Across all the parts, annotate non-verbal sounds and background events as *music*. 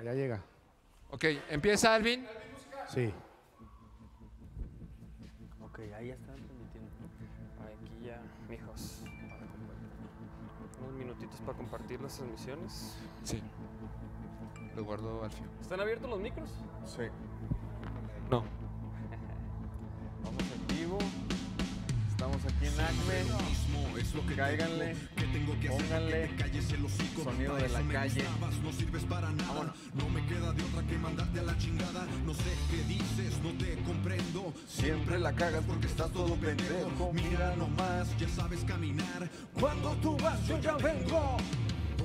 Allá llega. Ok, empieza Alvin. Sí. Ok, ahí están transmitiendo. Aquí ya, mijos. Unos minutitos para compartir las transmisiones. Sí. Lo guardo al fin. ¿Están abiertos los micros? Sí. *laughs* No. Vamos en vivo. Estamos aquí en Acme. Cáiganle. Pónganle. Sonido de la calle. No sirves para nada, no me queda de otra que mandarte a la chingada. No sé qué dices, no te comprendo. Siempre la cagas porque estás todo pendejo. Mira nomás, ya sabes caminar. Cuando tú vas, yo ya vengo.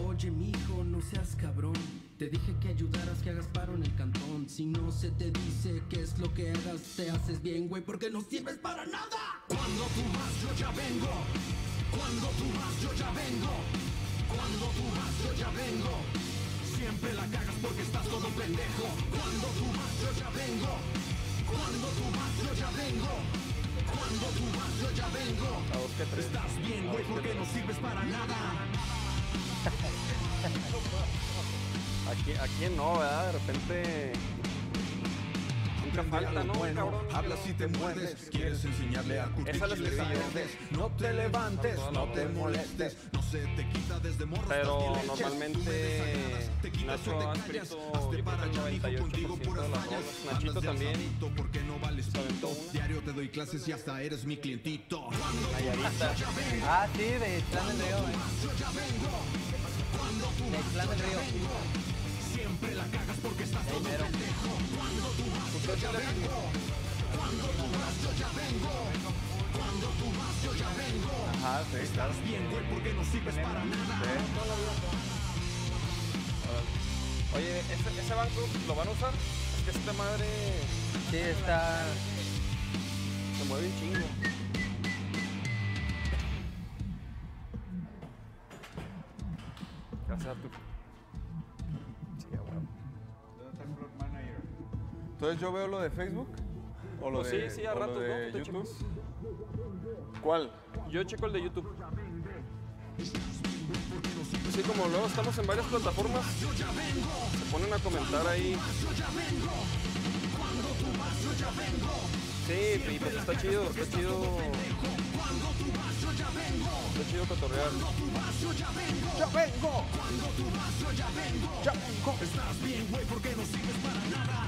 Oye, mijo, no seas cabrón. Te dije que ayudaras, que hagas paro en el cantón. Si no se te dice qué es lo que hagas, te haces bien, güey, porque no sirves para nada. Cuando tú vas, yo ya vengo. Cuando tú vas, yo ya vengo. Cuando tú vas, yo ya vengo. Siempre la cagas porque estás todo pendejo. Cuando tú vas, yo ya vengo. Cuando tú vas, yo ya vengo. Cuando tú vas, yo ya vengo. Estás bien, güey, porque no sirves para nada. *laughs* Aquí, aquí no, ¿verdad? De repente. Nunca falta, ¿no? Bueno, cabrón? hablas y te muerdes. Quieres enseñarle a curtir Esa la yo. verdes. No te levantes, no te molestes. No se te quita desde morro. Pero normalmente Nacho ha escrito, yo para creo que allá, hijo, 98% contigo puras de las fallas. rolas. Nachito también. porque no vales una. Diario te doy clases y hasta eres mi clientito. Ah, sí, de Clan del Río, eh. De Clan del Río. Siempre la cagas porque estás todo pendejo. Cuando tú vas, yo ya vengo. Cuando tú vas, yo ya vengo. Cuando tú vas, yo ya vengo. Ajá, sí. Estás bien, güey, porque no sirves para nada. Oye, ¿ese, ese banco lo van a usar? Es que esta madre Sí, está. se mueve un chingo. Gracias a tu. Entonces yo veo lo de Facebook. O lo Pues de, sí, sí, a o lo ratos, ¿no? Tú YouTube. checas. ¿Cuál? Yo checo el de YouTube. Sí, como luego estamos en varias plataformas, se ponen a comentar ahí. Sí, y pues está chido, está chido. Está chido cotorrear. ¡Yo vengo! Estás bien, güey, porque no sirves para nada.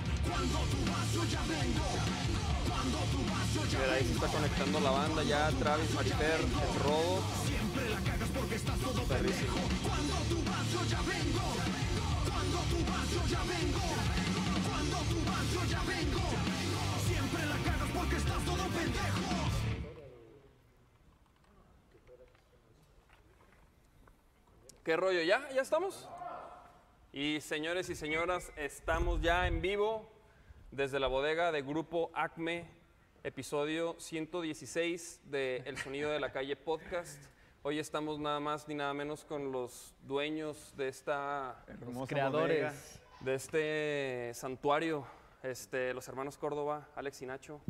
Mira, ahí se está conectando la banda ya, Travis, el. Siempre la. Cuando tú vas, yo ya vengo. Ya vengo. Cuando tú vas, yo ya vengo. Siempre la cagas porque estás todo pendejo. ¿Qué rollo? ¿Ya? ¿Ya estamos? Y señores y señoras, estamos ya en vivo desde la bodega de Grupo Acme, episodio 116 de El Sonido de la Calle podcast. Hoy estamos nada más ni nada menos con los dueños de esta Hermosa creadores. bodega. de este santuario, este, los hermanos Córdoba, Alex y Nacho.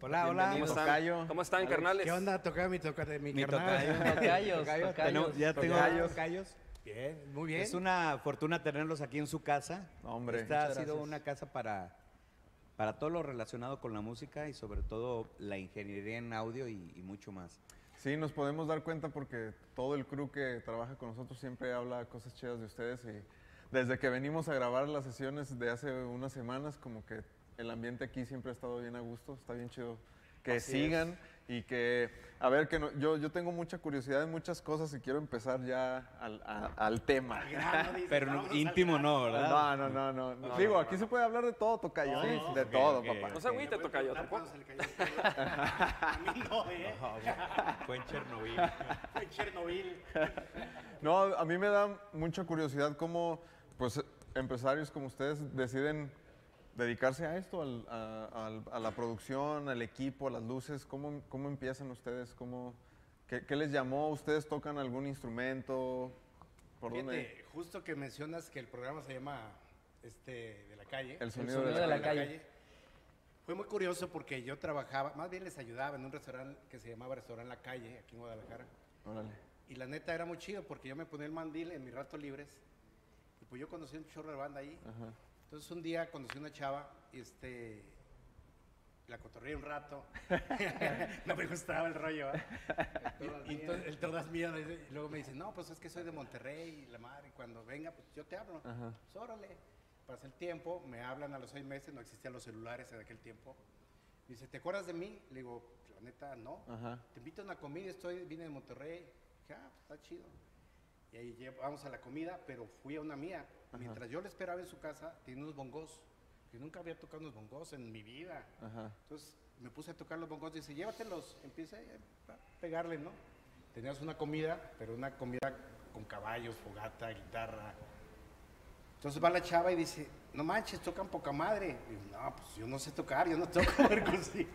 Hola, ¿Cómo hola. están? tocayo. ¿Cómo están, carnales? ¿Qué onda? Toca mi, toca, mi, Mi carnal. tocayo. *laughs* Tocayos, tocayos. Tenemos- ya tengo Tocayos. tocayos. Bien, muy bien. Es una fortuna tenerlos aquí en su casa. Hombre, Esta ha sido gracias. una casa para, para todo lo relacionado con la música y sobre todo la ingeniería en audio y, y mucho más. Sí, nos podemos dar cuenta porque todo el crew que trabaja con nosotros siempre habla cosas chidas de ustedes y desde que venimos a grabar las sesiones de hace unas semanas, como que el ambiente aquí siempre ha estado bien a gusto, está bien chido. Que Así sigan y que, a ver, que no- yo, yo tengo mucha curiosidad en muchas cosas y quiero empezar ya al, a- al tema. Pero no- íntimo no, ¿verdad? No, no, no, no, no. Digo, aquí se puede hablar de todo, Tocayo, ¿eh? de todo, ok. papá. No se agüite, tocayo, tampoco. *laughs* A mí no, ¿eh? Fue en Chernobyl. *laughs* Fue Chernobyl. *laughs* No, a mí me da mucha curiosidad cómo, pues, empresarios como ustedes deciden dedicarse a esto, al- a, la producción, al equipo, a las luces. ¿Cómo, cómo empiezan ustedes? ¿Cómo, qué, qué les llamó? ¿Ustedes tocan algún instrumento? ¿Por dónde? Fíjate, justo que mencionas que el programa se llama este, de la calle. El sonido, sonido de la, de la calle. calle. Fue muy curioso porque yo trabajaba, más bien les ayudaba en un restaurante que se llamaba Restaurante La Calle, aquí en Guadalajara. Órale. Y la neta era muy chido porque yo me ponía el mandil en mis ratos libres y pues yo conocí un chorro de banda ahí. Entonces un día conocí una chava y este la cotorreé un rato. *laughs* *laughs* no me gustaba el rollo. ¿eh? Y, y entonces, el todas mías. Y luego me dice, no, pues es que soy de Monterrey y la madre. Y cuando venga, pues yo te hablo. Pues órale. Pasa el tiempo, me hablan a los seis meses, no existían los celulares en aquel tiempo. Me dice, ¿te acuerdas de mí? Le digo, la neta, no. Ajá. Te invito a una comida, estoy, vine de Monterrey. Dije, ah, pues está chido. Y ahí lle- vamos a la comida, pero fui a una mía. Mientras yo le esperaba en su casa, tenía unos bongos. Yo nunca había tocado unos bongos en mi vida. Ajá. Entonces me puse a tocar los bongos. Dice, llévatelos. Empieza a pegarle, ¿no? Tenías una comida, pero una comida con caballos, fogata, guitarra. Entonces va la chava y dice, no manches, tocan poca madre. Y yo, no, pues yo no sé tocar, yo no toco *laughs* percusión,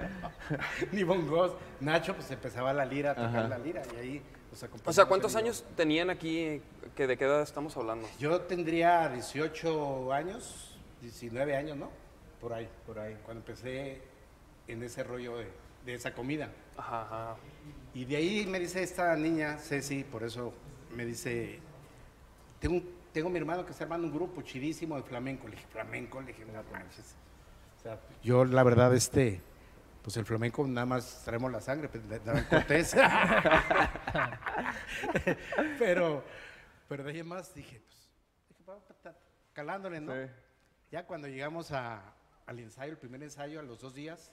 *laughs* ni bongos. Nacho, pues empezaba la lira, a tocar Ajá. la lira, y ahí los O sea, ¿cuántos años tenían aquí? Que ¿De qué edad estamos hablando? Yo tendría 18 años, 19 años, ¿no? Por ahí, por ahí, cuando empecé en ese rollo de, de esa comida. Ajá, ajá. Y de ahí me dice esta niña, Ceci, por eso me dice, tengo, un- tengo mi hermano que está armando un grupo chidísimo de flamenco. Le dije, flamenco, le dije, no manches. O sea, yo la verdad, este, pues el flamenco nada más traemos la sangre, pues, Cortés. *laughs* pero, pero de ahí más dije, pues, dije, calándole, ¿no? Sí. Ya cuando llegamos a- al ensayo, el primer ensayo, a los dos días,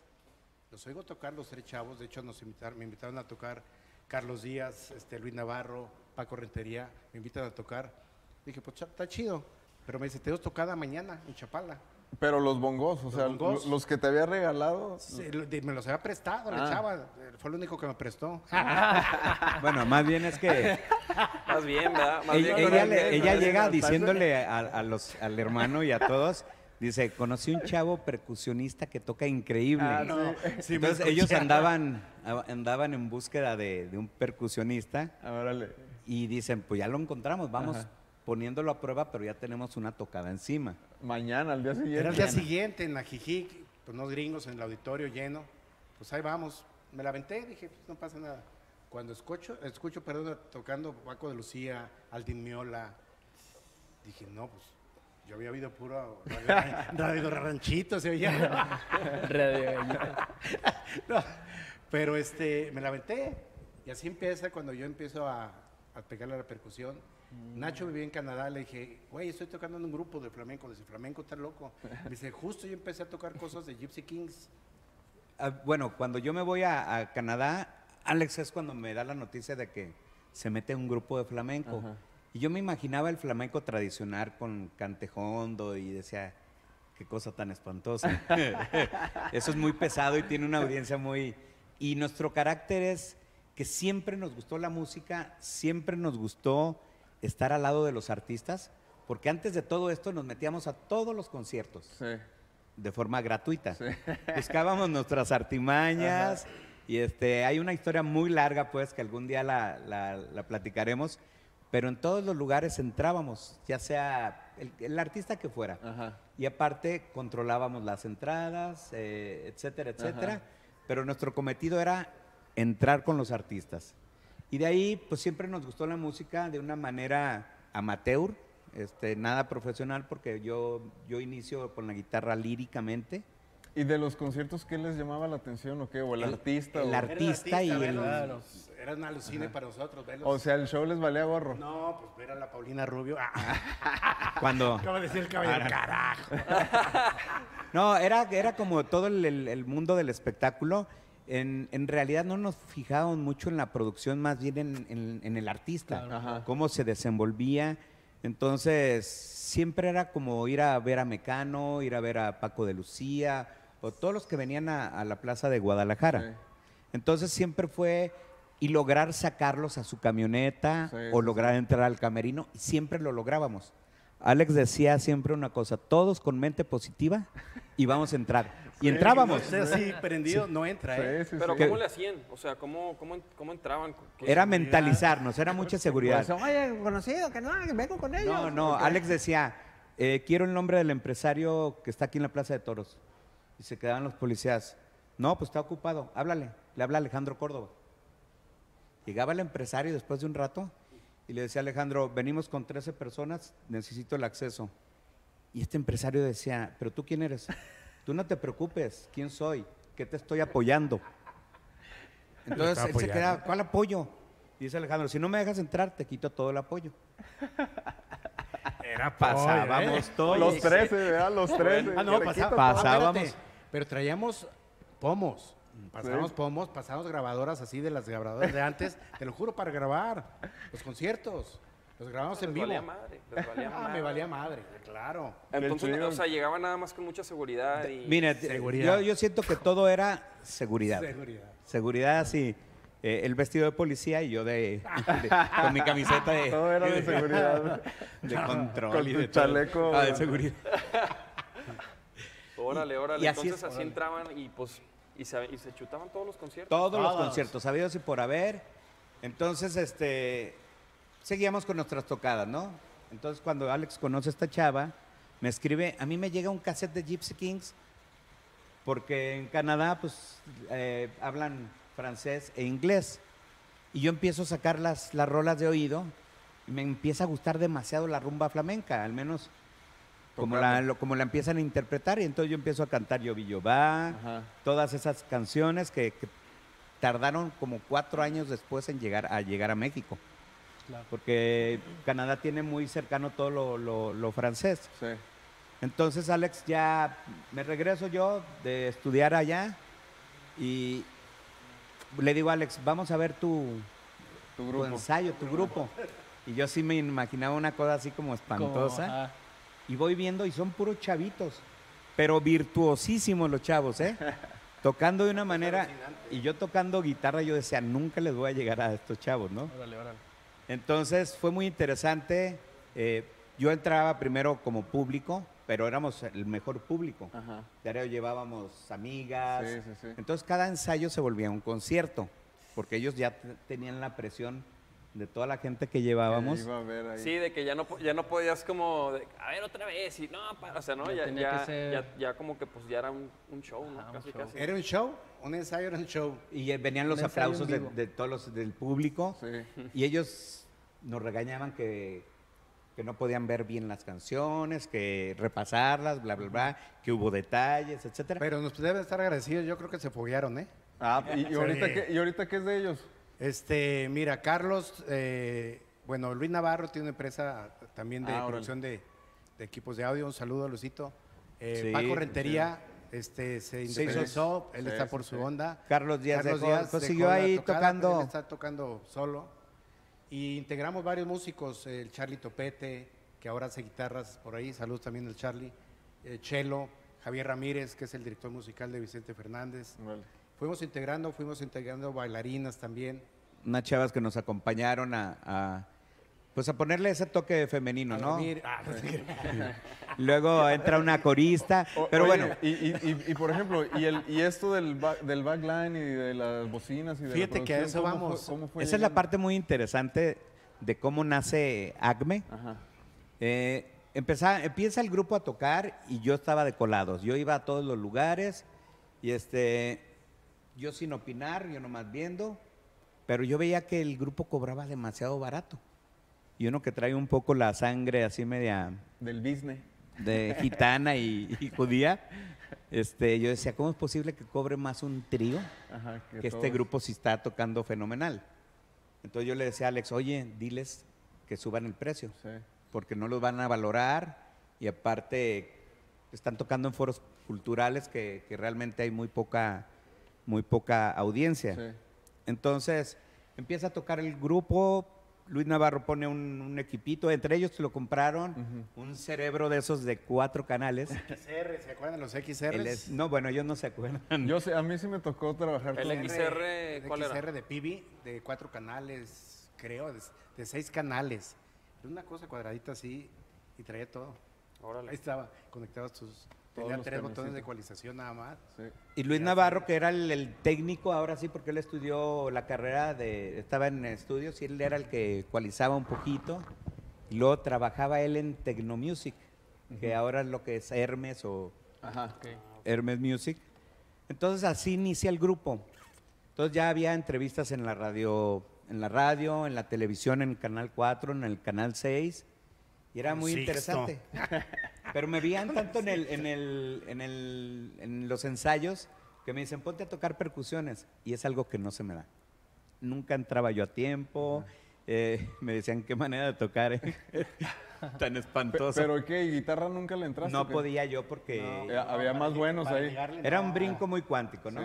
los oigo tocar los tres chavos. De hecho, nos invitaron, me invitaron a tocar Carlos Díaz, este, Luis Navarro, Paco Rentería. Me invitan a tocar. Dije, pues está chido. Pero me dice, te doy tocada mañana en Chapala. Pero los bongos, o Los sea, bongos. los que te había regalado. Sí, me los había prestado la Ah. chava. eh, Fue lo único que me prestó. *laughs* Bueno, más bien es que *laughs* Más bien, ¿verdad? Más ella, bien, ella con le- el- ella no, llega no, diciéndole a, a los, al hermano y a todos, dice, conocí un chavo percusionista que toca increíble. Ah, No, sí me Entonces ellos andaban, andaban en búsqueda de, de un percusionista Ah, y dicen, pues ya lo encontramos, vamos Ajá. Poniéndolo a prueba, pero ya tenemos una tocada encima. Mañana, al día siguiente. Era el día siguiente en Ajijic, pues unos gringos en el auditorio lleno. Pues ahí vamos. Me la aventé, dije, pues no pasa nada. Cuando escucho, escucho, perdón, tocando Paco de Lucía, Aldin Miola, dije, no, pues yo había oído puro *laughs* radio, radio ranchito, se oía. *laughs* *laughs* No, pero este, me la aventé. Y así empieza cuando yo empiezo a, a pegarle a la percusión. Nacho vivía en Canadá, le dije, güey, estoy tocando en un grupo de flamenco. Dice, flamenco está loco. Me dice, justo yo empecé a tocar cosas de Gypsy Kings. Ah, bueno, cuando yo me voy a, a Canadá, Alex es cuando me da la noticia de que se mete un grupo de flamenco. Y yo me imaginaba el flamenco tradicional con cantejondo y decía, qué cosa tan espantosa. *laughs* Eso es muy pesado y tiene una audiencia muy... Y nuestro carácter es que siempre nos gustó la música, siempre nos gustó estar al lado de los artistas, porque antes de todo esto nos metíamos a todos los conciertos Sí. de forma gratuita. *laughs* Buscábamos nuestras artimañas y este, hay una historia muy larga, pues, que algún día la, la- la platicaremos, pero en todos los lugares entrábamos, ya sea el, el artista que fuera. Ajá. Y aparte controlábamos las entradas, eh, etcétera, etcétera. Ajá. Pero nuestro cometido era entrar con los artistas. Y de ahí, pues siempre nos gustó la música de una manera amateur, este, nada profesional, porque yo, yo inicio con la guitarra líricamente. ¿Y de los conciertos qué les llamaba la atención o qué? ¿O el, El- artista? el o... ar- Artista y el- verlos, Era un alucine para nosotros, verlos. o sea, el show les valía gorro. no, pues ver a la Paulina Rubio. Ah, *laughs* Cuando, acaba de decir el caballero, carajo. *laughs* No, era, era como todo el, el- el mundo del espectáculo. En, en realidad no nos fijábamos mucho en la producción, más bien en, en- en el artista, cómo se desenvolvía. Entonces, siempre era como ir a ver a Mecano, ir a ver a Paco de Lucía, o todos los que venían a, a la plaza de Guadalajara. Sí. Entonces, siempre fue y lograr sacarlos a su camioneta Sí, o sí, lograr entrar al camerino, y siempre lo lográbamos. Alex decía siempre una cosa, todos con mente positiva y vamos a entrar. Y entrábamos. Sé, así prendido, no entra, ¿eh? Sí, sí, Pero sí. ¿cómo le hacían? O sea, ¿cómo, cómo, cómo entraban? ¿Qué- Era mentalizarnos, era mucha seguridad. Pues, oye, conocido, que no, que vengo con ellos. No, no, Alex decía, eh, quiero el nombre del empresario que está aquí en la Plaza de Toros. Y se quedaban los policías. No, pues está ocupado, háblale. Le habla Alejandro Córdoba. Llegaba el empresario después de un rato y le decía a Alejandro, venimos con 13 personas, necesito el acceso. Y este empresario decía, pero tú quién eres? Tú no te preocupes, ¿quién soy? ¿Qué te estoy apoyando? Entonces él se queda, ¿cuál apoyo? Y dice Alejandro, si no me dejas entrar, te quito todo el apoyo. Era Pasábamos todos. Los 13, ¿verdad? Los 13. Ah, no, pasa- pasábamos. espérate, Pero traíamos pomos. Pasábamos pomos, pasábamos grabadoras así de las grabadoras de antes, te lo juro, para grabar los conciertos. Los grabamos en Les vivo. valía madre, les *laughs* valía Ah, madre. me valía madre, claro. Entonces, o sea, llegaba nada más con mucha seguridad y... Mire, Seguridad. yo, yo siento que todo era seguridad. Seguridad. Seguridad, así. eh, el vestido de policía y yo de, de- con mi camiseta de, Todo era de seguridad. *laughs* de control Con y tu de todo. chaleco. Ah, de seguridad. *laughs* Órale, órale. y así Entonces es, así entraban y pues... Y se, y se chutaban todos los conciertos. Todos los Todos. conciertos, sabidos y por haber. Entonces, este, seguíamos con nuestras tocadas, ¿no? Entonces, cuando Alex conoce a esta chava, me escribe, a mí me llega un cassette de Gypsy Kings, porque en Canadá, pues, eh, hablan francés e inglés. Y yo empiezo a sacar las, las rolas de oído y me empieza a gustar demasiado la rumba flamenca, al menos como la, lo- como la empiezan a interpretar. Y entonces yo empiezo a cantar Yo Vi, Yo Va, Ajá. todas esas canciones que, que tardaron como cuatro años después en llegar a llegar a México. Porque Canadá tiene muy cercano todo lo, lo- lo francés. Sí. Entonces, Alex, ya me regreso yo de estudiar allá y le digo a Alex, vamos a ver tu, Tu tu grupo. ensayo, tu grupo. Y yo sí me imaginaba una cosa así como espantosa. Y voy viendo y son puros chavitos, pero virtuosísimos los chavos, ¿eh? *laughs* Tocando de una manera, y yo tocando guitarra, yo decía, nunca les voy a llegar a estos chavos, ¿no? Órale, órale. Entonces fue muy interesante. eh, yo entraba primero como público, pero éramos el mejor público. Ajá. Diario llevábamos amigas. Sí, sí, sí. Entonces cada ensayo se volvía un concierto, porque ellos ya te- tenían la presión de toda la gente que llevábamos. Iba a ver ahí. Sí, de que ya no, ya no podías como, de, a ver otra vez, y no, pa- o sea, ¿no? Ya Ya, ya, que ser- ya, ya como que pues ya era un, un show, ¿no? Ajá, un casi, show. casi. ¿Era un show? Un ensayo era un show. Y eh, venían los aplausos de, de todos los del público. Sí. Y ellos nos regañaban que, que no podían ver bien las canciones, que repasarlas, bla, bla, bla, que hubo detalles, etcétera. Pero nos deben estar agradecidos, yo creo que se foguearon, ¿eh? Ah, ¿y, y ahorita Sí. qué, ¿y ahorita qué es de ellos? Este, mira, Carlos, eh, bueno, Luis Navarro tiene una empresa también de Ah, órale. producción de, de equipos de audio. Un saludo a Luisito. Eh, Sí, Paco Rentería este, se independizó, él sí, está sí, por su sí. onda. Carlos Díaz Carlos dejó- Díaz pues siguió la ahí tocada, tocando. él está tocando solo. Y integramos varios músicos, el Charlie Topete, que ahora hace guitarras por ahí, saludos también al Charlie, eh, Chelo, Javier Ramírez, que es el director musical de Vicente Fernández. Vale. Fuimos integrando, fuimos integrando bailarinas también. Unas chavas que nos acompañaron a, a, pues a ponerle ese toque femenino, A ¿no? dormir. Ah. Luego entra una corista, O- pero oye, bueno, Y, y, y, y, por ejemplo, y, el, y esto del, ba- del backline y de las bocinas y de la Fíjate que a eso ¿cómo vamos. Fue, cómo fue esa es la parte muy interesante de cómo nace ACME. Ajá. Eh, empieza el grupo a tocar y yo estaba de colados. Yo iba a todos los lugares y este, yo sin opinar, yo nomás viendo, pero yo veía que el grupo cobraba demasiado barato. Y uno que trae un poco la sangre así media Del business. de gitana y, y judía, este, yo decía, ¿cómo es posible que cobre más un trío Ajá, que que este grupo sí está tocando fenomenal? Entonces yo le decía a Alex, oye, diles que suban el precio Sí. porque no los van a valorar y aparte están tocando en foros culturales que, que realmente hay muy poca, muy poca audiencia. Sí. Entonces empieza a tocar el grupo, Luis Navarro pone un, un equipito, entre ellos lo compraron, un cerebro de esos de cuatro canales. XR, ¿se acuerdan de los XR? No, bueno, ellos no se acuerdan. Yo sé, a mí sí me tocó trabajar El con... XR, ¿cuál era? XR de PB, de cuatro canales, creo, de, de seis canales. Era una cosa cuadradita así y traía todo. Órale. Ahí estaba, conectados tus... Todos Tenía tres botones de ecualización nada más. Sí. Y Luis Navarro, que era el, el técnico, ahora sí, porque él estudió la carrera de, estaba en estudios y él era el que ecualizaba un poquito. Y luego trabajaba él en Tecnomusic, que ahora es lo que es Hermes o Ajá. Hermes Music. Entonces así inicia el grupo. Entonces ya había entrevistas en la radio en la radio, en la televisión, en el Canal 4, en el Canal 6. Y era muy Sixto. interesante. *laughs* Pero me veían tanto en, el, en, el, en, el, en los ensayos que me dicen, ponte a tocar percusiones. Y es algo que no se me da. Nunca entraba yo a tiempo. Eh, *laughs* me decían, qué manera de tocar. eh?" *laughs* Tan espantoso. ¿Pero qué? ¿Guitarra nunca le entraste? no podía yo porque Eh, había más buenos Para ahí. llegarle, era no. un brinco muy cuántico, ¿no?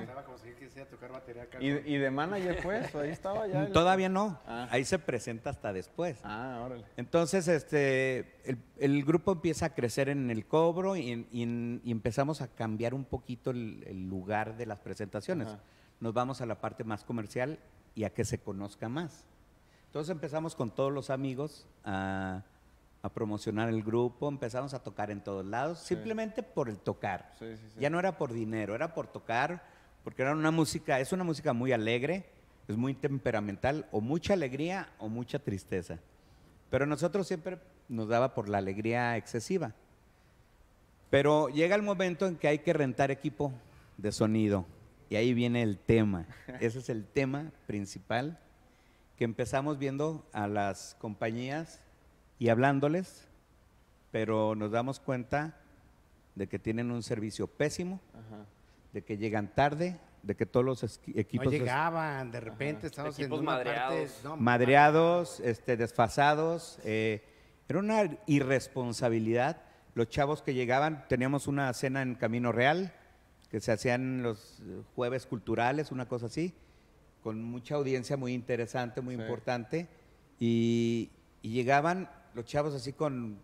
Tocar batería acá. ¿Y, y de manager, pues? Ahí estaba ya. el- Todavía no. Ah. Ahí se presenta hasta después. Ah, órale. Entonces, este, el, el grupo empieza a crecer en el cobro y, y- y empezamos a cambiar un poquito el, el lugar de las presentaciones. Ajá. Nos vamos a la parte más comercial y a que se conozca más. Entonces empezamos con todos los amigos a, a promocionar el grupo, empezamos a tocar en todos lados, simplemente por el tocar. Sí, sí, sí. Ya no era por dinero, era por tocar, porque era una música, es una música muy alegre, es muy temperamental, o mucha alegría o mucha tristeza. Pero nosotros siempre nos daba por la alegría excesiva. Pero llega el momento en que hay que rentar equipo de sonido. Y ahí viene el tema. *laughs* Ese es el tema principal que empezamos viendo a las compañías y hablándoles, pero nos damos cuenta de que tienen un servicio pésimo, Ajá. de que llegan tarde, de que todos los equipos No llegaban, de repente estamos Equipos en madreados. parte... no, madreados, este, desfasados. eh, era una irresponsabilidad. Los chavos que llegaban, teníamos una cena en Camino Real, que se hacían los jueves culturales, una cosa así, con mucha audiencia muy interesante, muy Sí. importante. Y, y llegaban los chavos así con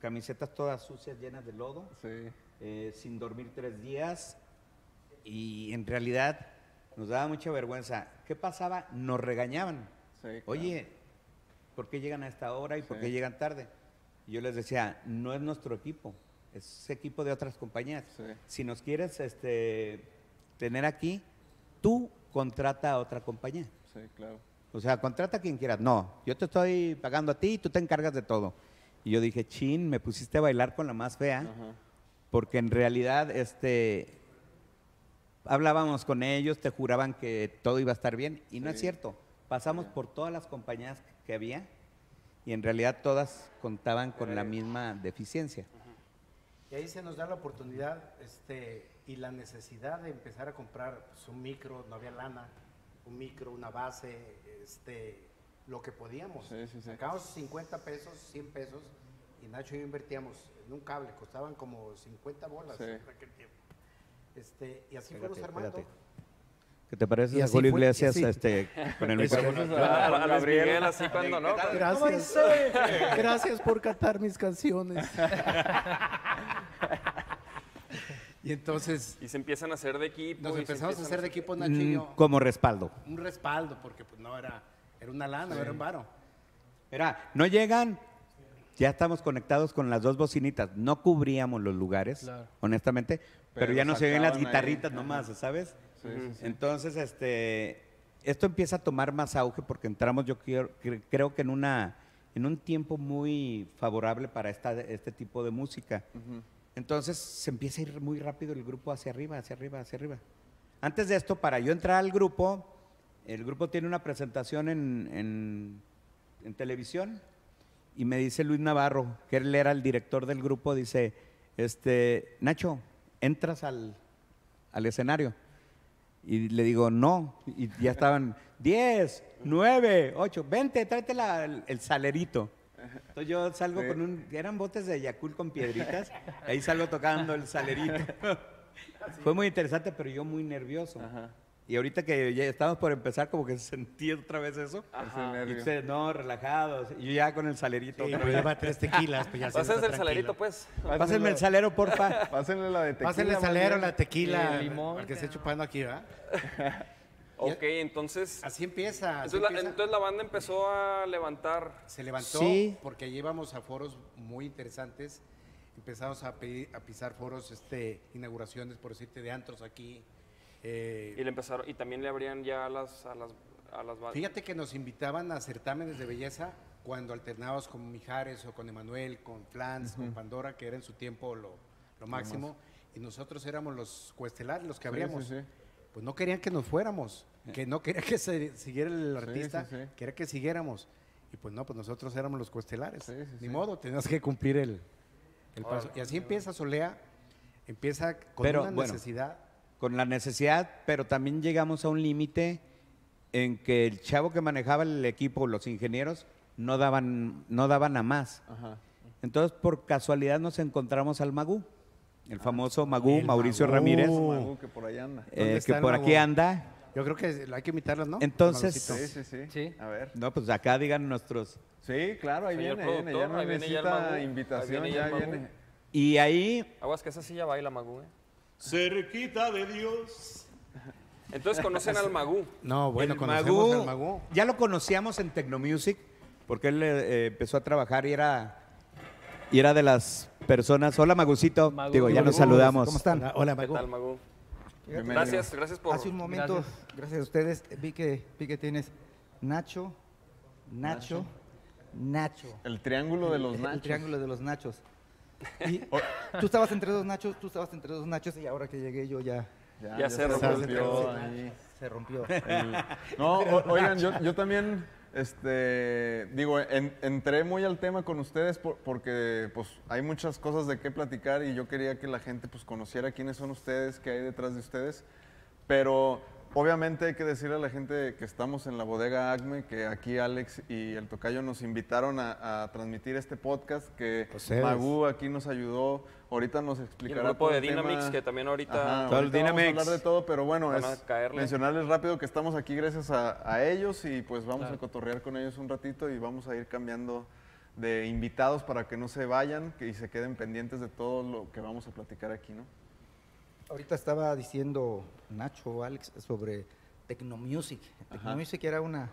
camisetas todas sucias, llenas de lodo, Sí. eh, sin dormir tres días. Y en realidad nos daba mucha vergüenza. ¿Qué pasaba? Nos regañaban. Sí, claro. Oye, ¿por qué llegan a esta hora y por qué llegan tarde? Y yo les decía, no es nuestro equipo, es equipo de otras compañías. Si nos quieres este, tener aquí, tú contrata a otra compañía. Sí, claro. O sea, contrata a quien quieras. No, yo te estoy pagando a ti y tú te encargas de todo. Y yo dije, chin, me pusiste a bailar con la más fea, Ajá. porque en realidad, este, hablábamos con ellos, te juraban que todo iba a estar bien, y no es cierto. Pasamos por todas las compañías que había, y en realidad todas contaban con la misma deficiencia. Y ahí se nos da la oportunidad este, y la necesidad de empezar a comprar pues, un micro, no había lana, un micro, una base, este, lo que podíamos. Sí, sí, sí. Sacábamos 50 pesos, 100 pesos y Nacho y yo invertíamos en un cable, costaban como 50 bolas Sí. en aquel tiempo. Este, y así fuimos armando. espérate. ¿Qué te parece a Julio fue, Iglesias sí. este, con el *laughs* micrófono? A, a Luis Miguel así cuando no. Gracias. *laughs* Gracias por cantar mis canciones. *laughs* y entonces Y se empiezan a hacer de equipo. nos empezamos a hacer de equipo Nacho y Mm, yo. como respaldo. Un respaldo, porque pues no era, era una lana, no era un varo. Mira, no llegan, ya estamos conectados con las dos bocinitas. No cubríamos los lugares, Claro. honestamente, pero, Pero ya no se ven las sacaban ahí. guitarritas nomás, ¿sabes? Sí, sí, sí. Entonces, este, esto empieza a tomar más auge porque entramos, yo quiero- cre- creo que en una, en un tiempo muy favorable para esta, este tipo de música. Entonces se empieza a ir muy rápido el grupo hacia arriba, hacia arriba, hacia arriba. Antes de esto, para yo entrar al grupo, el grupo tiene una presentación en, en- televisión y me dice Luis Navarro, que él era el director del grupo, dice, este, Nacho, entras al, al escenario. Y le digo, no. Y ya estaban 10, 9, 8, 20, tráete la- el salerito. Entonces yo salgo Sí. con un, eran botes de Yakult con piedritas, *laughs* ahí salgo tocando el salerito. Fue muy interesante, pero yo muy nervioso. Ajá. Y ahorita que ya estamos por empezar, como que sentí otra vez eso. Ese Y ustedes, no, relajados. Y yo ya con el salerito. Sí, pero vez. lleva tres tequilas, pues ya *laughs* se Pásense el salerito, pues. Pásenme el salero, porfa. *laughs* Pásenle la de tequila. Pásenle el salero, la tequila, el limón, al que esté chupando aquí, ¿verdad? Ok, entonces. Así empieza. así Entonces la, empieza. entonces la banda empezó a levantar. Se levantó Sí. porque llevamos a foros muy interesantes. Empezamos a, pedir- a pisar foros, este, inauguraciones, por decirte, de antros aquí. Eh, Y le empezaron. Y también le abrían ya a las, a las, a las bandas. Fíjate que nos invitaban a certámenes de belleza cuando alternábamos con Mijares o con Emanuel, con Flans, con Pandora, que era en su tiempo lo, lo máximo. Y nosotros éramos los cuestelares, los que Sí, abríamos. sí, sí. pues no querían que nos fuéramos, que no quería que se siguiera el artista, sí, sí. quería que siguiéramos. Y pues no, pues nosotros éramos los cuestelares. Sí, sí, Ni sí. modo, tenías que cumplir el, el paso. Y así empieza Solea, empieza con Pero, una bueno. necesidad. Con la necesidad, pero también llegamos a un límite en que el chavo que manejaba el equipo, los ingenieros, no daban, no daban a más. Ajá. Entonces, por casualidad nos encontramos al Magú, el famoso Magú, el Mauricio Magú. Ramírez, Magu, que por ahí anda. eh, ¿Dónde está que por Magú? aquí anda. Yo creo que hay que imitarlas, ¿no? Entonces-. Sí, sí, sí. Sí. A ver. No, pues acá digan nuestros. Sí, claro, ahí Señor viene, ahí viene. Ya no ahí viene ya el necesita Magu. Ahí invitación, viene ya ya el Magu. viene. Y ahí, Aguas que esa silla baila Magú, ¿eh? Cerquita de Dios. Entonces conocen al Magú. No, bueno, el conocemos Magú, al Magú. ya lo conocíamos en Tecnomusic, porque él eh, empezó a trabajar y era, y era de las personas. Hola, Magucito. Magu. Digo, ya nos saludamos. ¿Cómo están? Hola, hola, ¿Qué Magú. tal, Magú? Bienvenido. Gracias, gracias por... Hace un momento, Gracias. gracias. a ustedes, vi que, vi que tienes Nacho, Nacho, Nacho. El triángulo de los El nachos. triángulo de los nachos. *laughs* Y tú estabas entre dos nachos, tú estabas entre dos nachos y ahora que llegué yo ya Ya se rompió. se rompió. El- No, o- oigan, yo, yo también, este, digo, en- entré muy al tema con ustedes por- porque, pues, hay muchas cosas de qué platicar y yo quería que la gente, pues, conociera quiénes son ustedes, qué hay detrás de ustedes, pero obviamente hay que decirle a la gente que estamos en la bodega Acme, que aquí Alex y el Tocayo nos invitaron a, a transmitir este podcast, que Ustedes. Magu aquí nos ayudó, ahorita nos Y el explicará grupo todo de el tema. Dynamics, que también ahorita... Ajá, Todo el ahorita vamos a hablar de todo, pero bueno, es mencionarles rápido que estamos aquí gracias a, a ellos y pues vamos a cotorrear con ellos un ratito y vamos a ir cambiando de invitados para que no se vayan y se queden pendientes de todo lo que vamos a platicar aquí, ¿no? Ahorita estaba diciendo Nacho o Alex sobre Tecnomusic. Tecnomusic era una,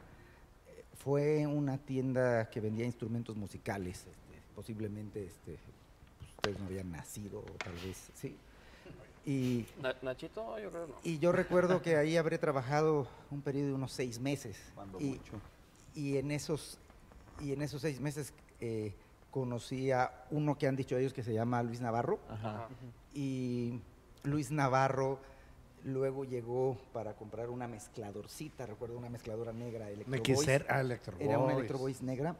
eh, fue una tienda que vendía instrumentos musicales. este, posiblemente este, pues, ustedes no habían nacido, o tal vez, sí. Y, Na- Nachito, yo creo no. y yo recuerdo que ahí habré trabajado un periodo de unos seis meses. y, y en esos y en esos seis meses eh, conocí a uno que han dicho ellos que se llama Luis Navarro Ajá. y Luis Navarro luego llegó para comprar una mezcladorcita, recuerdo una mezcladora negra Electro Voice. Electro Era una. Electro Voice negra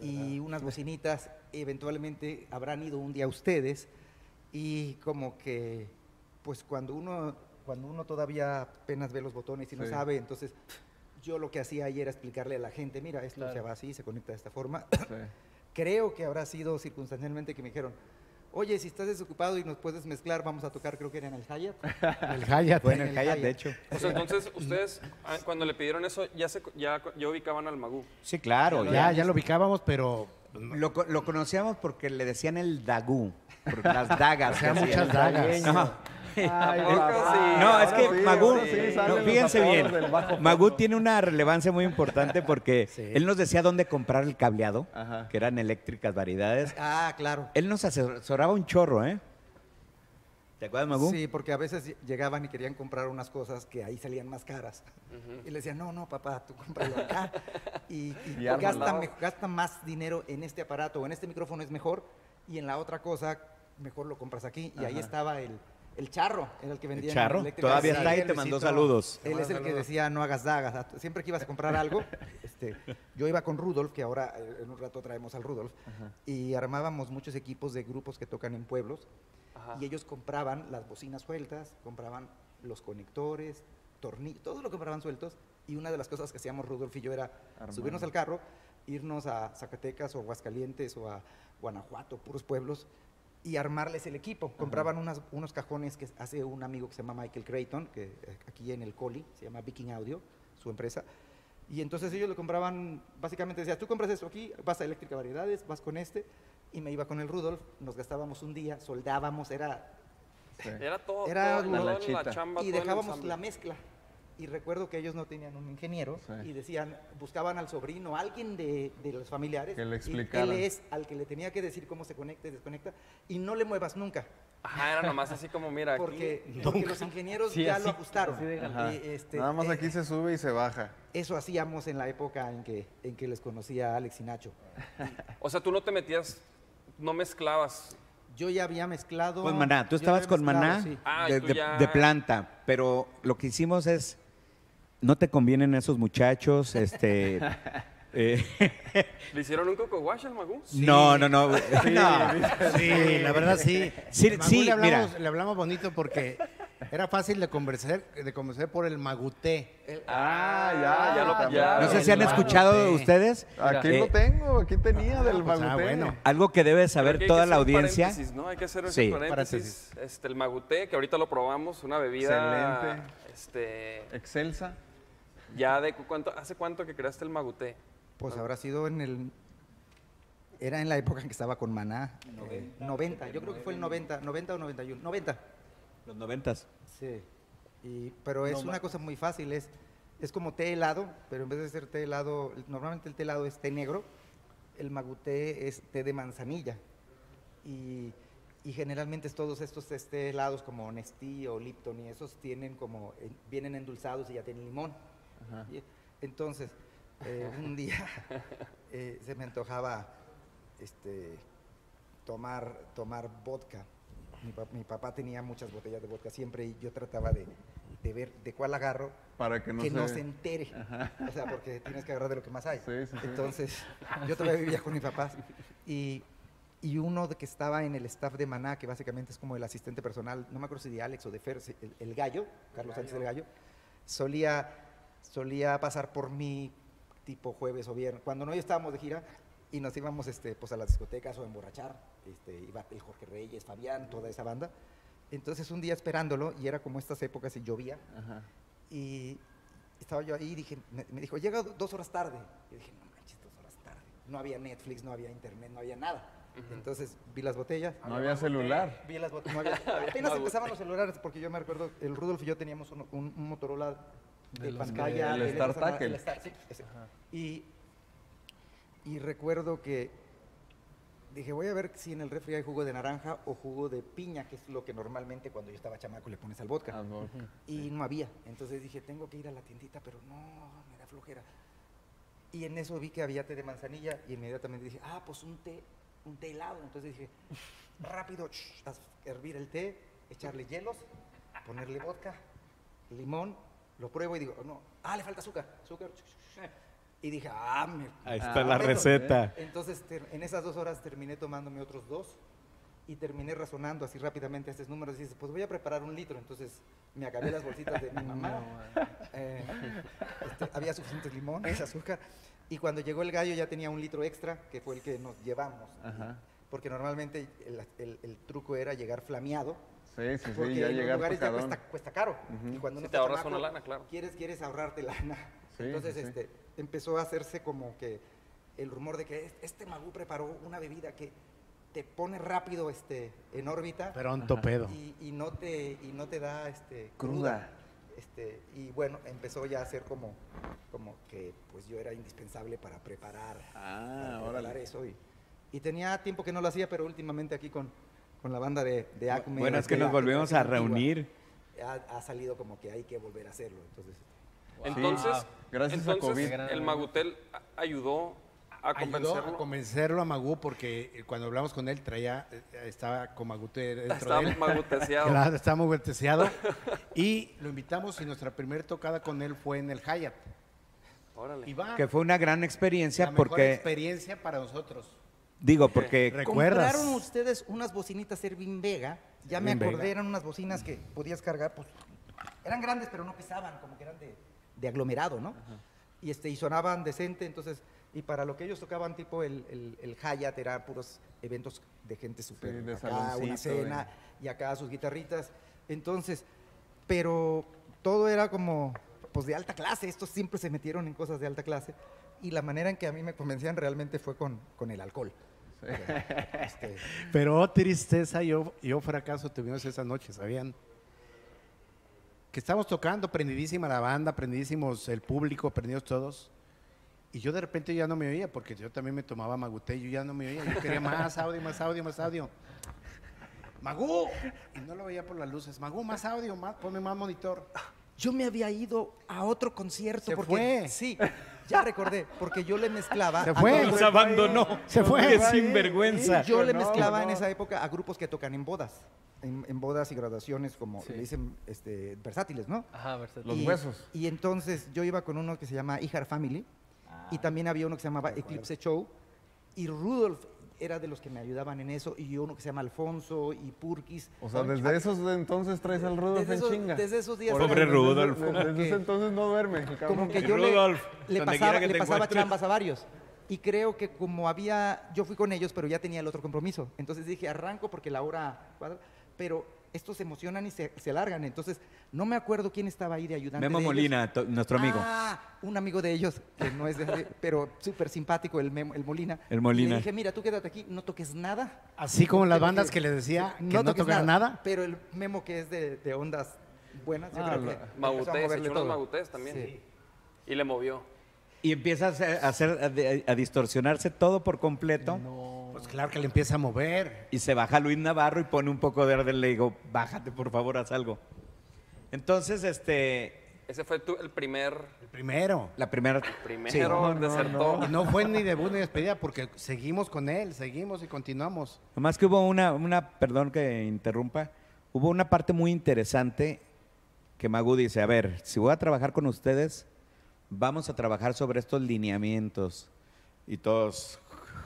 y unas bocinitas. Eventualmente habrán ido un día ustedes y como que, pues cuando uno, cuando uno todavía apenas ve los botones y no Sí. sabe, entonces yo lo que hacía ahí era explicarle a la gente, mira, esto se va así, se conecta de esta forma. Sí. *laughs* Creo que habrá sido circunstancialmente que me dijeron, oye, si estás desocupado y nos puedes mezclar, vamos a tocar, creo que era en el Hyatt. *laughs* El Hayat. Fue en en el el Hyatt, Hyatt. de hecho. O sea, entonces, ustedes, ah, cuando le pidieron eso, ya, se, ya, ya ubicaban al Magú. Sí, claro. Ya, ya lo ubicábamos, pero Lo, co- lo conocíamos porque le decían el Dagú, por las dagas. *laughs* Muchas dagas. No. *laughs* Ay, papá. sí? No, es que sí, Magú, sí no, fíjense bien, Magú tiene una relevancia muy importante porque *laughs* Sí. él nos decía dónde comprar el cableado, Ajá. que eran eléctricas variedades. Ah, claro. Él nos asesoraba un chorro, ¿eh? ¿Te acuerdas, Magú? Sí, porque a veces ll- llegaban y querían comprar unas cosas que ahí salían más caras. Y le decían, no, no, papá, tú cómpralo acá. *laughs* Y, y Y ármalo. gasta, me- gasta más dinero en este aparato o en este micrófono es mejor y en la otra cosa mejor lo compras aquí. Y ahí estaba el, el charro, era el que vendía. en charro, todavía está ahí, el te mandó saludos. Él es el que decía, no hagas dagas. Siempre que ibas a comprar algo, *laughs* este, yo iba con Rudolf, que ahora eh, en un rato traemos al Rudolf, y armábamos muchos equipos de grupos que tocan en pueblos Ajá. y ellos compraban las bocinas sueltas, compraban los conectores, tornillos, todo lo compraban sueltos. Y una de las cosas que hacíamos Rudolf y yo era subirnos al carro, irnos a Zacatecas o Aguascalientes o a Guanajuato, puros pueblos, y armarles el equipo. Compraban unas- unos cajones que hace un amigo que se llama Michael Creighton, que eh, aquí en el Coli, se llama Viking Audio, su empresa. Y entonces ellos lo compraban, básicamente decía, tú compras esto aquí, vas a Eléctrica Variedades, vas con este, y me iba con el Rudolf, nos gastábamos un día, soldábamos, era Era todo, Era todo, lanchita. la chamba. y dejábamos la mezcla. Y recuerdo que ellos no tenían un ingeniero Sí. y decían, buscaban al sobrino, alguien de, de los familiares. Que le. Él es al que le tenía que decir cómo se conecta y desconecta. Y no le muevas nunca, Ajá, era nomás así como, mira, aquí. porque, *laughs* los ingenieros Sí, ya así- lo ajustaron. así de Ajá. Y, este, Nada más eh, aquí se sube y se baja. Eso hacíamos en la época en que, en que les conocía a Alex y Nacho. O sea, tú no te metías, no mezclabas. Yo ya había mezclado. Con Maná. Tú estabas con mezclado, Maná sí. Ah, y de, tú de- ya- de planta, pero lo que hicimos es, no te convienen esos muchachos, este... *laughs* eh, ¿Le hicieron un coco wash al Magú? No, no, no. no. Sí, la verdad sí. Sí, Magú sí, le hablamos, mira. le hablamos bonito porque era fácil de convencer, de convencer por el maguté. Ah, ya, ya lo también. pillaron. No sé si han escuchado maguté. ustedes. Aquí eh, lo tengo, aquí tenía del pues, ah, maguté. bueno. Algo que debe saber que toda que la un audiencia. paréntesis, ¿no? Hay que hacer Sí. ese paréntesis. Este, el maguté, que ahorita lo probamos, una bebida. Excelente. Este, Excelsa. Ya de cu- cuánto, ¿hace cuánto que creaste el maguté? Pues habrá sido en el. Era en la época en que estaba con Maná. 90. Yo creo que fue el 90, 90 o 91. 90. Los noventas. Sí. Y, pero es una cosa muy fácil, es, es como té helado, pero en vez de ser té helado, normalmente el té helado es té negro, el maguté es té de manzanilla. Y, y generalmente es todos estos té helados como Nestí o Lipton y esos tienen como, eh, vienen endulzados y ya tienen limón. Entonces, eh, un día *laughs* eh, se me antojaba este, tomar, tomar vodka. Mi, pa- mi papá tenía muchas botellas de vodka siempre y yo trataba de, de ver de cuál agarro Para que no que se... no se entere. O sea, porque tienes que agarrar de lo que más hay. Sí, sí, sí. Entonces, yo todavía vivía con mis papás y, y uno de que estaba en el staff de Maná, que básicamente es como el asistente personal, no me acuerdo si de Alex o de Fer, el, el gallo, Carlos Sánchez del Gallo, solía, solía pasar por mí tipo jueves o viernes, cuando no estábamos de gira y nos íbamos este, pues a las discotecas o a emborrachar, este, iba el Jorge Reyes, Fabián, toda esa banda. Entonces un día esperándolo, y era como estas épocas y llovía, y estaba yo ahí y dije, me, me dijo, llega do- dos horas tarde. Y dije, no manches, dos horas tarde. No había Netflix, no había internet, no había nada. Entonces vi las botellas. No había celular. Vi las botellas. no había- *laughs* apenas empezaban los celulares, porque yo me recuerdo, el Rudolf y yo teníamos un, un- un Motorola de, los pantalla. de- el de Star letras, Tackle. el Star, sí, ese. Y, y recuerdo que dije, voy a ver si en el refri hay jugo de naranja o jugo de piña, que es lo que normalmente cuando yo estaba chamaco le pones al vodka. Ah, no. Y no había. Entonces dije, tengo que ir a la tiendita, pero no, me da flojera. Y en eso vi que había té de manzanilla y inmediatamente dije, ah, pues un té, un té helado. Entonces dije, *laughs* rápido, hervir el té, echarle hielos, ponerle vodka, limón, lo pruebo y digo, no, ah, le falta azúcar, azúcar. Y dije, ah, me... Ahí ah, está la perfecto". receta. Entonces, ter- en esas dos horas terminé tomándome otros dos y terminé razonando así rápidamente estos números. Y dices, pues voy a preparar un litro. Entonces, me acabé las bolsitas de mi mamá. *laughs* Eh, este, había suficiente limón, azúcar. Y cuando llegó el gallo ya tenía un litro extra, que fue el que nos llevamos. Ajá. Porque normalmente el, el- el truco era llegar flameado. Sí, sí, sí, ya llegar lugares ya cuesta, cuesta caro. Y cuando Sí, uno te ahorras chamaco, una lana, claro. Quieres, quieres ahorrarte lana. Sí, Entonces, sí, sí. este, empezó a hacerse como que el rumor de que este magú preparó una bebida que te pone rápido este, en órbita Pronto pedo. y, y no te y no te da este Cruda. Este, y bueno, empezó ya a ser como, como que pues yo era indispensable para preparar, Ah, para preparar eso. Y, y tenía tiempo que no lo hacía, pero últimamente aquí con, con la banda de, de Acme. Bueno, es que nos la volvimos a reunir. Ha, ha salido como que hay que volver a hacerlo. Entonces, Entonces, Gracias a entonces COVID. el Magutel a- ayudó a Ayudó convencerlo. a convencerlo a Magú porque eh, cuando hablamos con él traía, eh, estaba con Magute dentro Estaba de él. maguteseado. *laughs* Claro, estaba muy volteseado. y lo invitamos y nuestra primera tocada con él fue en el Hyatt. Órale. Y va, Que fue una gran la experiencia mejor porque, experiencia para nosotros. Digo, porque *laughs* ¿Recuerdas? Compraron ustedes unas bocinitas Erwin Vega. Ya me acordé, Vega. eran unas bocinas que podías cargar, pues eran grandes, pero no pesaban, como que eran de, de aglomerado, ¿no? Y, este, y sonaban decente, entonces, y para lo que ellos tocaban, tipo el, el, el Hyatt, eran puros eventos de gente súper de acá, una cena, y acá sus guitarritas. Entonces, pero todo era como, pues de alta clase, estos siempre se metieron en cosas de alta clase, y la manera en que a mí me convencían realmente fue con, con el alcohol. Este, *laughs* Pero oh, tristeza, yo, yo fracaso tuvimos esa noche, ¿sabían? Que estábamos tocando, prendidísima la banda, prendidísimos el público, prendidos todos. Y yo de repente ya no me oía, porque yo también me tomaba maguté, yo ya no me oía, yo quería más audio, más audio, más audio. Magú, y no lo veía por las luces, Magú, más audio, más, ponme más monitor. yo me había ido a otro concierto. Se porque, fue. Sí, ya recordé, porque yo le mezclaba. Se fue. Nos abandonó. Se fue. Qué sinvergüenza. Yo le mezclaba no. en esa época a grupos que tocan en bodas. En, en bodas y graduaciones, como le dicen este, versátiles, ¿no? Ajá, versátil. Los y, huesos. Y entonces yo iba con uno que se llama Ijar Family y también había uno que se llamaba Eclipse Show y Rudolf era de los que me ayudaban en eso y uno que se llama Alfonso y Purkis. O sea, desde esos entonces traes al Rudolf en chinga. desde esos días. Pobre Rudolf. Desde, ese entonces no duerme. como que yo le, Rudolf, le donde pasaba, le pasaba chambas a varios. Y creo que como había, yo fui con ellos, pero ya tenía el otro compromiso. Entonces dije, arranco porque la hora pero estos se emocionan y se, se alargan. Entonces, no me acuerdo quién estaba ahí de ayudante. Memo de. Molina, nuestro amigo. Ah, un amigo de ellos, que no es de *laughs* pero súper simpático, el, Memo- el Molina. El Y Molina. le dije, mira, tú quédate aquí, no toques nada. Así como las bandas que- que le decía que no, toques tocara nada. Pero el Memo que es de, de ondas buenas, yo Ah, creo que Magutés, echó unos magutés también. Sí. Y le movió. Y empieza a hacer, a, hacer- a distorsionarse todo por completo. Pues claro que le empieza a mover. Y se baja Luis Navarro y pone un poco de orden. Le digo, bájate, por favor, haz algo. Entonces, este, Ese fue tu- el primer, El primero. la primera... primero desertó. Y no fue ni debut ni despedida porque seguimos con él, seguimos y continuamos. Nomás que hubo una, una, perdón que interrumpa, hubo una parte muy interesante que Magu dice, a ver, si voy a trabajar con ustedes, vamos a trabajar sobre estos lineamientos. Y todos,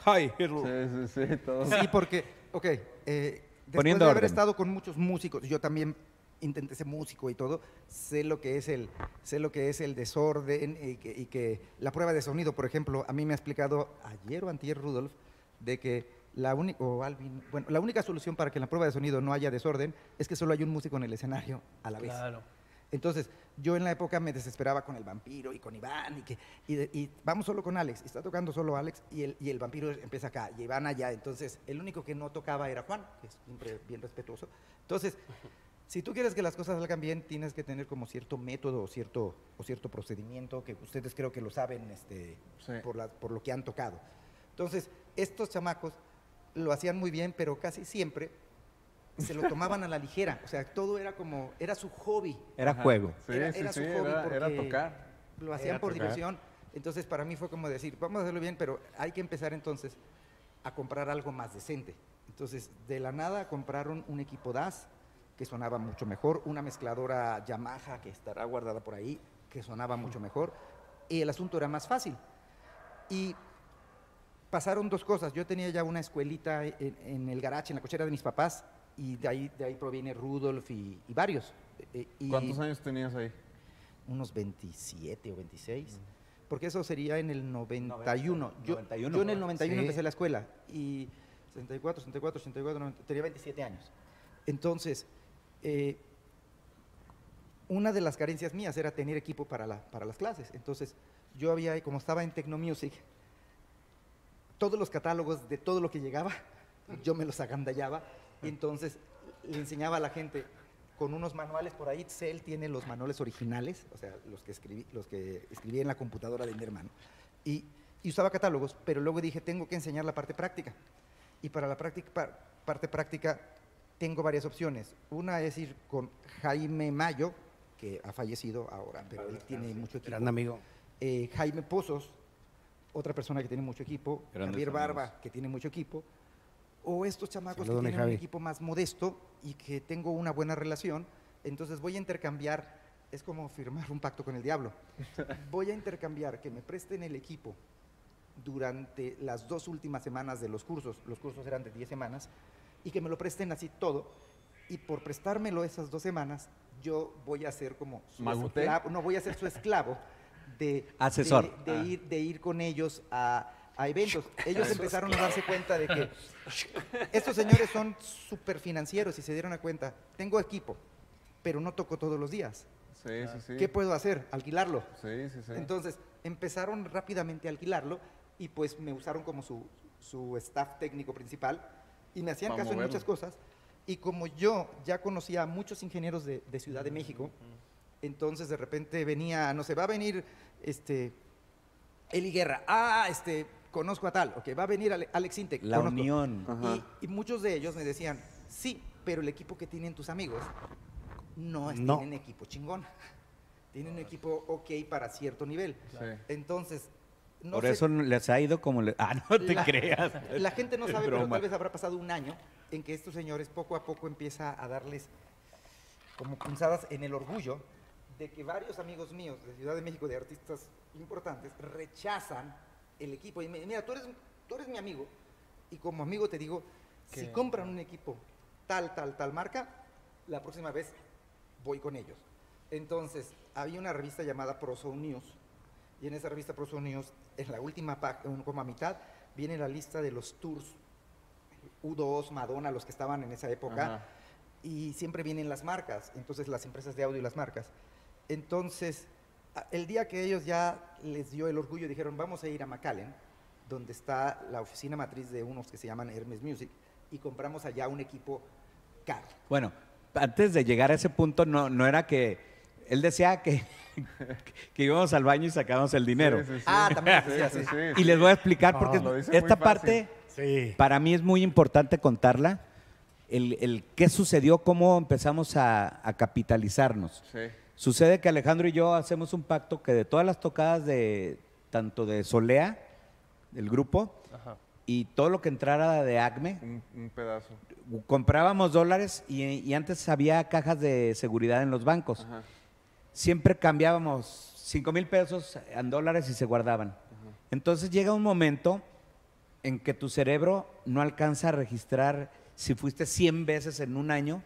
¡ay! Sí, sí, sí. todo. Sí, porque, ok, eh, después Poniendo de haber orden. estado con muchos músicos, yo también intenté ser músico y todo, sé lo que es el, sé lo que es el desorden y que, y que la prueba de sonido, por ejemplo, a mí me ha explicado ayer o antier Rudolf de que la única, o Alvin, bueno, la única solución para que en la prueba de sonido no haya desorden es que solo hay un músico en el escenario a la vez. Claro. Entonces, yo en la época me desesperaba con el vampiro y con Iván y que y, de- y vamos solo con Alex, y está tocando solo Alex y el, y el vampiro empieza acá y Iván allá. Entonces, el único que no tocaba era Juan, que es siempre bien respetuoso. Entonces, *laughs* si tú quieres que las cosas salgan bien, tienes que tener como cierto método o cierto, o cierto procedimiento que ustedes creo que lo saben este, Sí. por, la- por lo que han tocado. Entonces, estos chamacos lo hacían muy bien, pero casi siempre se lo tomaban a la ligera. O sea, todo era como, era su hobby. Era juego. Sí, Era- sí, era sí, su hobby era, era porque- tocar. Lo hacían Era por tocar. diversión. Entonces, para mí fue como decir, vamos a hacerlo bien, pero hay que empezar entonces a comprar algo más decente. Entonces, de la nada compraron un equipo DAS que sonaba mucho mejor, una mezcladora Yamaha que estará guardada por ahí, que sonaba mucho mejor, y el asunto era más fácil. Y pasaron dos cosas. Yo tenía ya una escuelita en, en el garage, en la cochera de mis papás, y de ahí, de ahí proviene Rudolf y, y varios. Eh, y- ¿Cuántos años tenías ahí? unos 27 o 26, porque eso sería en el 91. Yo, 91. yo en el 91 Sí. empecé la escuela y 64, 64, 84, 90, tenía 27 años. Entonces, eh, una de las carencias mías era tener equipo para, la, para las clases. Entonces, yo había, como estaba en Tecnomusic, todos los catálogos de todo lo que llegaba, yo me los agandallaba y entonces le enseñaba a la gente con unos manuales por ahí. Cell tiene los manuales originales, o sea, los que escribí, los que escribí en la computadora de mi hermano. Y, y usaba catálogos, pero luego dije, tengo que enseñar la parte práctica. Y para la práctica, pa- parte práctica tengo varias opciones. Una es ir con Jaime Mayo, que ha fallecido ahora, pero él tiene mucho equipo. Gran amigo. Eh, Jaime Pozos, otra persona que tiene mucho equipo, Grandes Javier Barba, que tiene mucho equipo, o estos chamacos Saludos, que tienen un equipo más modesto y que tengo una buena relación, entonces voy a intercambiar, es como firmar un pacto con el diablo, *laughs* voy a intercambiar que me presten el equipo durante las dos últimas semanas de los cursos, los cursos eran de 10 semanas, y que me lo presten así todo, y por prestármelo esas dos semanas, yo voy a ser como su esclavo, no voy a ser su esclavo de, Asesor. de, de Ah. ir, de ir con ellos a, a eventos. *laughs* Ellos empezaron a darse cuenta de que *laughs* estos señores son súper financieros y se dieron a cuenta, tengo equipo, pero no toco todos los días. Sí, sí, sí. ¿Qué puedo hacer? Alquilarlo. Sí, sí, sí. Entonces empezaron rápidamente a alquilarlo y pues me usaron como su, su staff técnico principal y me hacían caso en muchas cosas. Y como yo ya conocía a muchos ingenieros de, de Ciudad de México, entonces de repente venía, no sé, va a venir este, Eli Guerra, ah, este, conozco a tal, ok, va a venir Ale- Alex Intec, La conozco. unión. Y, y muchos de ellos me decían, sí, pero el equipo que tienen tus amigos no, es- No. tienen equipo chingón. *laughs* tienen un equipo ok para cierto nivel. Sí. Entonces, no Por sé- eso les ha ido como le... Ah, no te la, creas. *laughs* La gente no sabe, pero tal vez habrá pasado un año en que estos señores poco a poco empieza a darles como punzadas en el orgullo de que varios amigos míos de Ciudad de México, de artistas importantes, rechazan el equipo. Y mira, tú eres, tú eres mi amigo y como amigo te digo, si compran un equipo tal, tal, tal marca, la próxima vez voy con ellos. Entonces, había una revista llamada Proso News y en esa revista Proso News, en la última página, como a mitad, viene la lista de los tours U2, Madonna, los que estaban en esa época, Ajá. y siempre vienen las marcas, entonces las empresas de audio y las marcas. Entonces, el día que ellos ya les dio el orgullo, dijeron, vamos a ir a McAllen, donde está la oficina matriz de unos que se llaman Hermes Music, y compramos allá un equipo caro. Bueno, antes de llegar a ese punto, no, no era que... Él decía que, *laughs* que íbamos al baño y sacábamos el dinero. Sí, sí, sí. Ah, también decía así. sí, Y les voy a explicar No, porque esta parte Sí. para mí es muy importante contarla. El, el qué sucedió, cómo empezamos a, a capitalizarnos. Sí. Sucede que Alejandro y yo hacemos un pacto que de todas las tocadas de tanto de Solea, el grupo, Ajá. y todo lo que entrara de Acme, Un, un pedazo. comprábamos dólares y, y antes había cajas de seguridad en los bancos. Ajá. Siempre cambiábamos 5 mil pesos en dólares y se guardaban. Entonces llega un momento en que tu cerebro no alcanza a registrar si fuiste 100 veces en un año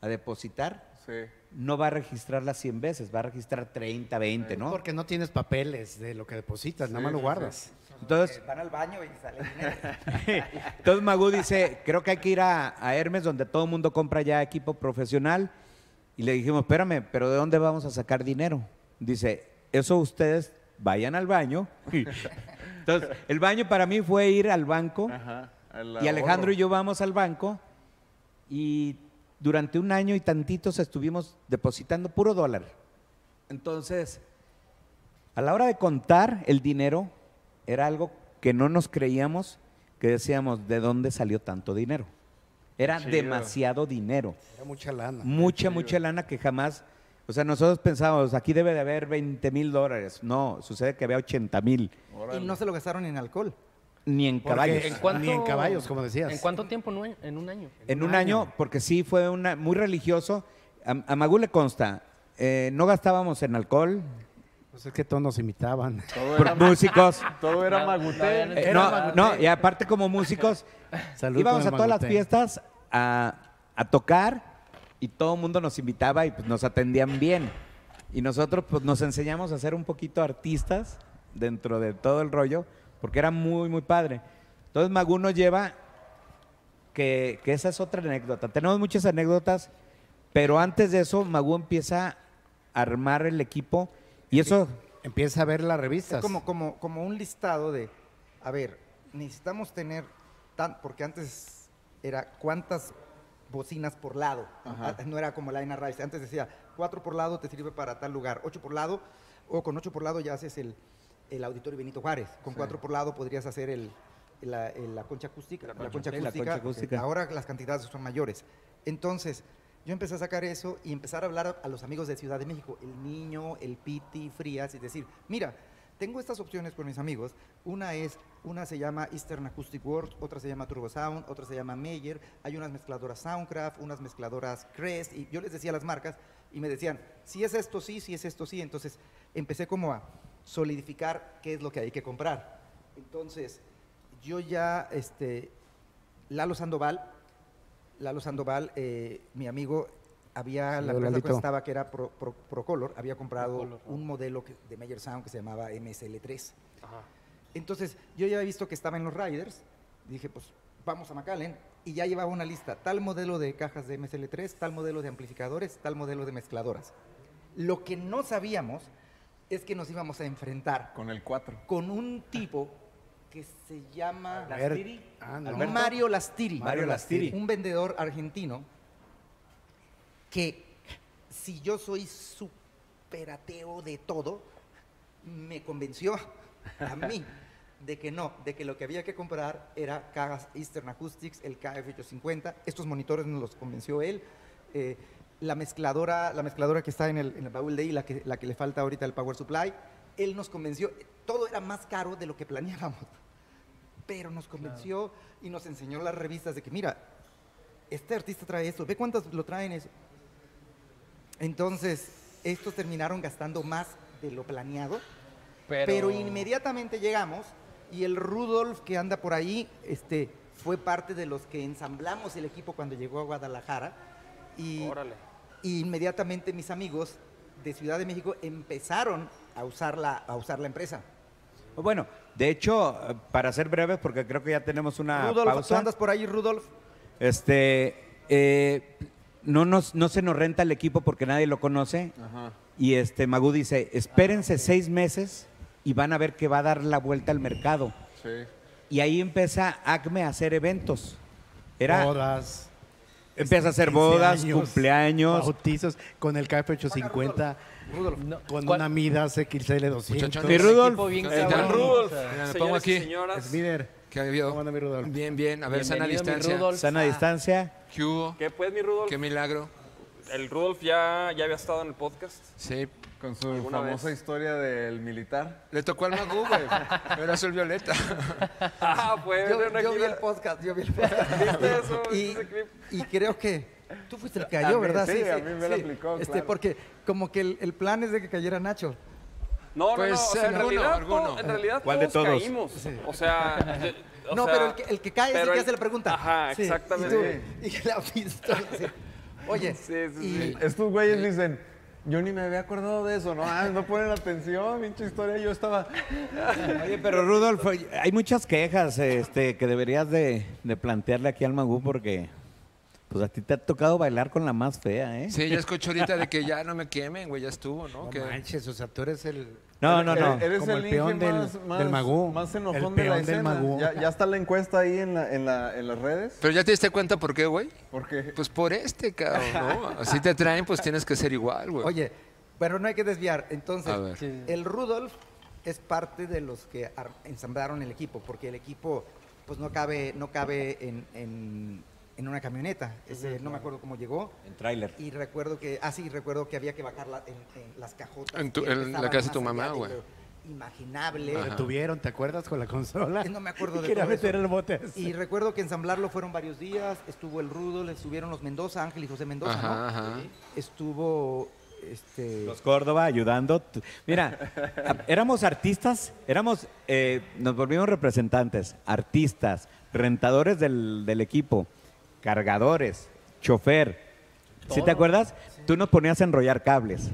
a depositar, Sí. no va a registrar las 100 veces, va a registrar 30, 20, ¿no? Porque no tienes papeles de lo que depositas, nada más lo sí, guardas. Entonces, van al baño y sale dinero. *laughs* Entonces Magú dice, creo que hay que ir a, a Hermes donde todo el mundo compra ya equipo profesional. Y le dijimos, espérame, pero ¿de dónde vamos a sacar dinero? Dice, eso ustedes vayan al baño. *laughs* Entonces, el baño para mí fue ir al banco Ajá. y Alejandro y yo vamos al banco y durante un año y tantitos estuvimos depositando puro dólar. Entonces, a la hora de contar el dinero, era algo que no nos creíamos, que decíamos, ¿de dónde salió tanto dinero? Era Chido. demasiado dinero, Era mucha lana. mucha, mucha lana que jamás, o sea, nosotros pensábamos, aquí debe de haber 20 mil dólares. No, sucede que había 80 mil, y no se lo gastaron en alcohol. Ni en Porque caballos. ¿En cuánto- Ni en caballos, como decías. ¿En cuánto tiempo en un año? En un año? En un año, porque sí fue una, muy religioso. A, a Magú le consta, eh, no gastábamos en alcohol, Pues es que todos nos imitaban. Todo era, músicos. *laughs* todo era todavía no Eh, no, no, y aparte como músicos, *laughs* Salud íbamos a todas las fiestas a, a tocar y todo el mundo nos invitaba y pues nos atendían bien. Y nosotros pues nos enseñamos a ser un poquito artistas dentro de todo el rollo, porque era muy, muy padre. Entonces Magú nos lleva, que, que esa es otra anécdota. Tenemos muchas anécdotas, pero antes de eso Magú empieza a armar el equipo y eso... Empieza a ver las revistas. Es como, como, como un listado de, a ver, necesitamos tener, tan, porque antes era cuántas bocinas por lado, Ajá. Ah, no era como la Rice, antes decía cuatro por lado te sirve para tal lugar, ocho por lado, o con ocho por lado ya haces el, el auditorio Benito Juárez, con cuatro por lado podrías hacer el, la, concha acústica, la concha, la acústica, concha acústica. ahora las cantidades son mayores. Entonces, yo empecé a sacar eso y empezar a hablar a, a los amigos de Ciudad de México, el Niño, el Piti, Frías, y decir, mira, tengo estas opciones con mis amigos. Una es, una se llama Eastern Acoustic World, otra se llama Turbo Sound, otra se llama Meyer, hay unas mezcladoras Soundcraft, unas mezcladoras Crest, y yo les decía las marcas y me decían, si es esto sí, si es esto sí. Entonces empecé como a solidificar qué es lo que hay que comprar. Entonces, yo ya, este, Lalo Sandoval, Lalo Sandoval, eh, mi amigo, había la empresa que estaba que era Pro, Pro- Procolor, había comprado Procolor, un modelo que- de Meyer Sound que se llamaba MSL3. Ajá. Entonces, yo ya había visto que estaba en los Riders, dije, pues vamos a McAllen, y ya llevaba una lista, tal modelo de cajas de MSL3, tal modelo de amplificadores, tal modelo de mezcladoras. Lo que no sabíamos es que nos íbamos a enfrentar Con el 4. con un tipo que se llama ver, ah, no. Mario Lastiri. Mario Lastiri. Un vendedor argentino que si yo soy súper ateo de todo, me convenció a mí de que no, de que lo que había que comprar era cajas Eastern Acoustics, el KF850. Estos monitores nos los convenció él. eh, la mezcladora, la mezcladora que está en el, en el baúl de ahí, la que, la que le falta ahorita el Power Supply, él nos convenció, todo era más caro de lo que planeábamos, pero nos convenció y nos enseñó las revistas de que, mira, este artista trae esto, ve cuántas lo traen eso. Entonces, estos terminaron gastando más de lo planeado, Pero, pero, inmediatamente llegamos y el Rudolf que anda por ahí este, fue parte de los que ensamblamos el equipo cuando llegó a Guadalajara. Y, Órale. Y inmediatamente mis amigos de Ciudad de México empezaron a usar la, a usar la empresa. Bueno, de hecho, para ser breves, porque creo que ya tenemos una Rudolf, ¿tú pausa. andas por ahí, Rudolf? Este, eh, no, nos, no se nos renta el equipo porque nadie lo conoce. Ajá. Y este Magú dice, espérense seis meses y van a ver que va a dar la vuelta al mercado. Sí. Y ahí empieza Acme a hacer eventos. Era, Bodas. Empieza a hacer 15 bodas, años, cumpleaños. Bautizos con el KF 850. no, Con ¿cuál- una Midas XL 200. Muchachones. Mi Rudolf. bien Eh, Rudolf. Mira, me Señores pongo aquí. señoras, Smider. ¿Qué ha habido? ¿Cómo anda mi Rudolf? Bien, bien. A ver, sana distancia. Rudolf. Sana Ah. distancia. ¿Qué hubo? ¿qué pues, mi Rudolf? ¿Qué milagro? El Rudolf ya, ya había estado en el podcast. Sí. Con su ¿Alguna famosa vez? historia del militar. Le tocó al Magú, güey. *laughs* Era azul violeta. *laughs* Ah, fue Yo, una yo vi el podcast, yo vi el *laughs* podcast. ¿Viste eso? y, ¿Viste ese clip? y creo que tú fuiste el que cayó, mí, ¿verdad? sí, a mí me lo aplicó, Este, claro. Porque como que el, el plan es de que cayera Nacho. No, no, Pues, no. o sea, en alguno, realidad, alguno. todo- en realidad ¿Cuál de todos, todos? caímos. O sea, yo- o no, sea, pero el que, el que cae es el que hace la pregunta. Ajá, Sí, exactamente. Y, tú- y la pistola. sí. Oye, Sí, sí, y sí. Estos güeyes dicen, yo ni me había acordado de eso, ¿no? Ah, no ponen atención, pinche historia. Yo estaba... *laughs* Oye, pero Rudolf, hay muchas quejas este, que deberías de, de plantearle aquí al Magú porque pues a ti te ha tocado bailar con la más fea, ¿eh? Sí, ya escucho ahorita de que ya no me quemen, güey. Ya estuvo, ¿no? No Que- manches, o sea, tú eres el... No, no, no. Eres Como el, el peón del- más, del más- Magú. Más El enojón de la peón del. Magú. Ya, ya está la encuesta ahí en, la, en, la, en las redes. Pero ya te diste cuenta por qué, güey. Porque Pues por este, cabrón, ¿no? *laughs* Así te traen, pues tienes que ser igual, güey. Oye, pero no hay que desviar. Entonces, el Rudolf es parte de los que ar- ensamblaron el equipo, porque el equipo pues no cabe, no cabe en, en- en una camioneta. Ese, no me acuerdo cómo llegó. En tráiler. Y recuerdo que, ah sí, recuerdo que había que bajarla en, en las cajotas. En tu- en la casa de tu mamá, güey. Imaginable. Lo tuvieron, ¿te acuerdas con la consola? No me acuerdo de *laughs* Quería todo eso. meter el bote. Y recuerdo que ensamblarlo fueron varios días. Estuvo el Rudolf, estuvieron los Mendoza, Ángel y José Mendoza, Ajá, ¿no? ajá. Estuvo este Los Córdoba ayudando. Mira, éramos artistas, éramos, eh, nos volvimos representantes, artistas, rentadores del, del equipo, cargadores, chofer. ¿Sí te acuerdas? Tú nos ponías a enrollar cables.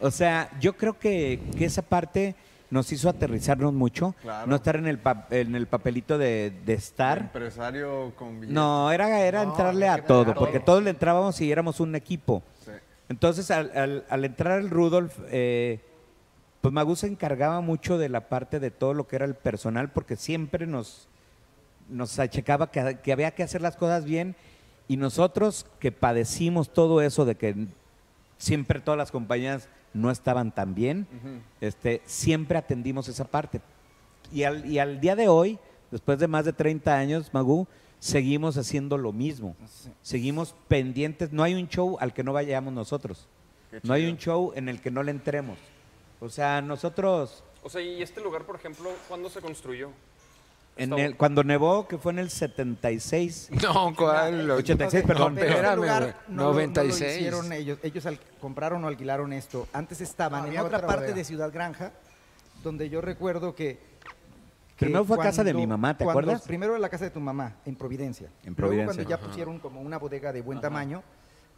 O sea, yo creo que, que esa parte nos hizo aterrizarnos mucho, Claro. no estar en el, pa- en el papelito de, de estar. empresario con billetes. No, era, era No, entrarle a todo, porque todo. todos le entrábamos y éramos un equipo. Sí. Entonces, al, al- al entrar el Rudolf, eh, pues Magu se encargaba mucho de la parte de todo lo que era el personal, porque siempre nos, nos achacaba que, que había que hacer las cosas bien. Y nosotros que padecimos todo eso de que siempre todas las compañías no estaban tan bien, este, siempre atendimos esa parte. Y al, y al día de hoy, después de más de 30 años, Magu, seguimos haciendo lo mismo. Seguimos pendientes. No hay un show al que no vayamos nosotros. No hay un show en el que no le entremos. O sea, nosotros, O sea, y este lugar, por ejemplo, ¿cuándo se construyó? En el, cuando nevó, que fue en el 76, *laughs* No, ¿cuál? 86, Ok, perdón. pero Espérame, lugar no lo- no lo 96. hicieron ellos, ellos al- compraron o alquilaron esto. Antes estaban No, en otra otra parte bodega. de Ciudad Granja, donde yo recuerdo que... que Primero fue casa de mi mamá, ¿te cuando- acuerdas? Primero en la casa de tu mamá, en Providencia. En Luego Providencia. cuando ya pusieron como una bodega de buen tamaño,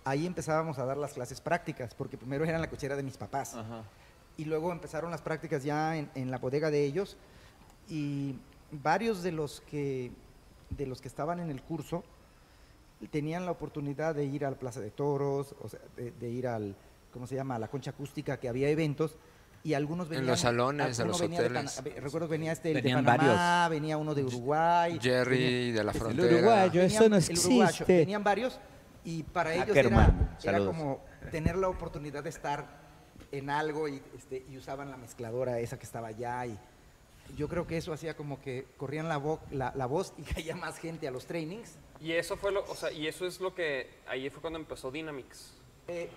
ahí empezábamos a dar las clases prácticas, porque primero era en la cochera de mis papás. Y luego empezaron las prácticas ya en, en la bodega de ellos y varios de los que de los que estaban en el curso tenían la oportunidad de ir al Plaza de Toros, o sea, de, de ir al ¿cómo se llama? a la concha acústica que había eventos y algunos En venían los salones, de alguno los venía de hoteles. Pana- recuerdo venía este el de Panamá, venía uno de Uruguay, Jerry de la el frontera. uruguayo. eso no el uruguayo, existe. Venían varios y para ellos Ackerman, era, era como tener la oportunidad de estar en algo y, este, y usaban la mezcladora esa que estaba allá y yo creo que eso hacía como que corrían la, vo- la, la voz y *laughs* caía más gente a los trainings. Y eso fue lo, o sea, y eso es lo que, ahí fue cuando empezó Dynamics. Eh,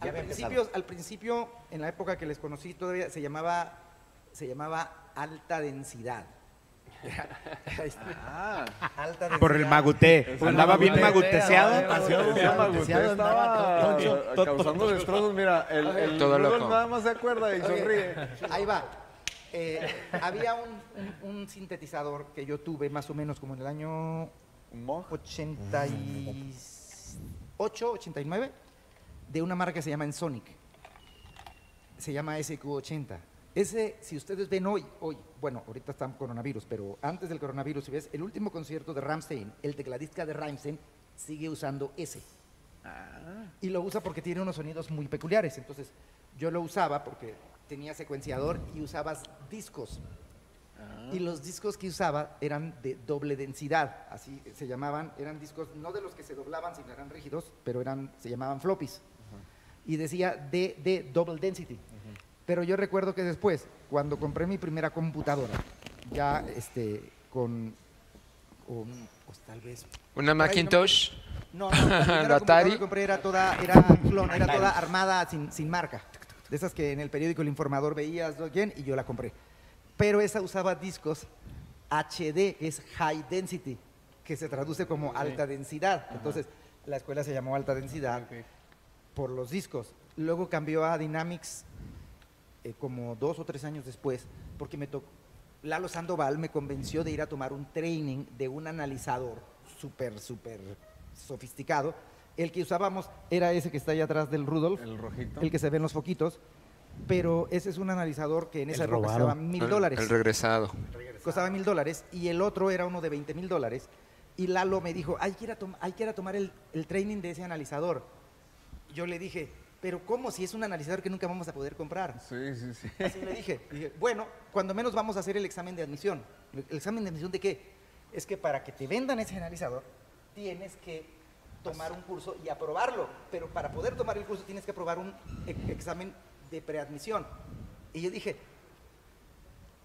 al, principio, al principio, en la época que les conocí, todavía se llamaba, se llamaba alta densidad. *laughs* Ahí está. Ah, alta densidad. Por el maguté. Andaba bien maguteseado. andaba causando destrozos. Mira, el, el loco. nada más se acuerda y sonríe. Ahí va. Eh, había un, un- un sintetizador que yo tuve más o menos como en el año Un Moog. 88, 89, de una marca que se llama Ensonic. Se llama SQ80. Ese, si ustedes ven hoy, hoy, bueno, ahorita está coronavirus, pero antes del coronavirus, si ves, el último concierto de Rammstein, el tecladista de Rammstein sigue usando ese. Y lo usa porque tiene unos sonidos muy peculiares. Entonces, yo lo usaba porque tenía secuenciador y usabas discos. Y los discos que usaba eran de doble densidad, así se llamaban, eran discos no de los que se doblaban, sino eran rígidos, pero eran, se llamaban floppies. Y decía DD Double Density. Pero yo recuerdo que después, cuando compré mi primera computadora, ya este, con, con, pues, tal vez Una Macintosh. no, no, la *laughs* primera ¿La computadora Atari? que compré era toda, era clon, era toda armada sin, sin marca. De esas que en el periódico El Informador veías, ¿no? ¿quién? Y yo la compré. Pero esa usaba discos HD, que es High Density, que se traduce como alta densidad. Entonces, la escuela se llamó alta densidad por los discos. Luego cambió a Dynamics eh, como dos o tres años después, porque me tocó. Lalo Sandoval me convenció de ir a tomar un training de un analizador súper, súper sofisticado. El que usábamos era ese que está ahí atrás del Rudolf, El rojito. el que se ve en los foquitos, pero ese es un analizador que en esa El época robado. costaba mil El- dólares El regresado. costaba mil dólares y el otro era uno de 20 mil dólares. Y Lalo me dijo, hay que ir a, tom- hay que ir a tomar el, el training de ese analizador. Yo le dije, pero ¿cómo si es un analizador que nunca vamos a poder comprar? Sí, sí, sí. Así le dije. *laughs* Dije, bueno, cuando menos vamos a hacer el examen de admisión. ¿El examen de admisión de qué? Es que para que te vendan ese analizador, tienes que tomar un curso y aprobarlo. Pero para poder tomar el curso tienes que aprobar un e- examen de preadmisión. Y yo dije,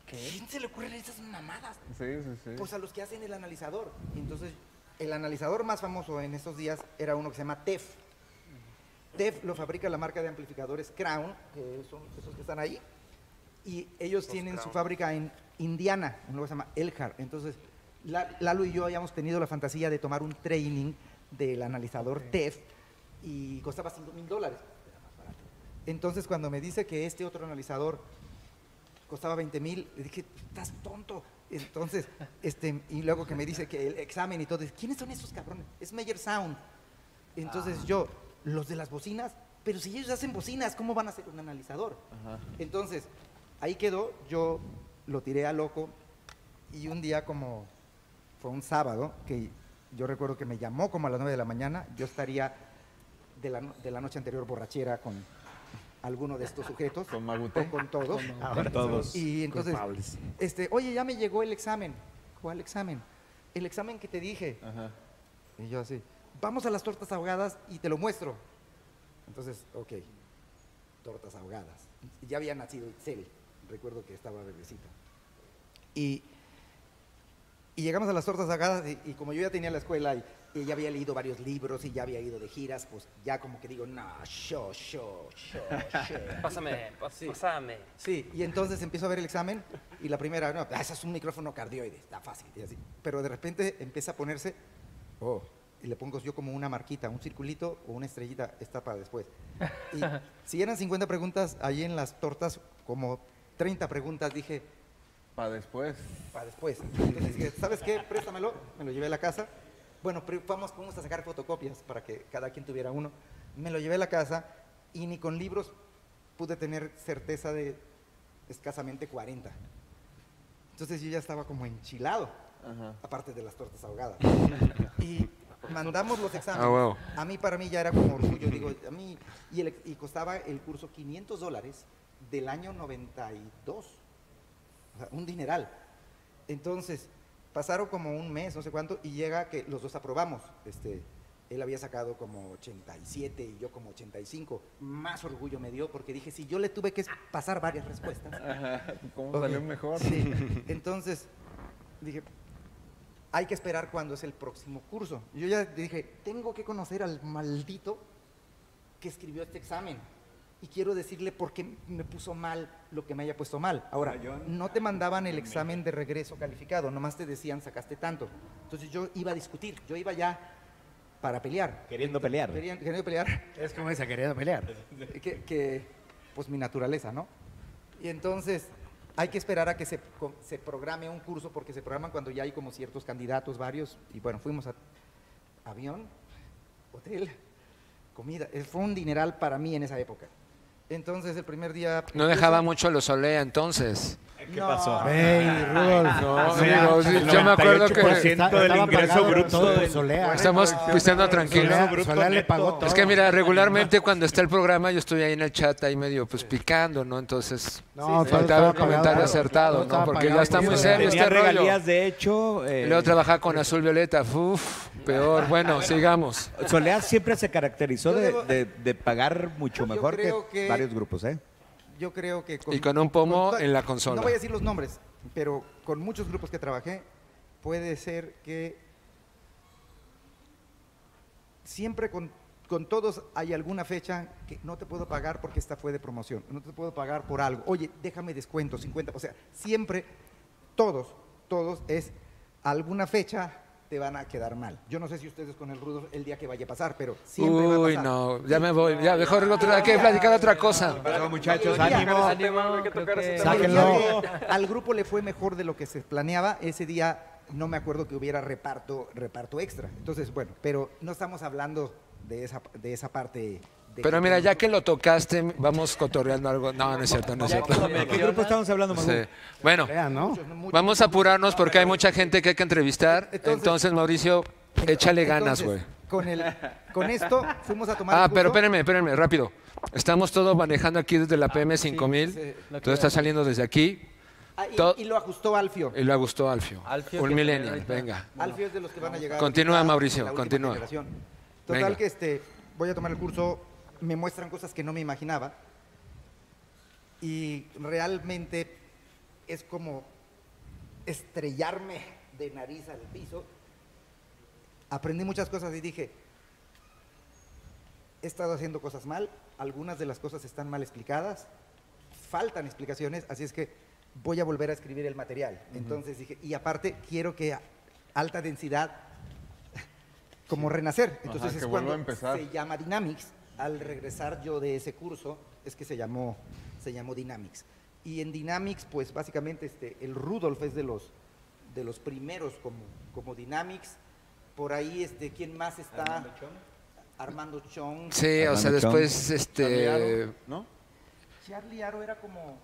¿quién se le ocurren esas mamadas? Sí, sí, sí. Pues a los que hacen el analizador. Y entonces, el analizador más famoso en estos días era uno que se llama TEF. TEF lo fabrica la marca de amplificadores Crown, que son esos que están ahí. Y ellos tienen su fábrica en Indiana, un lugar que se llama Elkhart. Entonces, La- Lalo y yo habíamos tenido la fantasía de tomar un training del analizador TEF y costaba 5 mil dólares. Entonces, cuando me dice que este otro analizador costaba 20 mil, le dije, estás tonto. Entonces, *laughs* este, y luego que me dice que el examen y todo, ¿quiénes son esos cabrones? Es Meyer Sound. Entonces yo, los de las bocinas, pero si ellos hacen bocinas, ¿cómo van a hacer un analizador? Entonces, ahí quedó, yo lo tiré a loco y un día como fue un sábado, que yo recuerdo que me llamó como a las 9 de la mañana, yo estaría de la, de la noche anterior borrachera con alguno de estos sujetos. Con Maguté. o con todos. Ahora todos Y entonces, culpables. este, oye, ya me llegó el examen. ¿Cuál examen? El examen que te dije. Ajá. Y yo así, vamos a las tortas ahogadas y te lo muestro. Entonces, ok, tortas ahogadas. Ya había nacido Itzel, recuerdo que estaba bebecita. Y, y llegamos a las tortas ahogadas y, y como yo ya tenía la escuela y, y ya había leído varios libros y ya había ido de giras, pues ya como que digo, no, show, show, show, show. *laughs* Pásame, pas- Sí. pásame. Sí, y entonces empiezo a ver el examen y la primera, no, ah, ese es un micrófono cardioide, está fácil, y así. Pero de repente empieza a ponerse, oh, y le pongo yo como una marquita, un circulito o una estrellita, está para después. Y *laughs* si eran 50 preguntas, ahí en las tortas, como 30 preguntas, dije, Para después. para después. Entonces dije, ¿sabes qué? Préstamelo, me lo llevé a la casa. Bueno, vamos, vamos a sacar fotocopias para que cada quien tuviera uno. Me lo llevé a la casa y ni con libros pude tener certeza de escasamente 40. Entonces yo ya estaba como enchilado, Ajá. aparte de las tortas ahogadas. *laughs* y mandamos los exámenes. Ah. A mí, para mí ya era como orgullo, digo, a mí, y, el- y costaba el curso 500 dólares del año 92. O sea, un dineral. Entonces, pasaron como un mes, no sé cuánto, y llega que los dos aprobamos. Este, él había sacado como 87 y yo como 85. Más orgullo me dio porque dije, si yo le tuve que pasar varias respuestas. *laughs* Ajá. ¿Cómo Ok. salió mejor? Sí. *laughs* Entonces, dije, hay que esperar cuándo es el próximo curso. Yo ya dije, tengo que conocer al maldito que escribió este examen. Y quiero decirle por qué me puso mal lo que me haya puesto mal. Ahora, no te mandaban el examen de regreso calificado, nomás te decían sacaste tanto. Entonces yo iba a discutir, yo iba ya para pelear. Queriendo pelear. Querían- queriendo pelear. *laughs* Es como esa queriendo pelear. *laughs* que, que, pues mi naturaleza, ¿no? Y entonces hay que esperar a que se, se programe un curso, porque se programan cuando ya hay como ciertos candidatos, varios, y bueno, fuimos a avión, hotel, comida, Eh, fue un dineral para mí en esa época. Entonces el primer día... No dejaba mucho los Olea entonces. ¿Qué pasó? Ey, Rudolf. No, O sea, sí, el yo me acuerdo que 98% Está- del ingreso bruto todo del- Solea. estamos pisteando tranquilos. Solea, le pagó todo. Es que mira, regularmente cuando está el programa yo estoy ahí en el chat ahí medio pues picando, ¿no? Entonces No, faltaba el comentario acertado, ¿no? Porque pagado ya está muy serio Tenía este rollo. regalías, de hecho. eh, luego trabajaba con Azul Violeta, uf, peor. Bueno, sigamos. Solea siempre se caracterizó de, debo- de- de pagar mucho mejor que, varios grupos, ¿eh? Yo creo que... Y con un pomo en la consola. No voy a decir los nombres, pero con muchos grupos que trabajé, puede ser que siempre con, con todos hay alguna fecha que no te puedo pagar porque esta fue de promoción, no te puedo pagar por algo. Oye, déjame descuento, 50. O sea, siempre, todos, todos es alguna fecha te van a quedar mal. Yo no sé si ustedes con el Rudolf el día que vaya a pasar, pero siempre va a Uy, pasar. no, ya me voy. Ya, mejor otro- hay que platicar otra cosa. Bueno, muchachos, ánimo. Ese tema, hay que tocar ese El tema. Sáquenlo. al grupo le fue mejor de lo que se planeaba. Ese día no me acuerdo que hubiera reparto, reparto extra. Entonces, bueno, pero no estamos hablando de esa, de esa parte. Pero mira, ya que lo tocaste, vamos cotorreando algo. No, no es cierto, no es cierto. ¿De qué grupo estamos hablando? Sí. Bueno, vamos a apurarnos porque hay mucha gente que hay que entrevistar. Entonces- Mauricio, échale ganas, güey. Con, el, con esto fuimos a tomar Ah, el pero espérenme, espérenme, rápido. Estamos todos manejando aquí desde la PM 5000. sí, Todo está saliendo desde aquí. Ah, y, lo ajustó Alfio. Y le gustó Alfio. Alfio Un millennial, venga. Alfio es de los que van a llegar. Continúa, Mauricio, continúa. generación. Total Venga. que este, voy a tomar el curso, me muestran cosas que no me imaginaba y realmente es como estrellarme de nariz al piso. Aprendí muchas cosas y dije, he estado haciendo cosas mal, algunas de las cosas están mal explicadas, faltan explicaciones, así es que voy a volver a escribir el material. Entonces dije, y aparte quiero que a alta densidad, como renacer. Entonces es cuando a empezar. se llama Dynamics. Al regresar yo de ese curso, es que se llamó, se llamó Dynamics. Y en Dynamics, pues básicamente este, el Rudolf es de los, de los primeros como, como Dynamics. Por ahí, este, ¿quién más está? Armando Chong. Sí, o sea, Chong. después, este... ¿No? Charlie Aro era como...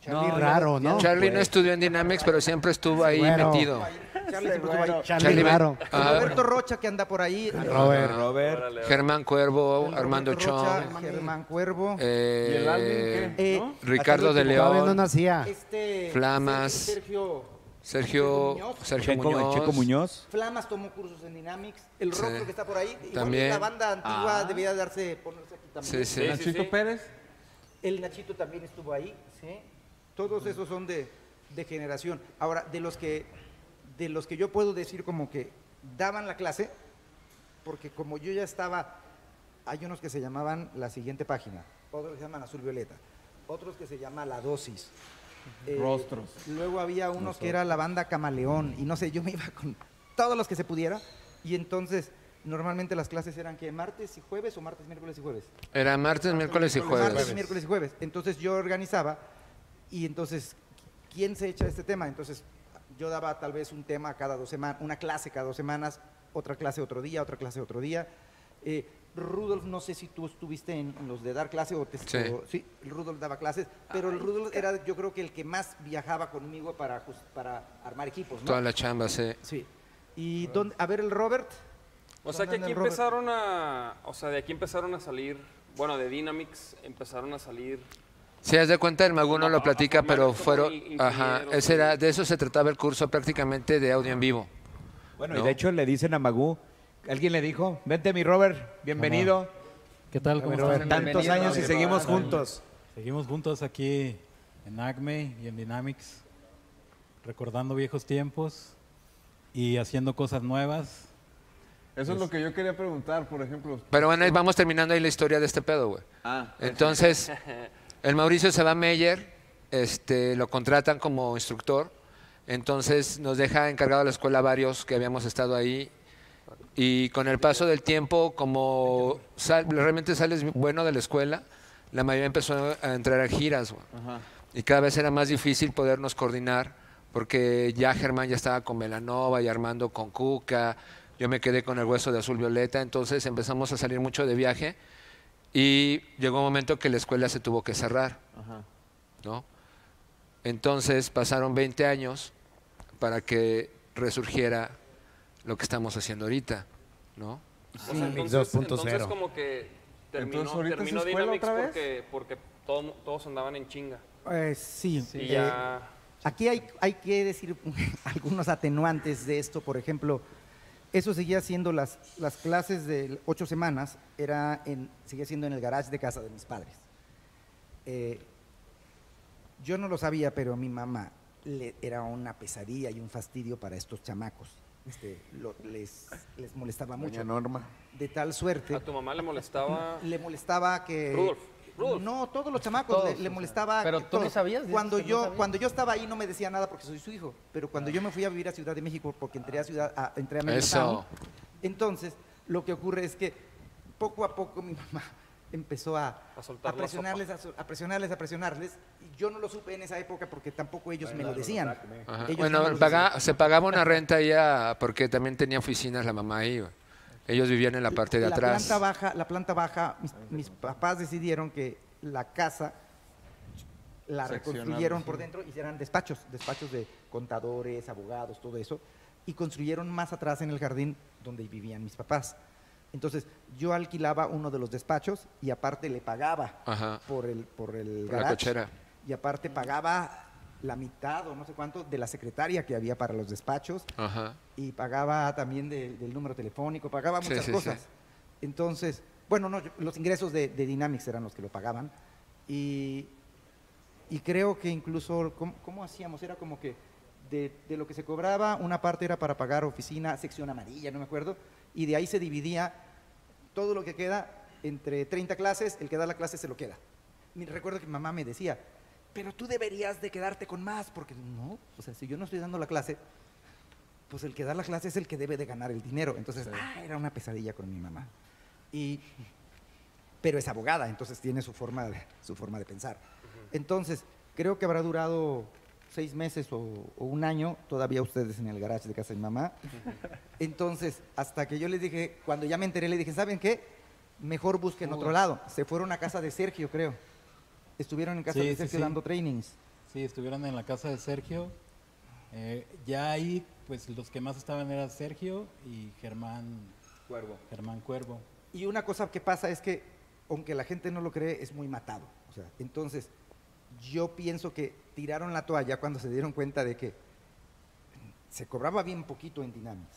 Charlie raro, ¿no? Charlie no estudió en Dynamics, pero siempre estuvo ahí Bueno. metido. Charlie estuvo ahí. Charlie. Ah, Roberto Rocha que anda por ahí. Robert. Robert. Germán Cuervo, Armando Rocha, Chong, Germán Cuervo. eh. Eh, ¿No? Ricardo de Todavía no León, nacía. este, Flamas. Sergio, Sergio, Muñoz. Sergio Checo, Muñoz. Checo Muñoz. Flamas tomó cursos en Dynamics. El Sí. rock que está por ahí. Igual También. La banda antigua debía darse, ponerse aquí Sí, también. sí. Sí, Nachito sí. Pérez. El Nachito también estuvo ahí, ¿sí? Todos esos son de, de generación. Ahora, de los que de los que yo puedo decir como que daban la clase, porque como yo ya estaba, hay unos que se llamaban la siguiente página, otros que se llaman azul violeta, otros que se llama la dosis. Eh, Rostros. Luego había unos que era la banda Camaleón, y no sé, yo me iba con todos los que se pudiera, y entonces normalmente las clases eran que martes y jueves o martes, miércoles y jueves. Era martes, miércoles y Martes, jueves. miércoles y jueves. Entonces yo organizaba y entonces, ¿quién se echa este tema? Entonces yo daba tal vez un tema cada dos semanas, una clase cada dos semanas, otra clase otro día, otra clase otro día. Eh, Rudolf, no sé si tú estuviste en, los de dar clase o te... Sí. o- sí, Rudolf daba clases, pero el Rudolf era yo creo que el que más viajaba conmigo para, jus- para armar equipos, ¿no? Toda la chamba, sí. Sí. Y dónde- a ver el Robert. O sea que ¿Dónde anda aquí empezaron a, o sea, de aquí empezaron a salir, bueno, de Dynamics empezaron a salir Si haz de cuenta, el Maguno Como lo platica, pero fueron, ajá, ese era, de eso se trataba el curso prácticamente de audio en vivo. Bueno, ¿No? y de hecho le dicen a Magú, alguien le dijo, vente mi Robert, bienvenido. ¿Qué tal? ¿Cómo Robert, tantos Bienvenido. años y seguimos juntos. Seguimos juntos aquí en ACME y en Dynamics, recordando viejos tiempos y haciendo cosas nuevas. Eso es lo que yo quería preguntar, por ejemplo. Pero bueno, vamos terminando ahí la historia de este pedo, güey. Ah, Entonces, el Mauricio se va a Meyer, este, lo contratan como instructor, entonces nos deja encargado de la escuela varios que habíamos estado ahí. Y con el paso del tiempo, como sal- realmente sales bueno de la escuela, la mayoría empezó a entrar a giras. Ajá. Y cada vez era más difícil podernos coordinar porque ya Germán ya estaba con Melanova y Armando con Cuca, yo me quedé con el hueso de azul violeta, entonces empezamos a salir mucho de viaje y llegó un momento que la escuela se tuvo que cerrar, Ajá. ¿no? Entonces pasaron 20 años para que resurgiera lo que estamos haciendo ahorita, ¿no? O sea, entonces, 2.0. entonces como que terminó, Entonces, ¿ahorita es terminó escuela Dynamics otra vez? porque, porque todo- todos andaban en chinga. Eh, sí. Y eh, ya... Aquí hay, hay que decir *laughs* algunos atenuantes de esto. Por ejemplo, eso seguía siendo las, las clases de ocho semanas, era en, seguía siendo en el garage de casa de mis padres. Eh, yo no lo sabía, pero a mi mamá le, era una pesadilla y un fastidio para estos chamacos. Este, lo- les, les molestaba mucho. Doña Norma. De tal suerte. A tu mamá le molestaba... Le molestaba que. Rudolf, No, todos los chamacos Todos, le, molestaba. Pero tú todos. sabías, Cuando no yo, sabías. cuando yo estaba ahí no me decía nada porque soy su hijo. Pero cuando yo me fui a vivir a Ciudad de México porque entré a Ciudad, a, entré a Eso. entonces lo que ocurre es que poco a poco mi *laughs* mamá empezó a, A la presionarles, a, a presionarles, a presionarles. Y yo no lo supe en esa época porque tampoco ellos me lo decían. Ellos Bueno, no me lo paga- decían. se pagaba una renta ahí a- porque también tenía oficinas la mamá ahí. Ellos vivían en la parte de la atrás. Planta baja, la planta baja, mis, mis papás decidieron que la casa la reconstruyeron sí. por dentro, hicieran despachos, despachos de contadores, abogados, todo eso, y construyeron más atrás en el jardín donde vivían mis papás. Entonces, yo alquilaba uno de los despachos y aparte le pagaba Ajá. por el, por el Por la cochera. Y aparte pagaba la mitad o no sé cuánto de la secretaria que había para los despachos Ajá. y pagaba también de- del número telefónico, pagaba muchas sí, cosas. sí. Entonces, bueno, no, los ingresos de, de Dynamics eran los que lo pagaban. Y, y creo que incluso, ¿cómo, cómo hacíamos? Era como que de, de lo que se cobraba, una parte era para pagar oficina, sección amarilla, no me acuerdo, y de ahí se dividía todo lo que queda entre 30 clases, el que da la clase se lo queda. Recuerdo que mi mamá me decía, pero tú deberías de quedarte con más, porque no, o sea, si yo no estoy dando la clase, pues el que da la clase es el que debe de ganar el dinero. Entonces, ah, era una pesadilla con mi mamá. Y, pero es abogada, entonces tiene su forma de, su forma de pensar. Entonces, creo que habrá durado seis meses o, o un año, todavía ustedes en el garage de casa de mi mamá. Entonces, hasta que yo les dije, cuando ya me enteré, le dije, ¿saben qué? Mejor busquen otro lado. Se fueron a casa de Sergio, creo. Estuvieron en casa Sí, de sí, Sergio sí. dando trainings. Sí, estuvieron en la casa de Sergio. Eh, ya ahí, pues los que más estaban eran Sergio y Germán Cuervo. Germán Cuervo. Y una cosa que pasa es que, aunque la gente no lo cree, es muy matado. O sea, entonces, yo pienso que tiraron la toalla cuando se dieron cuenta de que se cobraba bien poquito en Dynamics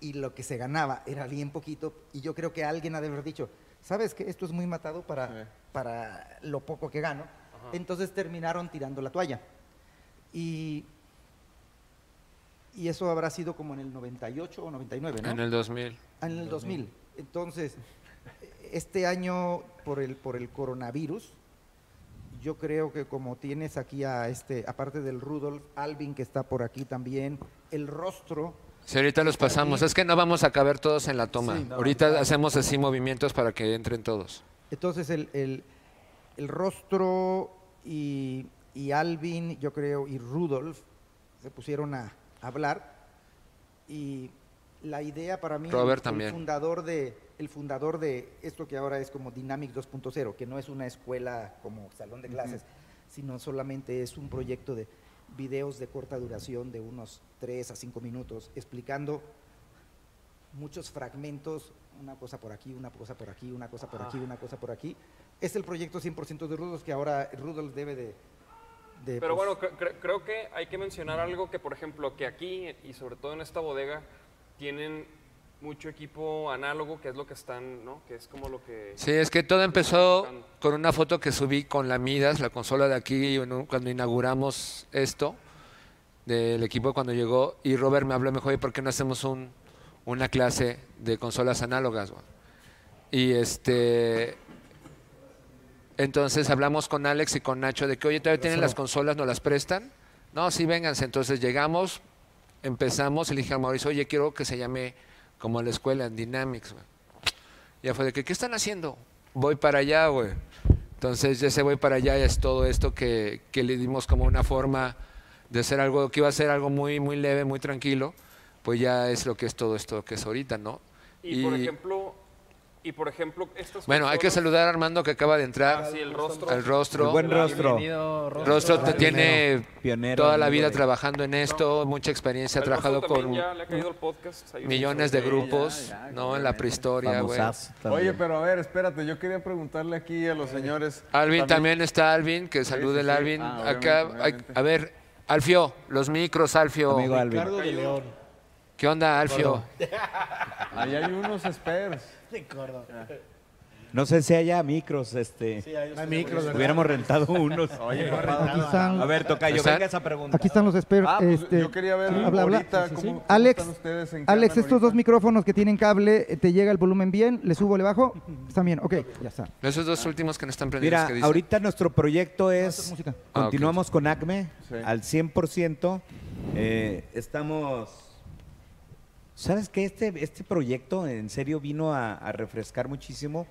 y lo que se ganaba era bien poquito. Y yo creo que alguien ha de haber dicho, ¿sabes que esto es muy matado para, Sí. para lo poco que gano? Entonces terminaron tirando la toalla. Y, y eso habrá sido como en el 98 o 99, ¿no? En el 2000. Ah, En el 2000. Entonces, este año por el por el coronavirus, yo creo que como tienes aquí a este, aparte del Rudolf Alvin que está por aquí también, el rostro, Sí, ahorita los pasamos. Es que no vamos a caber todos en la toma. ahorita hacemos así movimientos para que entren todos. entonces el, el- el rostro y, y Alvin, yo creo, y Rudolf se pusieron a hablar y la idea para mí, Robert el, también. fundador de el fundador de esto que ahora es como Dynamic 2.0, que no es una escuela como salón de clases, sino solamente es un proyecto de videos de corta duración de unos 3 a 5 minutos explicando muchos fragmentos, una cosa por aquí, una cosa por aquí, una cosa por aquí, una cosa por aquí. Es el proyecto 100% de Rudolf que ahora Rudolf debe de... de, Pero pues, bueno, cre- cre- creo que hay que mencionar algo que, por ejemplo, que aquí y sobre todo en esta bodega tienen mucho equipo análogo, que es lo que están, ¿no? Que es como lo que... Sí, es que todo empezó con una foto que subí con la Midas, la consola de aquí, cuando inauguramos esto, del equipo cuando llegó, y Robert me habló, me dijo, "Oye, ¿por qué no hacemos un, una clase de consolas análogas. Y este, entonces hablamos con Alex y con Nacho de que, oye, todavía tienen las consolas, ¿nos las prestan? No, sí, vénganse. Entonces llegamos, empezamos y le dije a Mauricio, oye, quiero que se llame como la escuela, en Dynamics. güey. Ya fue de que, ¿qué están haciendo? Voy para allá, güey. Entonces, ya ese voy para allá es todo esto que, que le dimos como una forma de hacer algo que iba a ser algo muy, muy leve, muy tranquilo, pues ya es lo que es todo esto que es ahorita, ¿no? Y, por ejemplo, y por ejemplo, estas Bueno, hay que saludar a Armando que acaba de entrar. Ah, sí, el rostro. Al rostro. El buen rostro. Bienvenido, Rostro. Rostro te tiene Pionero, toda la vida de- trabajando en esto, mucha experiencia, ha trabajado con también ya le ha caído el podcast. ahí millones de grupos, ya, ya, ¿no? En la prehistoria, güey. Oye, pero a ver, espérate, yo quería preguntarle aquí a los señores. Alvin también está Alvin, que salude sí, el sí. Alvin. Ah, Acá, obviamente, hay- obviamente. a ver, Alfio, los micros, Alfio. Amigo Alvin. Ricardo de León. ¿Qué onda, Alfio? *laughs* Ahí hay unos spares. Ricardo. No sé si haya micros, este. Hay micros, ¿verdad? Hubiéramos rentado unos. *laughs* Oye, Aquí están, A ver, toca yo, venga esa pregunta. aquí están los spares. Ah, pues este, yo quería ver habla, habla. ahorita Sí, sí, cómo, sí. cómo Alex, están ustedes. en Alex, estos dos ahorita. micrófonos que tienen cable, eh, ¿te llega el volumen bien? ¿Le subo, le bajo? Están bien, ok, ya está. Esos dos últimos que no están prendidos, Mira, ahorita nuestro proyecto es música. Ah, ok. Continuamos con ACME Sí. al 100%. Eh, estamos. ¿Sabes qué? Este, este proyecto en serio vino a, a refrescar muchísimo.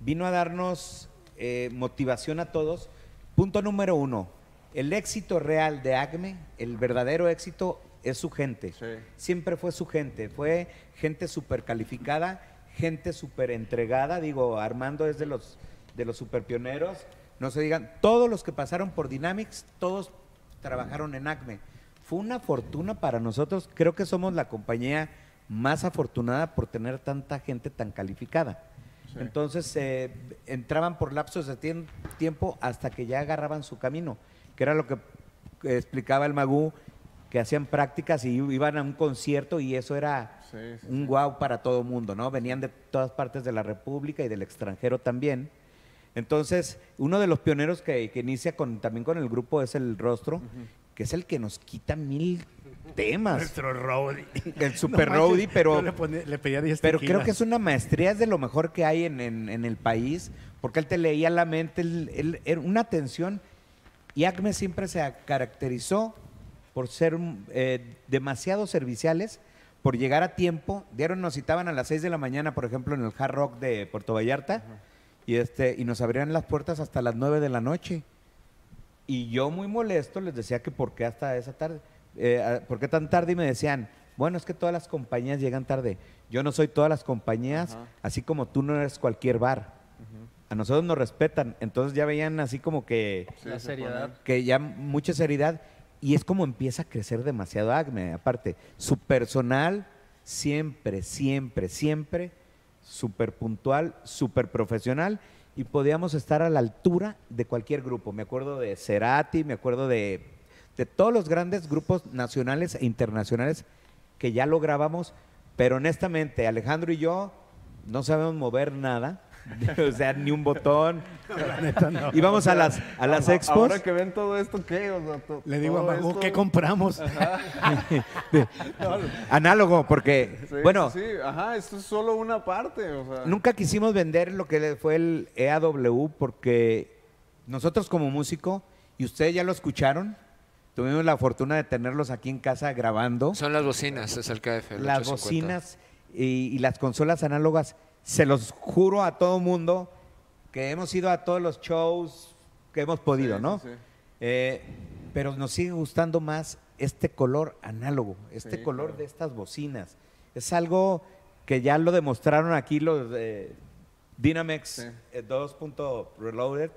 Vino a darnos eh, motivación a todos. Punto número uno. El éxito real de ACME, el verdadero éxito, es su gente. Sí. Siempre fue su gente. Fue gente súper calificada, gente súper entregada. Digo, Armando es de los, de los super pioneros. No se digan, todos los que pasaron por Dynamics, todos trabajaron en ACME. Fue una fortuna para nosotros. Creo que somos la compañía más afortunada por tener tanta gente tan calificada. Entonces eh, entraban por lapsos de tiem- tiempo hasta que ya agarraban su camino, que era lo que explicaba el Magú, que hacían prácticas y iban a un concierto y eso era Sí, sí, un wow para todo el mundo, ¿no? Venían de todas partes de la República y del extranjero también. Entonces, uno de los pioneros que, que inicia con, también con el grupo es el Rostro, que es el que nos quita mil temas. Nuestro roadie. El *laughs* super No roadie, pero, le, ponía- le pedía 10 pero creo que es una maestría, es de lo mejor que hay en, en- en el país, porque él te leía la mente, él- él- era una atención, y ACME siempre se caracterizó por ser eh, demasiado serviciales, por llegar a tiempo. Diario nos citaban a las 6 de la mañana, por ejemplo, en el Hard Rock de Puerto Vallarta, y, este, y nos abrían las puertas hasta las 9 de la noche. Y yo muy molesto les decía que por qué hasta esa tarde, eh, ah, por qué tan tarde y me decían, bueno, es que todas las compañías llegan tarde. Yo no soy todas las compañías, así como tú no eres cualquier bar. A nosotros nos respetan, entonces ya veían así como que, La seriedad. que ya mucha seriedad y es como empieza a crecer demasiado ACME. Aparte, su personal siempre, siempre, siempre súper puntual, súper profesional y podíamos estar a la altura de cualquier grupo. Me acuerdo de Cerati, me acuerdo de, de todos los grandes grupos nacionales e internacionales que ya lográbamos, pero honestamente Alejandro y yo no sabemos mover nada, *laughs* o sea, ni un botón. Íbamos a las, a las Ahora- expos. Ahora que ven todo esto, ¿qué? O sea, to- Le digo a Magu, esto- ¿qué compramos? *laughs* Análogo, porque, Sí, bueno, sí, sí, ajá, esto es solo una parte, o sea. nunca quisimos vender lo que fue el EAW porque nosotros como músico, y ustedes ya lo escucharon, tuvimos la fortuna de tenerlos aquí en casa grabando. Son las bocinas, es el KF. el las 850. bocinas y, y las consolas análogas, se los juro a todo mundo que hemos ido a todos los shows que hemos podido, Sí, ¿no? sí, sí. Eh, pero nos sigue gustando más este color análogo, este Sí, color claro. de estas bocinas. Es algo que ya lo demostraron aquí los de Dynamex Sí. eh, 2. Reloaded.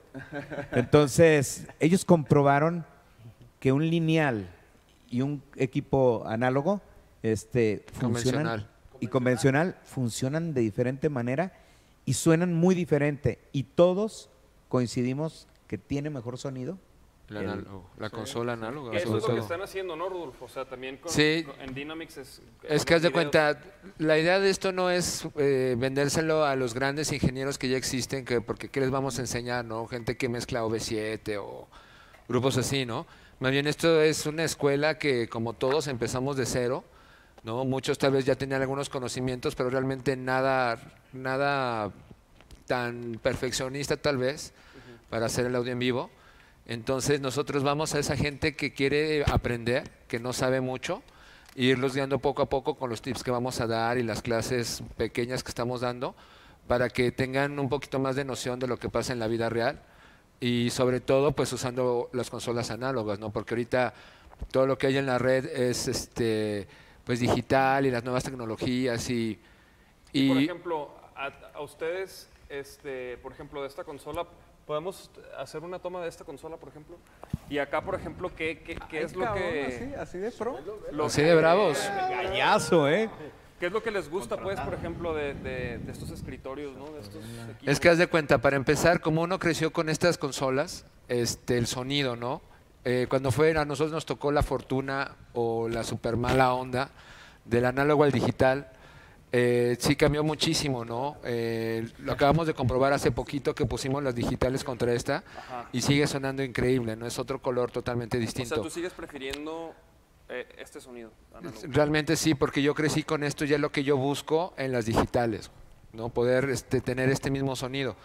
Entonces, ellos comprobaron que un lineal y un equipo análogo este, funcionan Convencional. y convencional funcionan de diferente manera y suenan muy diferente y todos coincidimos que tiene mejor sonido. La, El- análogo, la consola análoga. Eso es lo que están haciendo, ¿no, Rudolfo? O sea, también con, Sí. con- en Dynamics es... Es que haz de cuenta, la idea de esto no es eh, vendérselo a los grandes ingenieros que ya existen, que porque qué les vamos a enseñar, ¿no? Gente que mezcla OV7 o grupos así, ¿no? Más bien esto es una escuela que como todos empezamos de cero, ¿no? Muchos tal vez ya tenían algunos conocimientos, pero realmente nada, nada tan perfeccionista tal vez para hacer el audio en vivo. Entonces nosotros vamos a esa gente que quiere aprender, que no sabe mucho, e irlos guiando poco a poco con los tips que vamos a dar y las clases pequeñas que estamos dando para que tengan un poquito más de noción de lo que pasa en la vida real y sobre todo pues usando las consolas análogas, ¿no? Porque ahorita todo lo que hay en la red es este pues digital y las nuevas tecnologías y, Y, por ejemplo, a, a ustedes, este, por ejemplo, de esta consola, ¿podemos hacer una toma de esta consola, por ejemplo? Y acá, por ejemplo, ¿qué, qué, qué es lo Cabrón, que... Así, así de pro. lo así que- de bravos. Gallazo, ¿eh? ¿Qué es lo que les gusta, pues, por ejemplo, de, de- de estos escritorios, ¿no? De estos equipos. Es que haz de cuenta, para empezar, como uno creció con estas consolas, este, el sonido, ¿no? Eh, cuando fue, a nosotros nos tocó la fortuna o la super mala onda del análogo al digital, eh, sí cambió muchísimo, ¿no? Eh, lo acabamos de comprobar hace poquito que pusimos las digitales contra esta Ajá. y sigue sonando increíble, ¿no? Es otro color totalmente O distinto. sea, tú sigues prefiriendo este sonido. análogo. Realmente sí, porque yo crecí con esto, ya es lo que yo busco en las digitales, ¿no? Poder este, tener este mismo sonido.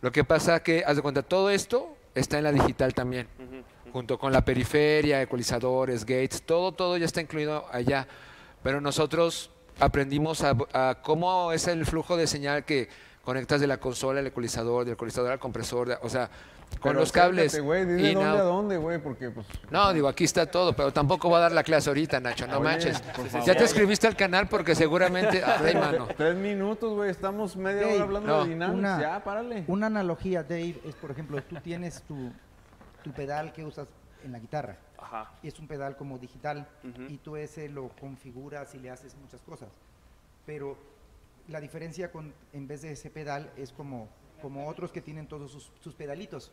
Lo que pasa que, haz de cuenta, todo esto está en la digital también, junto con la periferia, ecualizadores, gates, todo, todo ya está incluido allá. Pero nosotros aprendimos a, a cómo es el flujo de señal que conectas de la consola al ecualizador, del ecualizador al compresor, de- o sea, con Pero los cables. dile in, dónde out. a dónde, güey, porque pues... No, digo, aquí está todo, pero tampoco voy a dar la clase ahorita, Nacho, no Oye, manches. Ya te escribiste al canal porque seguramente... *laughs* Ay, mano. Tres minutos, güey, estamos media Dave, hora hablando no, de Dynamics, una- ya, párale. Una analogía, Dave, es por ejemplo, tú tienes tu, tu pedal que usas en la guitarra. Ajá. Y es un pedal como digital y tú ese lo configuras y le haces muchas cosas. Pero la diferencia con, en vez de ese pedal es como, como otros que tienen todos sus, sus pedalitos.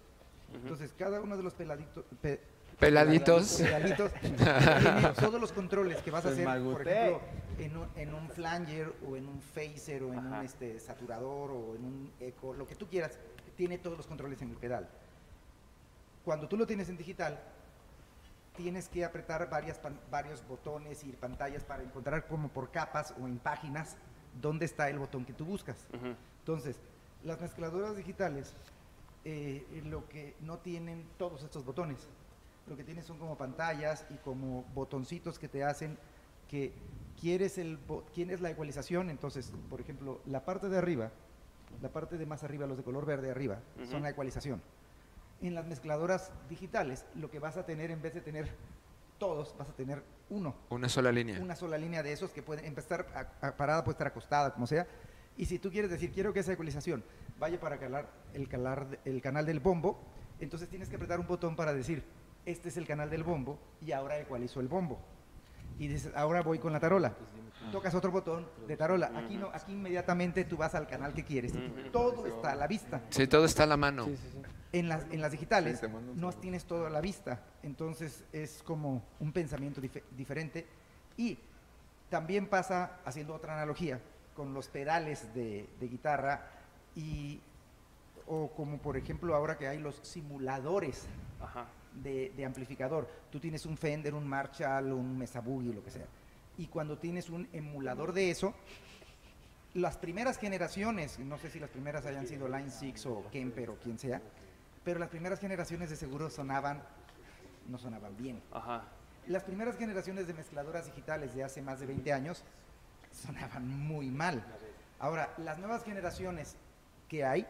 Entonces, cada uno de los peladitos, pe- Peladitos. *laughs* pedalitos tiene *laughs* todos los controles que vas a Pues hacer, por ejemplo, en un, en un flanger o en un phaser o en un este, saturador o en un eco, lo que tú quieras, tiene todos los controles en el pedal. Cuando tú lo tienes en digital, tienes que apretar varias pan- varios botones y pantallas para encontrar como por capas o en páginas dónde está el botón que tú buscas. Ujú. Entonces, las mezcladoras digitales eh, lo que no tienen todos estos botones. Lo que tienen son como pantallas y como botoncitos que te hacen que quieres el bo- quieres la ecualización, entonces, por ejemplo, la parte de arriba, la parte de más arriba, los de color verde arriba, son la ecualización. En las mezcladoras digitales, lo que vas a tener en vez de tener todos, vas a tener uno Una sola línea. una sola línea de esos que pueden empezar a, a- parada, puede estar acostada, como sea. Y si tú quieres decir, quiero que esa ecualización vaya para calar el, calar, el canal del bombo, entonces tienes que apretar un botón para decir, este es el canal del bombo y ahora ecualizo el bombo. Y dices, ahora voy con la tarola. Tocas otro botón de tarola. Aquí no, aquí inmediatamente tú vas al canal que quieres. Todo está a la vista. Sí, todo está a la mano. En las, en las digitales Sí, no tienes todo a la vista, entonces es como un pensamiento dife- diferente. Y también pasa, haciendo otra analogía, con los pedales de, de guitarra y o como por ejemplo ahora que hay los simuladores Ajá. de, de amplificador. Tú tienes un Fender, un Marshall, un Mesa Boogie, lo que sea. Y cuando tienes un emulador de eso, las primeras generaciones, no sé si las primeras hayan sido Line 6 o Kemper o quien sea, pero las primeras generaciones de seguro sonaban, no sonaban bien. Ajá. Las primeras generaciones de mezcladoras digitales de hace más de 20 años sonaban muy mal. Ahora, las nuevas generaciones que hay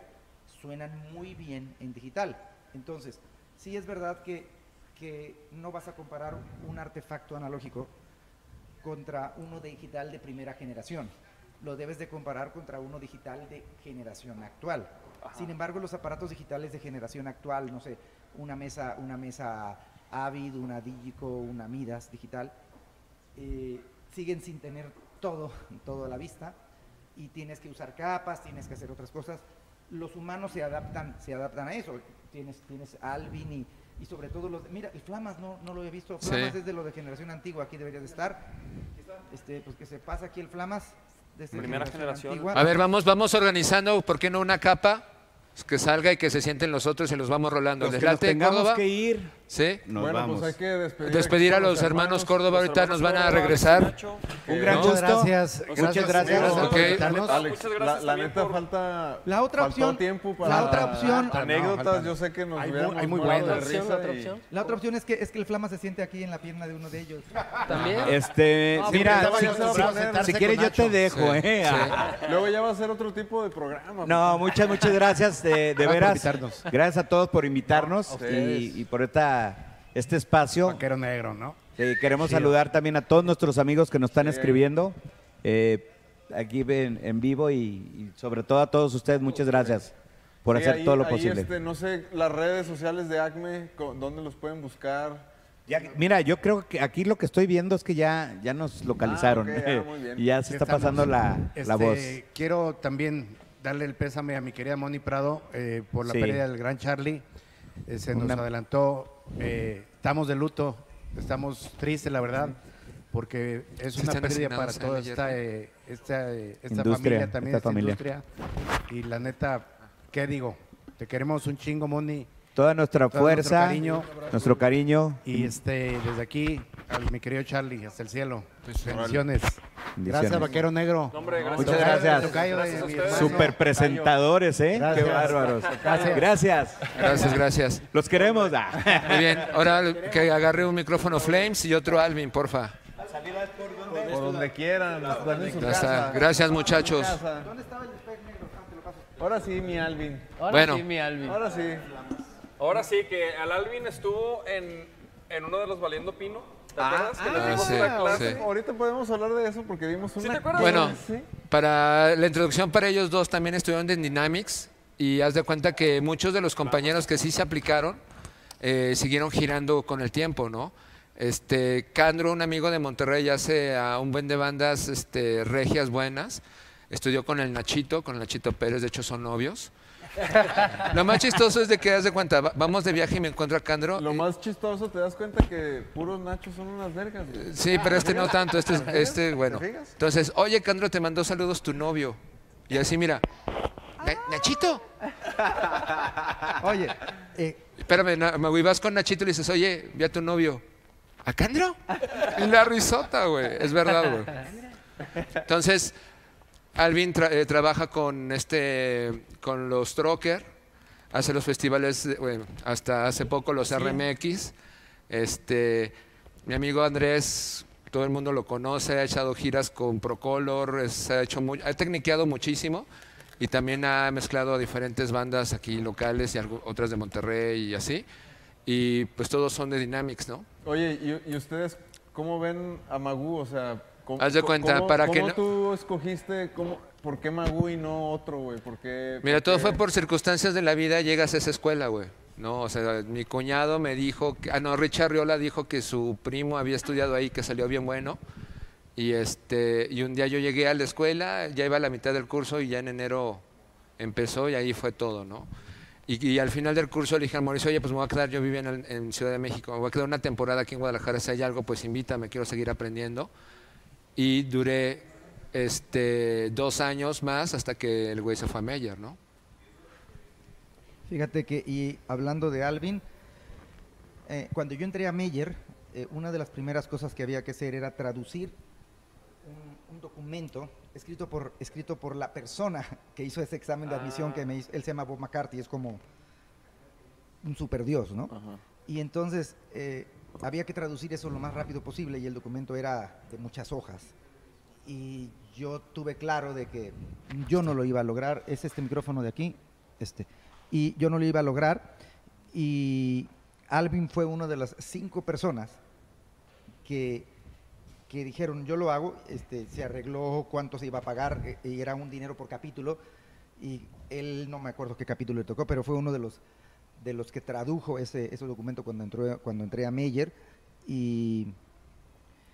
suenan muy bien en digital. Entonces, sí es verdad que, que no vas a comparar un artefacto analógico contra uno digital de primera generación. Lo debes de comparar contra uno digital de generación actual. Sin embargo, los aparatos digitales de generación actual, no sé, una mesa, una mesa Avid, una Digico, una Midas digital, eh, siguen sin tener todo, todo a la vista y tienes que usar capas, tienes que hacer otras cosas. Los humanos se adaptan, se adaptan a eso. Tienes, tienes Alvin y, y sobre todo los... Mira, el Flamas no, no lo he visto. Sí. Flamas es de lo de generación antigua, aquí debería de estar. Este, pues que se pasa aquí el Flamas. desde Primera generación. antigua. A ver, vamos, vamos organizando, ¿por qué no una capa? Que salga y que se sienten los otros y los vamos rolando. Los ¿Les que nos late, tengamos Córdoba? que ir. ¿Sí? Nos bueno, vamos. pues hay que despedir, Despedir a los hermanos Córdoba, los ahorita hermanos nos van a regresar. Nacho. Un gran ¿No? gusto. Gracias. Muchas gracias. Muchas la, gracias la neta por- falta La otra opción- tiempo la para otra opción- anécdotas yo sé que nos Hay hay muy buenas. La otra opción es que, es que el flama se siente aquí en la pierna de uno de ellos. También. Este, No, mira, si, quieres yo te dejo, ¿eh? luego ya va a ser otro tipo de programa No, muchas, muchas *laughs* gracias, de, de veras. Gracias a todos por invitarnos ustedes. y, y por esta, este espacio. Vaquero negro, ¿no? Sí, queremos saludar también a todos nuestros amigos que nos están escribiendo eh, aquí en, en vivo y, y sobre todo a todos ustedes, muchas gracias por Sí, hacer ahí- todo lo ahí, posible. este, no sé, las redes sociales de Acme, ¿dónde los pueden buscar? Ya- mira, yo creo que aquí lo que estoy viendo es que ya, ya nos localizaron Ah, ok, ah, *laughs* y ya se Sí está pasando la, la Este, voz. Quiero también darle el pésame a mi querida Moni Prado eh, por la Sí. pérdida del gran Charlie. Eh, se nos Una- adelantó. eh, estamos de luto, estamos tristes, la verdad, porque es una pérdida para toda esta, eh, esta, eh, familia también, esta esta familia. industria. Y la neta, ¿qué digo? Te queremos un chingo, Moni. Toda nuestra todo nuestro fuerza, cariño. nuestro cariño. Y este, desde aquí, a mi querido Charlie, hasta el cielo. Pues, Bendiciones. Gracias, vaquero negro. No, hombre, gracias. Muchas gracias. Tocayo Gracias mi. Super presentadores, ¿eh? Gracias. Qué bárbaros. Gracias. Gracias. Gracias, gracias. Los queremos. Ah. Muy bien, ahora que agarre un micrófono Flames y otro Alvin, porfa. Por donde quieran, están en su Ya está. casa. Gracias, muchachos. Casa. Ahora sí, mi Alvin. Bueno, Ahora sí. Ahora sí, que al Alvin estuvo en, en uno de los Valiendo Pino. ¿Te acuerdas? Que les ah, dimos sí, una clase. sí. Ahorita podemos hablar de eso porque vimos ¿Sí una... te acuerdas? Bueno, Sí. para la introducción para ellos dos también estuvieron en Dynamics y haz de cuenta que muchos de los compañeros que sí se aplicaron eh, siguieron girando con el tiempo, ¿no? Este, Candro, un amigo de Monterrey, hace a un buen de bandas este, regias buenas. Estudió con el Nachito, con el Nachito Pérez, de hecho son novios. *laughs* Lo más chistoso es de que, haz de cuenta, va- vamos de viaje y me encuentro a Candro. Lo y- más chistoso, te das cuenta que puros nachos son unas vergas. güey. Sí, pero este no tanto, este, es- este bueno. Entonces, oye, Candro, te mandó saludos tu novio. Y así, mira, "Na- Nachito. Oye, eh, Espérame, na- me güey, vas con Nachito y le dices, oye, vi a tu novio. ¿A Candro? Y la risota, güey. Es verdad, güey. Entonces, Alvin tra- eh, trabaja con este, con los Trocker, hace los festivales, bueno, hasta hace poco los RMX. Este, mi amigo Andrés, todo el mundo lo conoce, ha echado giras con Procolor, es- ha hecho muy- ha tecniqueado muchísimo y también ha mezclado a diferentes bandas aquí locales y algo- otras de Monterrey y así. Y pues todos son de Dynamics, ¿no? Oye, ¿y, y ustedes cómo ven a Magú? O sea, ¿cómo, Haz de cuenta, cómo- para cómo que no- tú escogiste, cómo, por qué Magú y no otro, güey? ¿Por qué? Mira, por todo qué? fue por circunstancias de la vida, llegas a esa escuela, güey. No, o sea, mi cuñado me dijo, que, ah, no, Richard Riola dijo que su primo había estudiado ahí, que salió bien bueno. Y este, y un día yo llegué a la escuela, ya iba a la mitad del curso y ya en enero empezó y ahí fue todo, ¿no? Y, y al final del curso le dije a Mauricio, oye, pues me voy a quedar, yo vivía en, en Ciudad de México, me voy a quedar una temporada aquí en Guadalajara, si hay algo, pues invítame, quiero seguir aprendiendo. Y duré este, dos años más hasta que el güey se fue a Meyer, ¿no? Fíjate que, y hablando de Alvin, eh, cuando yo entré a Meyer, eh, una de las primeras cosas que había que hacer era traducir un, un documento escrito por, escrito por la persona que hizo ese examen de admisión, que me hizo, él se llama Bob McCarthy, es como un superdios, ¿no? Y entonces eh, había que traducir eso lo más rápido posible y el documento era de muchas hojas. Y yo tuve claro de que yo no lo iba a lograr, es este micrófono de aquí, este, y yo no lo iba a lograr. Y Alvin fue una de las cinco personas que, que dijeron, yo lo hago, este, se arregló cuánto se iba a pagar, eh, y era un dinero por capítulo, y él no me acuerdo qué capítulo le tocó, pero fue uno de los, de los que tradujo ese, ese documento cuando, entró, cuando entré a Meyer, y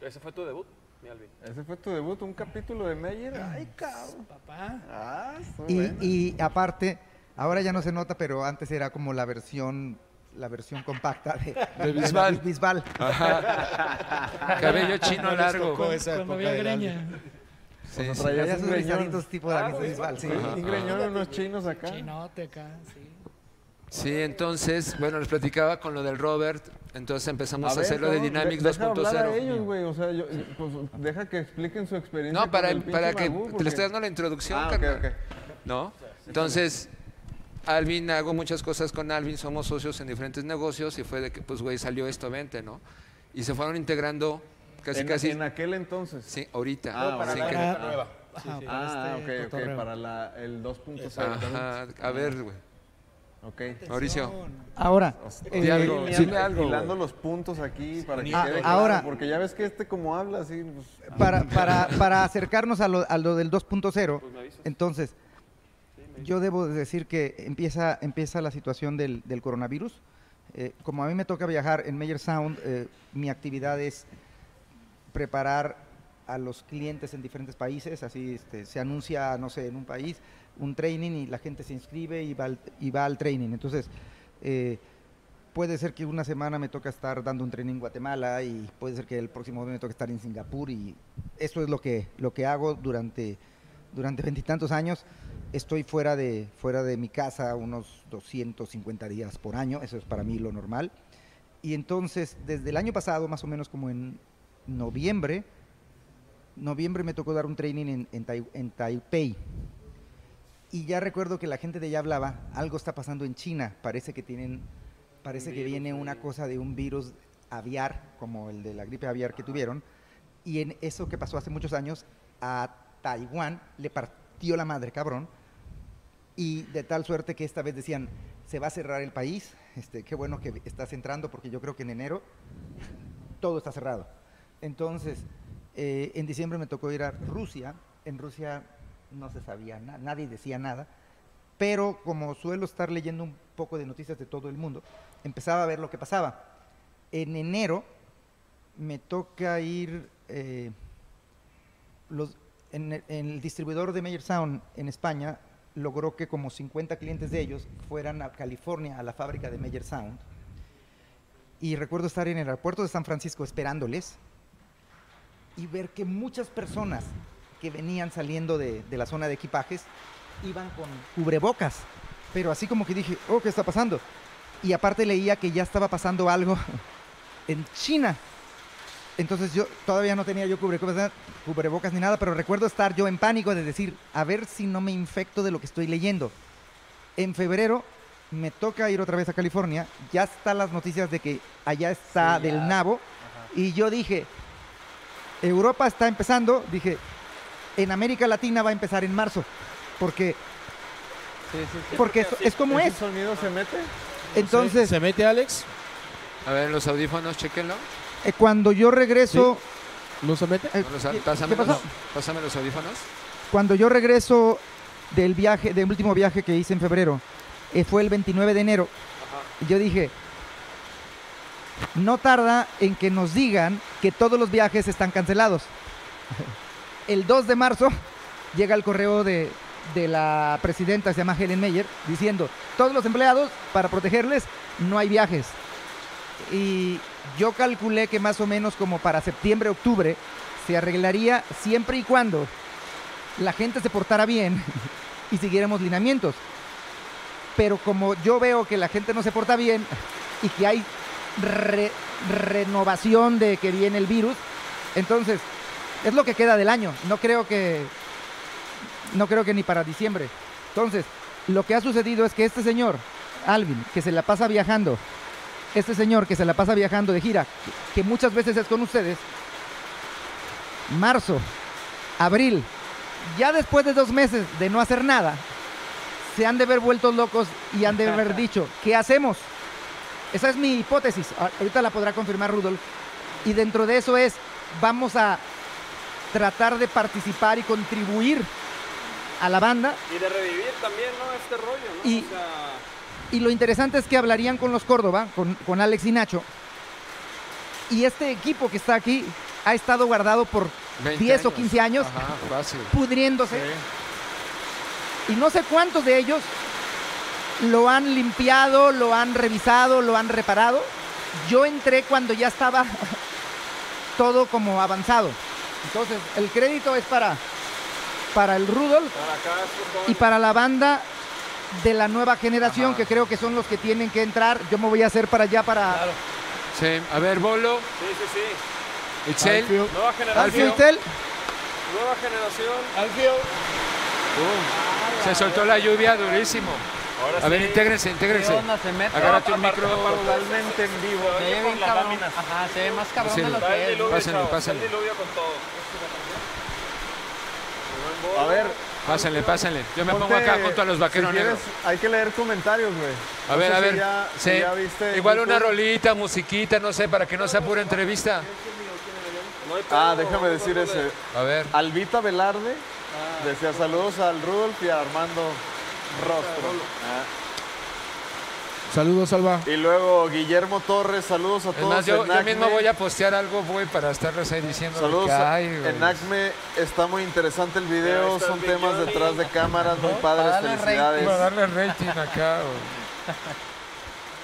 Ese fue tu debut, mi Alvin. Ese fue tu debut, un capítulo de Meyer. Ay, cabrón. Papá. Ah, está Y, bueno. y aparte, ahora ya no se nota, pero antes era como la versión la versión compacta de, *laughs* De Bisbal. Bisbal. *laughs* Cabello chino largo. Cuando había greña. Sí, sí. traía tipo David Bisbal, sí. Un greñón, unos chinos acá. Chinote acá, sí. Sí, entonces, bueno, les platicaba con lo del Robert, entonces empezamos a, ver, hacer lo de Dynamics de- deja hablar a 2.0. ellos, güey. O sea, yo, pues, deja que expliquen su experiencia. No, para, el- para que Magoo, te porque- le estoy dando la introducción, Ah, ok, carnal. ok. ¿No? Entonces, Alvin, hago muchas cosas con Alvin, somos socios en diferentes negocios y fue de que, pues, güey, salió esto, vente, ¿no? Y se fueron integrando casi, en, casi. en aquel entonces. Sí, ahorita. Ah, para sin la que- nueva. Ajá, para Ah, este ok, ok, para la, el 2.0. Ajá, a ver, güey. Ok. Mauricio. Ahora, eh, algo, Hilando- dime algo, Hilando los puntos aquí para que Ah, quede ahora- claro, porque ya ves que este como habla así, pues, para, *laughs* para, para acercarnos a lo, a lo del 2.0, entonces, yo debo de decir que empieza, empieza la situación del, del coronavirus. Eh, como a mí me toca viajar en Meyer Sound, eh, mi actividad es preparar a los clientes en diferentes países, así este, se anuncia, no sé, en un país un training y la gente se inscribe y va al, y va al training. Entonces, eh, puede ser que una semana me toca estar dando un training en Guatemala y puede ser que el próximo mes me toque estar en Singapur y eso es lo que, lo que hago durante durante veintitantos años. Estoy fuera de, fuera de mi casa unos 250 días por año, eso es para mí lo normal. Y entonces, desde el año pasado, más o menos como en noviembre, noviembre me tocó dar un training en, en, Tai- en Taipei. Y ya recuerdo que la gente de allá hablaba, algo está pasando en China, parece que tienen, parece que viene una cosa de un virus aviar, como el de la gripe aviar que tuvieron, y en eso que pasó hace muchos años, a Taiwán le partió la madre, cabrón, y de tal suerte que esta vez decían, se va a cerrar el país, este, qué bueno que estás entrando, porque yo creo que en enero todo está cerrado. Entonces, eh, en diciembre me tocó ir a Rusia. En Rusia no se sabía nada, nadie decía nada. Pero como suelo estar leyendo un poco de noticias de todo el mundo, empezaba a ver lo que pasaba. En enero me toca ir eh, el- en el distribuidor de Meyer Sound en España logró que como 50 clientes de ellos fueran a California a la fábrica de Meyer Sound. Y recuerdo estar en el aeropuerto de San Francisco esperándoles y ver que muchas personas que venían saliendo de, de la zona de equipajes iban con cubrebocas. Pero así como que dije, oh, ¿qué está pasando? Y aparte leía que ya estaba pasando algo *laughs* en China. Entonces yo todavía no tenía yo cubrebocas, cubrebocas ni nada, pero recuerdo estar yo en pánico de decir, a ver si no me infecto de lo que estoy leyendo. En febrero me toca ir otra vez a California, ya están las noticias de que allá está Sí, del nabo, y yo dije, Europa está empezando, dije, en América Latina va a empezar en marzo, porque, porque es, es como ¿Ese es. sonido se mete? Entonces, ¿Se mete Alex? A ver, los audífonos, chequenlo. eh, cuando yo regreso, ¿No se mete? eh, No los- ¿qué- pásame, qué pasó? los, pásame los audífonos. Cuando yo regreso del viaje, del último viaje que hice en febrero, eh, fue el 29 de enero, y yo dije, no tarda en que nos digan que todos los viajes están cancelados. *laughs* El 2 de marzo llega el correo de, de la presidenta, se llama Helen Meyer, diciendo, todos los empleados, para protegerles, no hay viajes. Y yo calculé que más o menos como para septiembre, octubre, se arreglaría siempre y cuando la gente se portara bien *laughs* y siguiéramos lineamientos. Pero como yo veo que la gente no se porta bien y que hay re- renovación de que viene el virus, entonces es lo que queda del año. No creo que no creo que ni para diciembre. Entonces, lo que ha sucedido es que este señor, Alvin, que se la pasa viajando, este señor que se la pasa viajando de gira, que muchas veces es con ustedes, marzo, abril, ya después de dos meses de no hacer nada, se han de ver vueltos locos y han de haber *laughs* dicho, ¿qué hacemos? Esa es mi hipótesis. Ahorita la podrá confirmar Rudolf. Y dentro de eso es, vamos a tratar de participar y contribuir a la banda. Y de revivir también, ¿no? Este rollo, ¿no? Y- O sea, Y lo interesante es que hablarían con los Córdoba, con, con Alex y Nacho. Y este equipo que está aquí ha estado guardado por 20 10 o años. 15 años, Ajá, fácil. pudriéndose. Y no sé cuántos de ellos lo han limpiado, lo han revisado, lo han reparado. Yo entré cuando ya estaba *laughs* todo como avanzado. Entonces, el crédito es para, para el Rudolf y para la banda de la nueva generación, Ajá. que creo que son los que tienen que entrar. Yo me voy a hacer para allá para... Sí, a ver, Bolo, Sí, sí, sí. Itzel. Nueva generación. Alfio Itzel. Nueva generación. Se soltó la lluvia durísimo. Ahora A ver, intégrense, intégrense. ¿Qué onda? Se mete. Agárrate un micro. Totalmente en vivo. Se ve bien cabrón. Ajá, se ve más cabrón Sí, de lo que es. el diluvio con todo. A ver, Pásenle, pásenle. Yo me pongo acá junto a los vaqueros si quieres, negros. Hay que leer comentarios, güey. A No ver, a si ver. si sí. ya viste Igual una rolita, musiquita, no sé, para que no sea pura entrevista. No pedo, Ah, déjame decir ese. A ver. Albita Velarde decía saludos al Rudolf y a Armando Rostro. Ah. Saludos, Alba. Y luego Guillermo Torres, saludos a todos. más, yo, en yo mismo voy a postear algo, güey, para estarles ahí diciendo Saludos que en Acme, está muy interesante el video, son temas detrás de cámaras, muy padres, darle rating. felicidades. Para darle rating acá, güey.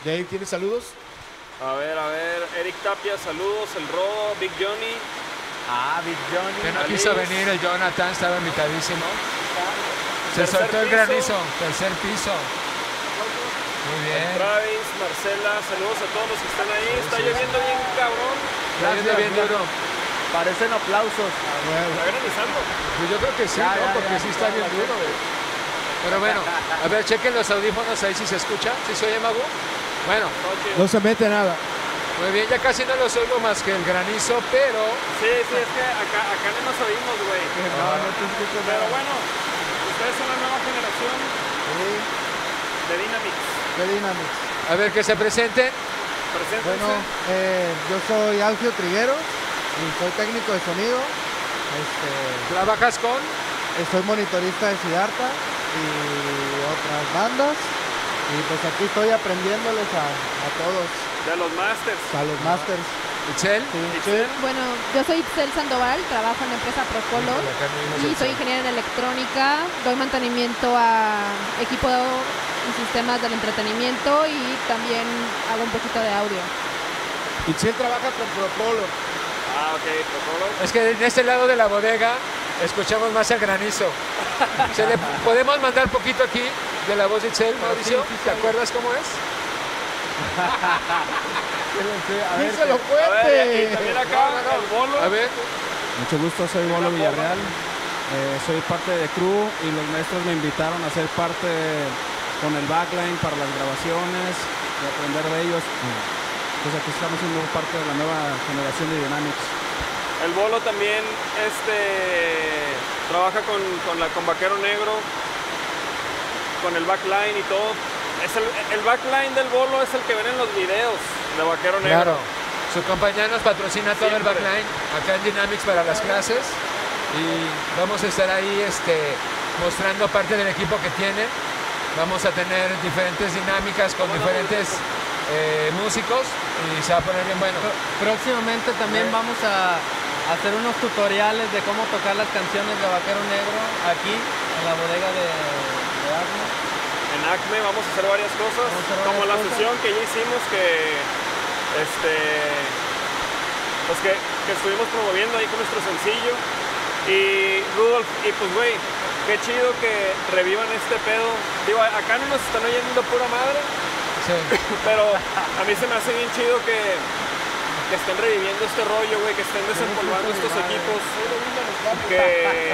Dave, ¿tienes saludos? A ver, a ver. Eric Tapia, saludos. El Rodo, Big Johnny. Ah, Big Johnny. Que no Alice. quiso venir el Jonathan, estaba invitadísimo. Se Tercer soltó el piso. granizo, tercer piso. Muy bien. Travis, Marcela, saludos a todos los que están ahí. Está lloviendo bien cabrón. Está yendo bien duro. Parecen aplausos. Está granizando. Pues yo creo que sí, ¿no? Porque sí está bien duro. güey. Pero bueno, a ver, chequen los audífonos ahí si se escucha. ¿Sí se oye, Magu? Bueno, No se mete nada. muy bien, ya casi no los oigo más que el granizo, pero Sí, sí, es que acá, acá no nos oímos, güey. *laughs* No, no te escucho Pero bueno, ustedes son la nueva generación de Dynamics. de Dynamics. a ver que se presenten. Preséntense. Bueno, eh, yo soy Alfio Triguero y soy técnico de sonido. Este, ¿Trabajas con? soy monitorista de Siddhartha y otras bandas. Y pues aquí estoy aprendiéndoles a, a todos, De los Masters. a los masters. Itzel. Bueno, yo soy Itzel Sandoval, trabajo en la empresa Procolor y soy ingeniera en electrónica, doy mantenimiento a equipo y sistemas del entretenimiento y también hago un poquito de audio. Itzel trabaja con Propolo. Ah, ok, Procolo. Es que en este lado de la bodega escuchamos más el granizo. ¿Se le *laughs* podemos mandar poquito aquí de la voz de Itzel, Mauricio? ¿Te acuerdas cómo es? *laughs* ¡Díselo A ver, fuerte! y también acá, el bolo. A ver, Mucho gusto, soy Bolo Villarreal. Eh, soy parte de crew y los maestros me invitaron a ser parte con el backline para las grabaciones y aprender de ellos. Pues aquí estamos siendo parte de la nueva generación de Dynamics. El bolo también este, trabaja con, con, la, con Vaquero Negro, con el backline y todo. Es el, el backline del bolo es el que ven en los videos de Vaquero Negro. claro. Su compañía nos patrocina todo el backline acá en Dynamics para las clases y vamos a estar ahí este, mostrando parte del equipo que tiene. Vamos a tener diferentes dinámicas con diferentes eh, músicos y se va a poner bien bueno. Próximamente también vamos a hacer unos tutoriales de cómo tocar las canciones de Vaquero Negro aquí en la bodega de, de. En ACME vamos a hacer varias cosas, hacer como varias la cosas. sesión que ya hicimos que, este, pues que, que estuvimos promoviendo ahí con nuestro sencillo. Y Rudolf, y pues güey, qué chido que revivan este pedo. Digo, acá no nos están oyendo pura madre, Sí. *laughs* pero a mí se me hace bien chido que, que estén reviviendo este rollo, güey, que estén desempolvando estos equipos. Que,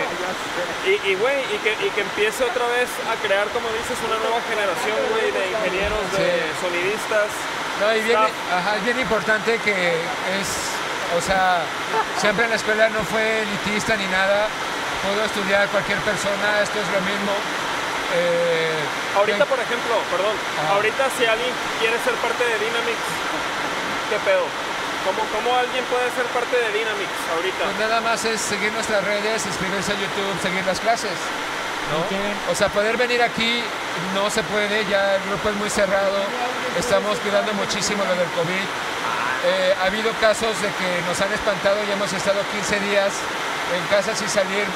*laughs* y, güey, y que, y que empiece otra vez a crear, como dices, una nueva generación, güey, de ingenieros, de Sí. sonidistas. No, y bien, ajá, es bien importante que es, o sea, siempre en la escuela no fue elitista ni nada, pudo estudiar cualquier persona, esto es lo mismo. Eh, Ahorita, por ejemplo, perdón, Ajá. ahorita si alguien quiere ser parte de Dynamics, ¿qué pedo? ¿Cómo, ¿Cómo alguien puede ser parte de Dynamics ahorita? Pues nada más es seguir nuestras redes, inscribirse a YouTube, seguir las clases. ¿no? O sea, poder venir aquí no se puede, ya el grupo es muy cerrado, estamos cuidando muchísimo lo del COVID. Eh, ha habido casos de que nos han espantado y hemos estado 15 días en casa sin salir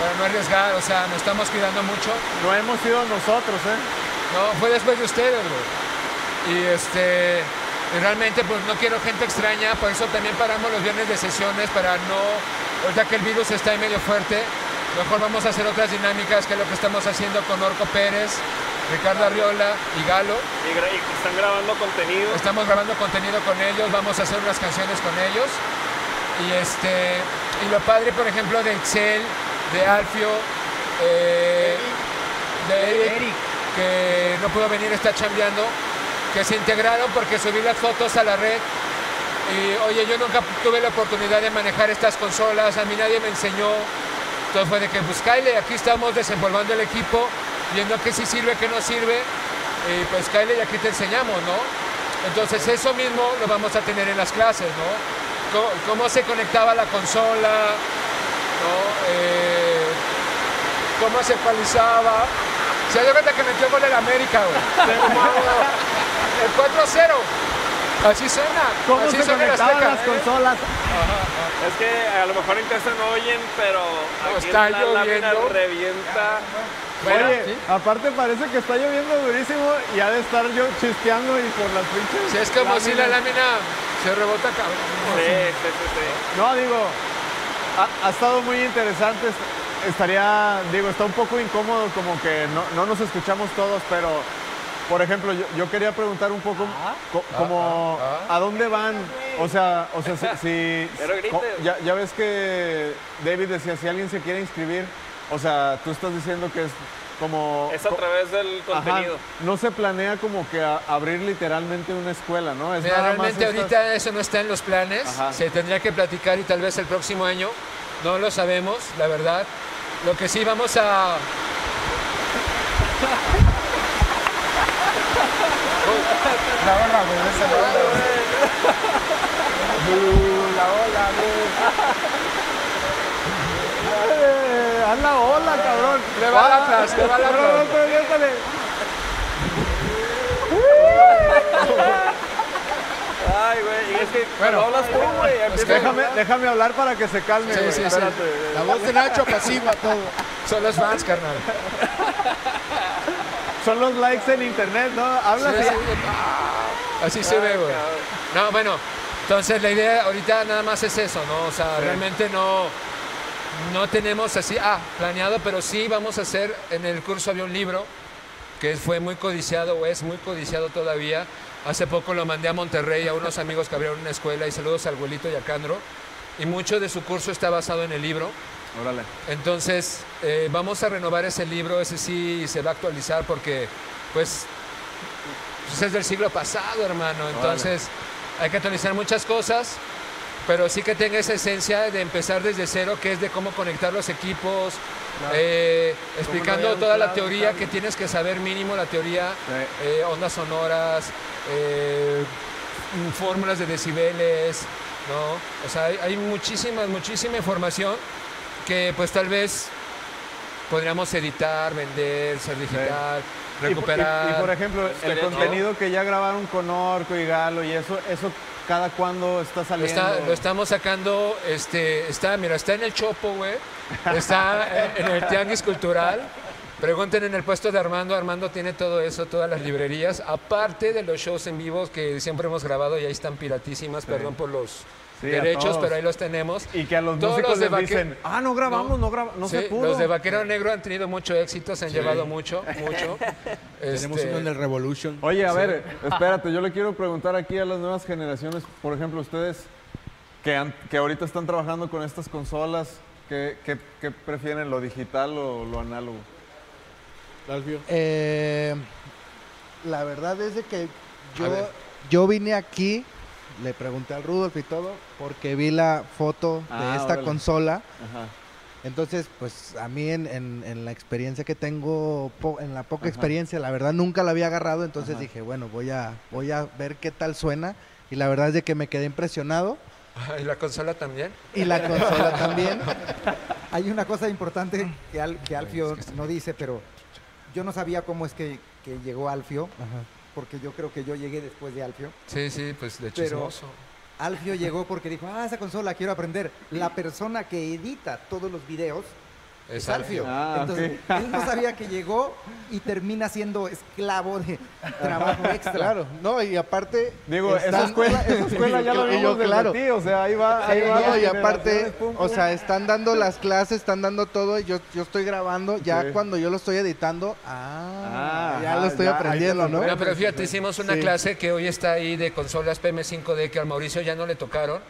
para no arriesgar, o sea, nos estamos cuidando mucho. No hemos sido nosotros, ¿eh? No, fue después de ustedes, güey. Y este, realmente pues no quiero gente extraña, por eso también paramos los viernes de sesiones para no, ahorita que el virus está ahí medio fuerte, mejor vamos a hacer otras dinámicas que es lo que estamos haciendo con Orco Pérez, Ricardo Arriola y Galo. Y, gra- y están grabando contenido. Estamos grabando contenido con ellos, vamos a hacer unas canciones con ellos. Y este y lo padre, por ejemplo, de Excel, de Alfio, eh, de Eric, que no pudo venir, está chambeando, que se integraron porque subí las fotos a la red. Y oye, yo nunca tuve la oportunidad de manejar estas consolas, a mí nadie me enseñó. Entonces fue de que, pues Kyle, aquí estamos desenvolviendo el equipo, viendo qué sí sirve, qué no sirve. Y pues Kyle, y aquí te enseñamos, ¿no? Entonces eso mismo lo vamos a tener en las clases, ¿no? Cómo, se conectaba la consola, ¿no? Eh, cómo se ecualizaba. Se dio cuenta que metió gol el América, güey. *laughs* El 4-0. Así suena. ¿Cómo así se conectaban Azteca, las ¿eh? consolas? Es que a lo mejor en casa no oyen, pero aquí está la lámina revienta. Oye, aparte parece que está lloviendo durísimo y ha de estar yo chispeando y por las pinches. Si es como si la lámina se rebota, cabrón. Sí, sí, sí, sí. No, digo, ha, ha estado muy interesante. est- Estaría, digo, está un poco incómodo como que no, no nos escuchamos todos, pero, por ejemplo, yo, yo quería preguntar un poco co- como, ¿a dónde van? O sea, o sea, si... si- *laughs* Pero grite. co- ya, ya ves que David decía, si alguien se quiere inscribir, o sea, tú estás diciendo que es como... Es a co- través del Ajá, contenido. no se planea como que a- abrir literalmente una escuela, ¿no? Es Mira, nada más realmente estas- ahorita eso no está en los planes. Ajá. Se tendría que platicar y tal vez el próximo año. No lo sabemos, la verdad. Lo que sí vamos a... La ola, güey, esa la ola, güey. La ola, Eh, haz la ola, cabrón. Le va al Atlas, le va no, pero déjale. Ay, güey, y es que cuando hablas tú, güey, Déjame, déjame hablar para que se calme, Sí, güey. sí, sí. La voz de Nacho apacigua todo. Son los fans, carnal. *laughs* Son los likes en internet, ¿no? Habla Sí, así. sí. Así se ve, güey. No, bueno, entonces la idea ahorita nada más es eso, ¿no? O sea, realmente no, no tenemos así, ah, planeado, pero sí vamos a hacer, en el curso había un libro que fue muy codiciado o es muy codiciado todavía. Hace poco lo mandé a Monterrey a unos amigos que abrieron una escuela y saludos al abuelito y a Candro. Y mucho de su curso está basado en el libro. Órale. Entonces, eh, vamos a renovar ese libro, ese sí se va a actualizar porque, pues, pues es del siglo pasado, hermano. Entonces, hay que actualizar muchas cosas, pero sí que tenga esa esencia de empezar desde cero, que es de cómo conectar los equipos, eh, explicando toda la teoría que tienes que saber mínimo, la teoría, Sí. eh, ondas sonoras, eh, fórmulas de decibeles, ¿no? O sea, hay, hay muchísima, muchísima información que pues tal vez podríamos editar, vender, ser digital, recuperar. Y, y por ejemplo, el contenido que ya grabaron con Orco y Galo y eso, eso cada cuándo está saliendo. está- lo estamos sacando, este, está, mira, está en el Chopo, güey. Está *laughs* en el Tianguis Cultural. Pregunten en el puesto de Armando. Armando tiene todo eso, todas las librerías. Aparte de los shows en vivo que siempre hemos grabado y ahí están piratísimas, perdón por los Sí, derechos, pero ahí los tenemos. Y que a los Todos músicos los de les Vaque- dicen, ah, no grabamos, no, grabamos, no Sí, se pudo. Los de Vaquero Negro han tenido mucho éxito, se han llevado mucho, *laughs* mucho. Tenemos Este, uno en el Revolution. Oye, a ver, *laughs* espérate, yo le quiero preguntar aquí a las nuevas generaciones, por ejemplo, ustedes que, han- que ahorita están trabajando con estas consolas, ¿qué, qué- qué prefieren, lo digital o lo análogo? Eh, la verdad es de que yo, yo vine aquí, le pregunté al Rudolf y todo, porque vi la foto de Ah, esta órale. consola. Ajá. Entonces, pues a mí en, en- en la experiencia que tengo, po- en la poca Ajá. experiencia, la verdad nunca la había agarrado, entonces Ajá. dije, bueno, voy a, voy a ver qué tal suena. Y la verdad es de que me quedé impresionado. ¿Y la consola también? Y la consola también. *laughs* Hay una cosa importante que, Al- que Alfio no dice, pero yo no sabía cómo es que, que llegó Alfio, porque yo creo que yo llegué después de Alfio. Sí, sí, pues de Pero chismoso. Alfio llegó porque dijo, ah, esa consola quiero aprender. La persona que edita todos los videos es Alfio. Ah, Entonces, él no sabía que llegó y termina siendo esclavo de trabajo *laughs* extra. Claro, no, y aparte. Digo, esa están- escuela, esa *laughs* escuela ya yo, vimos desde claro. ti, o sea, ahí va, ahí Sí, va. no, y aparte, pum, o sea, están dando las clases, están dando todo, y yo, yo estoy grabando, ya Sí. cuando yo lo estoy editando, ah, Ah, Ya lo estoy aprendiendo, ¿no? No, pero fíjate, hicimos una Sí. clase que hoy está ahí de consolas PM5D que al Mauricio ya no le tocaron.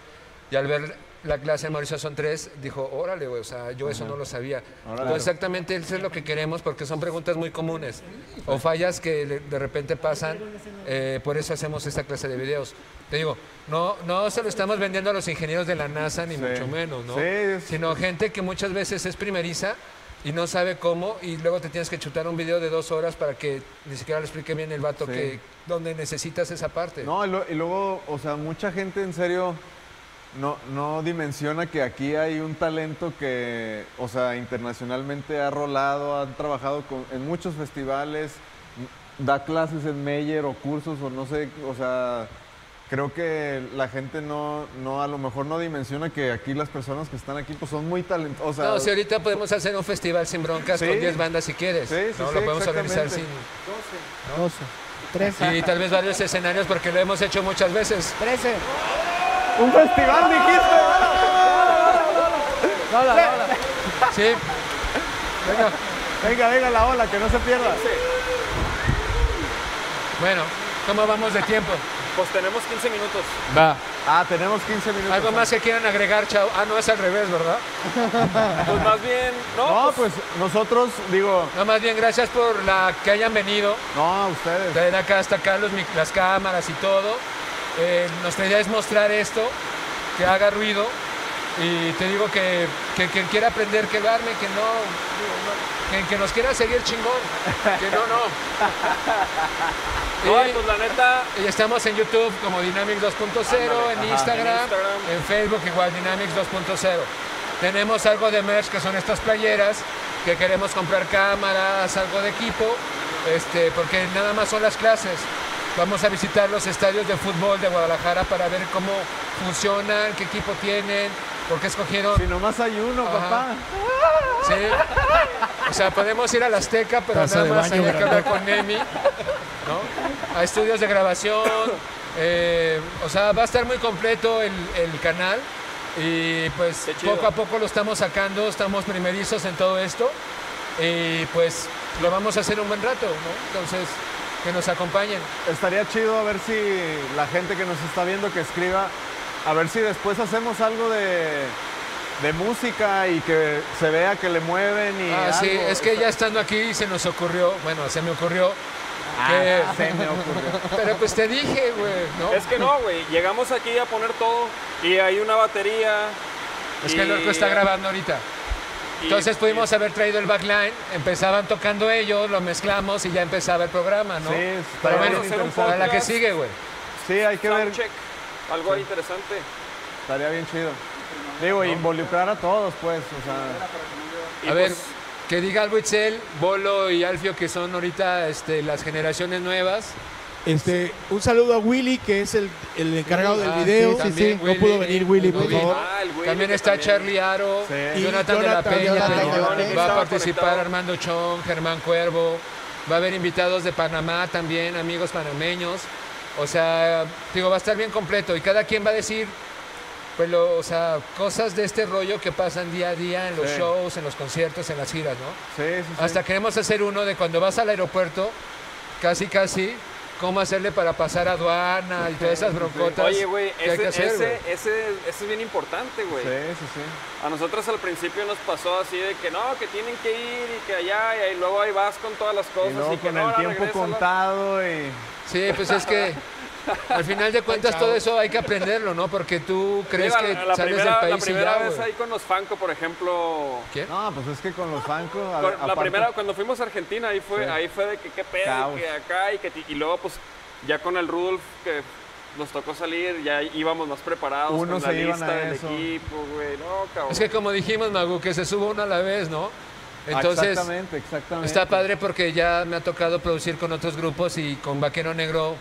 Y al ver la clase de Mauricio son tres, dijo, órale, güey, o sea, yo eso Ajá. no lo sabía. Órale. Entonces, exactamente eso es lo que queremos porque son preguntas muy comunes o fallas que de, repente pasan. eh, por eso hacemos esta clase de videos. Te digo, no, no se lo estamos vendiendo a los ingenieros de la NASA, ni Sí. mucho menos, ¿no? Sí, es- Sino gente que muchas veces es primeriza y no sabe cómo y luego te tienes que chutar un video de dos horas para que ni siquiera le explique bien el vato Sí. que donde necesitas esa parte. No, y luego, o sea, mucha gente en serio no, no dimensiona que aquí hay un talento que, o sea, internacionalmente ha rolado, ha trabajado con- en muchos festivales, m- da clases en Meyer o cursos o no sé, o sea, creo que la gente no, no a lo mejor no dimensiona que aquí las personas que están aquí pues son muy talentosas. No, si ahorita podemos hacer un festival sin broncas Sí. con 10 bandas si quieres. Sí, sí, no, sí, lo podemos organizar sin. exactamente. 12. 13. Y tal vez varios escenarios porque lo hemos hecho muchas veces. 13. Un festival dijiste. Sí. Venga. Venga, venga la ola, que no se pierda. Bueno, ¿cómo vamos de tiempo? Pues tenemos 15 minutos. Va. Ah, tenemos 15 minutos. ¿Algo más que quieran agregar, chao? Ah, no, es al revés, ¿verdad? Pues más bien, no, No, pues nosotros, digo, No, más bien, gracias por la que hayan venido. no, ustedes. Traer acá hasta acá los las cámaras y todo. Eh, nuestra idea es mostrar esto, que haga ruido. Y te digo que, que quien quiera aprender, que lo arme, que no, que, que nos quiera seguir chingón, que no, no. *laughs* Y- pues la neta, y estamos en YouTube como Dynamics 2.0, en En Instagram. en Facebook igual Dynamics 2.0. Tenemos algo de merch que son estas playeras, que queremos comprar cámaras, algo de equipo, este, porque nada más son las clases. Vamos a visitar los estadios de fútbol de Guadalajara para ver cómo funcionan, qué equipo tienen, por qué escogieron. Si nomás hay uno, Ajá. papá. Sí. O sea, podemos ir a la Azteca, pero Taza nada más baño hay que hablar con Nemi, ¿no? A estudios de grabación. eh, o sea, va a estar muy completo el, el canal. Y pues poco a poco lo estamos sacando, estamos primerizos en todo esto. Y pues lo vamos a hacer un buen rato, ¿no? Entonces, que nos acompañen. Estaría chido a ver si la gente que nos está viendo que escriba, a ver si después hacemos algo de, de música y que se vea que le mueven y Ah, sí, es que ya estando aquí se nos ocurrió, bueno, se me ocurrió Ah, que... se me ocurrió. Pero pues te dije, güey, ¿no? es que no, güey. Llegamos aquí a poner todo y hay una batería. Es que el orco está grabando ahorita. Entonces pudimos haber traído el backline, empezaban tocando ellos, lo mezclamos y ya empezaba el programa, ¿no? Sí, Pero bueno, para la que sigue, güey. Sí, hay que ver. Algo interesante. Estaría bien chido. Digo, involucrar a todos, pues, o sea. A ver, que diga algo Itzel, Bolo y Alfio, que son ahorita este, las generaciones nuevas. Este, un saludo a Willy, que es el, el encargado del Ah, video. sí, también no Willy, pudo venir Willy, por favor. Ah, Willy También está también- Charlie Aro, Sí. Jonathan, de la Peña, Jonathan de la va a participar Armando Chong, Germán Cuervo, va a haber invitados de Panamá también, amigos panameños. O sea, digo, va a estar bien completo y cada quien va a decir, pues, lo- o sea, cosas de este rollo que pasan día a día en los Sí. shows, en los conciertos, en las giras, ¿no? Sí, sí, sí. Hasta queremos hacer uno de cuando vas al aeropuerto, casi, casi, cómo hacerle para pasar aduana y todas esas broncotas. Oye, güey, ese, que hacer, ese, güey. ese, ese es bien importante, güey. Sí, sí, sí. A nosotros al principio nos pasó así de que no, que tienen que ir y que allá, y ahí luego ahí vas con todas las cosas Y luego y que con no, el tiempo contado y. Sí, pues es que *laughs* al final de cuentas todo eso hay que aprenderlo, ¿no? Porque tú crees que la, la sales primera, del la país y primera ya, vez ahí con los Fanco, por ejemplo, ¿Qué? No, pues es que con los bancos. a con- ver, la aparte- primera, cuando fuimos a Argentina, ahí fue, Sí. ahí fue de que qué pedo, que acá y que y luego pues ya con el Rudolf que nos tocó salir, ya íbamos más preparados Unos con la se iban lista a del eso. equipo, güey, no, cabrón. Es que como dijimos, Magu, que se suba uno a la vez, ¿no? Entonces, exactamente, exactamente. está padre porque ya me ha tocado producir con otros grupos y con Vaquero Negro,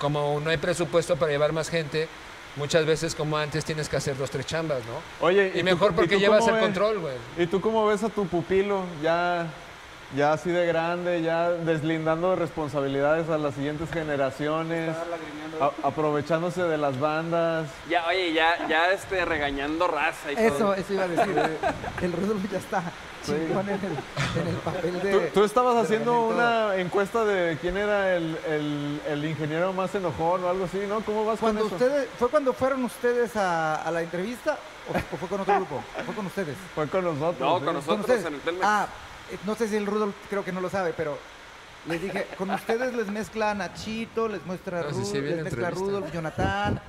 como no hay presupuesto para llevar más gente, muchas veces como antes tienes que hacer dos, tres chambas, ¿no? Oye, Y mejor porque llevas el ves- control, güey. ¿Y tú cómo ves a tu pupilo ya, ya así de grande, ya deslindando de responsabilidades a las siguientes generaciones, a- aprovechándose de las bandas? Ya, oye, ya, ya este, regañando raza y Eso, todo. eso iba a decir. *laughs* El Rudolf ya está chingón en el, en el papel de... Tú, tú estabas de haciendo una encuesta de quién era el, el- el ingeniero más enojón o algo así, ¿no? ¿Cómo vas Cuando con eso? ustedes, ¿Fue cuando fueron ustedes a, a la entrevista o, o fue con otro grupo? ¿Fue con ustedes? Fue con nosotros. No, sí. con nosotros ustedes? en el Telmex. Ah, eh, no sé si el Rudolf creo que no lo sabe, pero les dije, con ustedes les mezcla Nachito, les muestra No, Ru- la les mezcla. Rudolf, Jonathan,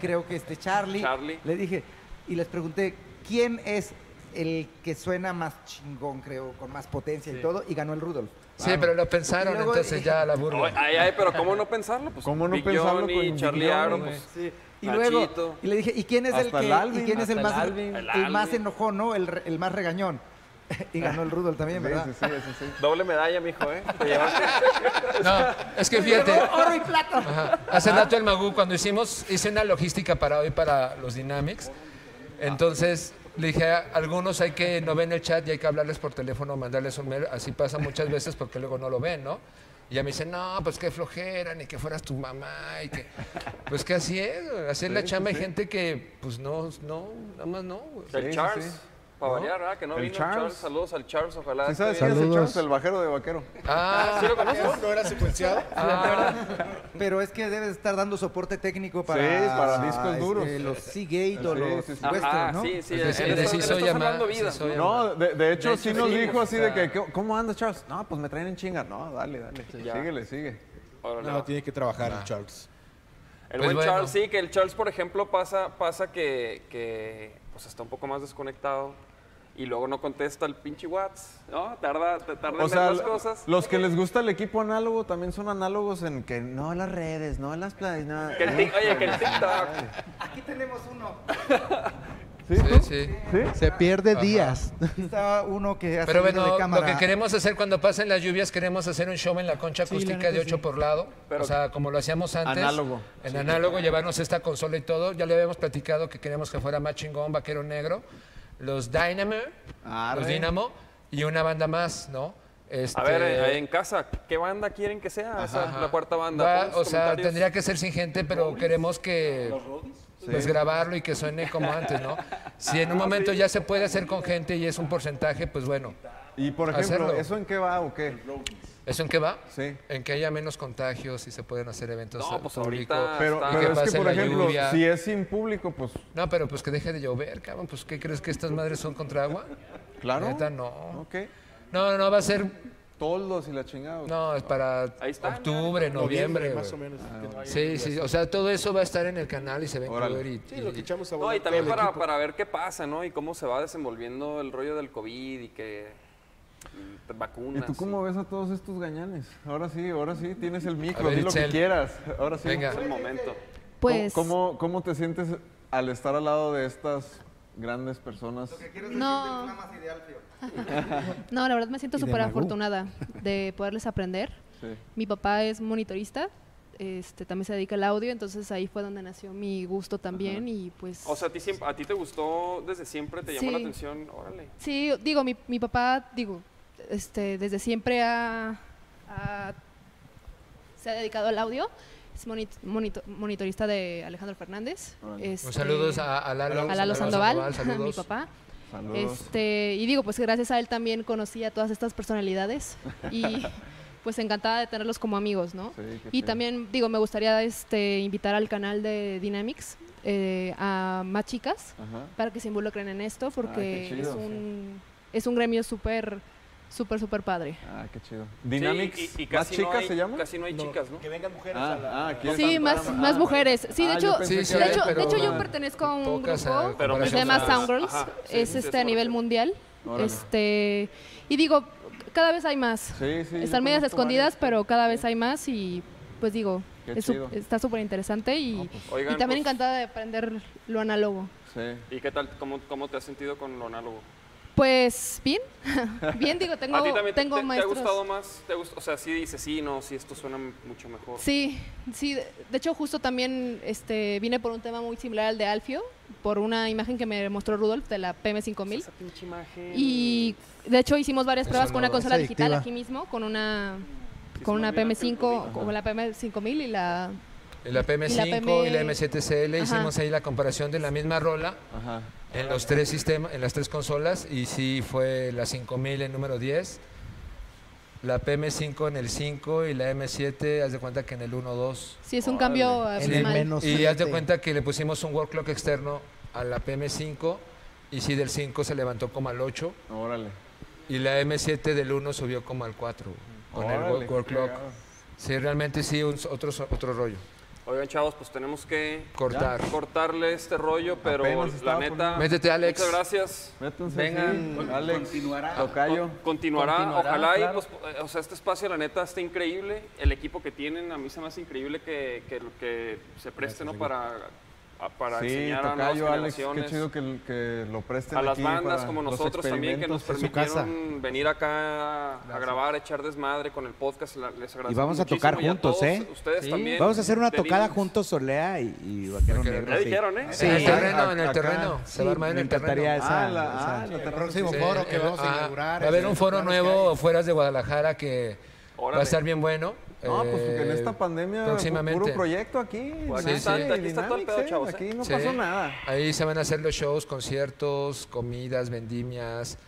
creo que este Charlie. Charlie. Le dije, y les pregunté, ¿quién es el que suena más chingón, creo, con más potencia y todo? Y ganó el Rudolf. Sí, pero lo pensaron, luego- entonces ya la burla. Ay, ay, pero ¿cómo no pensarlo? Pues ¿Cómo no Big pensarlo Johnny, con Charlie Aaron, pues, Sí. Y Nachito. luego, y le dije, ¿y quién es el que, el Alvin, y quién es el más, el el, El más enojón, ¿no? El, re- el más regañón. *laughs* y ganó el Rudolf también, ¿verdad? sí, sí, sí. Doble medalla, mijo, ¿eh? Te llevaste. *laughs* No, es que fíjate. Oro y plata. Ajá. Hace rato el Magú, cuando hicimos, hice una logística para hoy para los Dynamics. Entonces le dije a algunos hay que no ven el chat y hay que hablarles por teléfono, mandarles un mail. Así pasa muchas veces porque luego no lo ven, ¿no? Y ya me dicen, no, pues qué flojera, ni que fueras tu mamá. Y que... Pues que así es, así es la chamba. sí, Hay sí. gente que, pues no, no, nada más no. güey. El Sí, sí, Charles. Para ¿No? variar, ¿verdad? Que no El vino Charles. Charles. Saludos al Charles, ojalá. ¿Sí sabes quién es el Saludos. Charles, el bajero de vaquero? Ah, ¿Sí lo conoces? *laughs* ¿No era secuenciado? ah, Pero es que debes estar dando soporte técnico para, Sí, para discos duros. este, los Seagate o Sí, los sí, sí. Western, ¿no? sí, sí. Él de está- sí soy No, de, de hecho De sí nos sí, dijo así de que, ¿cómo andas, Charles? No, pues me traen en chinga. No, dale, dale. Síguele, sigue. No, tiene que trabajar el Charles. El Pues buen. Charles, sí, que el Charles, por ejemplo, pasa, pasa que, que pues está un poco más desconectado y luego no contesta el pinche WhatsApp, ¿no? Tarda, tarda O en sea, las cosas. los que les gusta el equipo análogo también son análogos en que no las redes, no las playas, no. Que el tic- oye, que el TikTok. Aquí tenemos uno. ¿Sí? sí, sí. ¿Sí? Se pierde días. Aquí está uno que hace Pero bueno, de cámara. lo que queremos hacer cuando pasen las lluvias, queremos hacer un show en la concha acústica de 8 sí. por lado. Pero- o sea, como lo hacíamos antes. Análogo. En análogo, llevarnos esta consola y todo. Ya le habíamos platicado que queríamos que fuera más chingón, vaquero negro. Los Dynamo, Arre. los Dynamo y una banda más, ¿no? Este, A ver, eh, ahí en casa, ¿qué banda quieren que sea? Esa, la cuarta banda. Va- los o sea, tendría que ser sin gente, pero queremos que pues grabarlo y que suene como antes, ¿no? Si en un momento ya se puede hacer con gente y es un porcentaje, pues bueno. Y por ejemplo, Hacerlo. ¿eso en qué va o qué? ¿Eso en qué va? Sí. En que haya menos contagios y se pueden hacer eventos No, pues público. ahorita Pero, pero que es que, por la ejemplo, lluvia. si es sin público, pues No, pero pues que deje de llover, cabrón. Pues ¿qué crees que estas madres son contra agua? claro. Neta, no. Ok. No, no, va a ser, Toldos y la chingada. no, es para Ahí está, octubre, noviembre. más o menos. Sí, sí, o sea, todo eso va a estar en el canal y se va a y- Sí, lo que echamos a No, y también para, para ver qué pasa, ¿no? Y cómo se va desenvolviendo el rollo del COVID y que y ¿Y vacunas. tú cómo ves a todos estos gañanes? Ahora sí, ahora sí, tienes el micro, ver, di lo que quieras. Ahora sí. Venga. Es el momento. Pues ¿Cómo, cómo, cómo te sientes al estar al lado de estas grandes personas? no, *laughs* no, la verdad me siento Y súper afortunada de poderles aprender. Sí. Mi papá es monitorista, este, también se dedica al audio, entonces ahí fue donde nació mi gusto también y pues... O sea, ¿a ti, siempre, ¿a ti te gustó desde siempre? ¿Te llamó la Sí. atención? Órale. Sí, digo, mi, mi papá, digo, este, desde siempre ha, ha- se ha dedicado al audio. Es monit- monito- monitorista de Alejandro Fernández. Este, Un saludos a, a Lalo, a Lalo Sandoval, *laughs* mi saludos. papá. Saludos. Este, y digo, pues gracias a él también conocí a todas estas personalidades y *laughs* pues encantada de tenerlos como amigos, ¿no? Sí, qué Y también, digo, me gustaría este, invitar al canal de Dynamics eh, a más chicas Ajá. para que se involucren en esto porque es un, es un gremio súper, súper, súper padre. Ah, qué chido. Dynamics, Sí, y, y ¿más casi no chicas hay- se llama? Casi no hay chicas, ¿no? Que vengan mujeres Ah, a la... ah, ¿quieres Sí, cantar? más, Ah, más mujeres. Sí, de Ah, hecho, Sí, sí de hay, hecho, de hecho yo pertenezco a un grupo a que se llama Soundgirls. es este a nivel mundial. Órale. Este, y digo, cada vez hay más. Sí, sí. Están medias escondidas, varias. pero cada vez hay más y pues digo, es está súper interesante y, Oigan, y también pues, encantada de aprender lo análogo. Sí. ¿Y qué tal? ¿Cómo, cómo te has sentido con lo análogo? Pues bien, *laughs* bien digo, *laughs* tengo, ¿A ti también te- tengo te, te ha gustado más? ¿Te gust- o sea, sí dices, sí, no, sí, esto suena mucho mejor. Sí, sí, de de hecho justo también este, vine por un tema muy similar al de Alfio, por una imagen que me mostró Rudolf de la PM5000. Esa pinche imagen. Y de hecho hicimos varias Es pruebas con una consola Es digital adictiva. aquí mismo, con una con una olvida que PM5, Ajá. con la PM5000 y la Y la PM5 y la, PM M7CL Ajá. hicimos ahí la comparación de la misma rola Ajá. en los tres sistemas, en las tres consolas y sí fue la 5000 en número 10, la PM5 en el 5 y la M7 haz de cuenta que en el 1-2. Sí, es un cambio Sí, abismal. Y haz de cuenta que le pusimos un work clock externo a la PM5 y sí del 5 se levantó como al 8 Órale. Y la M7 del 1 subió como al 4 con el Órale, qué clock. Sí, realmente sí, un, otro, otro rollo. Oigan, chavos, pues tenemos que Cortar. cortarle este rollo, pero Apenas la neta. poniendo. Métete, Alex. Muchas gracias. Métanse Vengan. Alex. Continuará. Tocayo. Con- continuará, Continuará, ojalá y pues, eh, o sea, este espacio la neta está increíble, el equipo que tienen a mí se me hace increíble que, que, lo que se preste ¿no? para, para Sí, enseñar a nuevas Alex, qué generaciones, chido que, que lo presten a las aquí bandas para como nosotros también que nos permitieron venir acá a grabar, echar desmadre con el podcast, la- les agradezco Y vamos a tocar juntos, todos ¿eh? Ustedes Sí. también. Vamos a hacer una tocada Linux. juntos, Solea y, y Vaquero Negro. Ya sí. dijeron, ¿eh? Sí. En el terreno, en el acá. terreno. Se va a armar en me el terreno. encantaría esa. Ah, la, esa- ah, la El próximo sí. foro que vamos a ah, inaugurar. Va a haber es un foro nuevo fuera de Guadalajara que va a estar bien bueno. No, pues que en Eh, esta pandemia próximamente. puro proyecto aquí. Pues aquí está- Dynamics, aquí está todo el pedo, ¿eh? chavos, ¿eh? Aquí no Sí. pasó nada. Ahí se van a hacer los shows, conciertos, comidas, vendimias.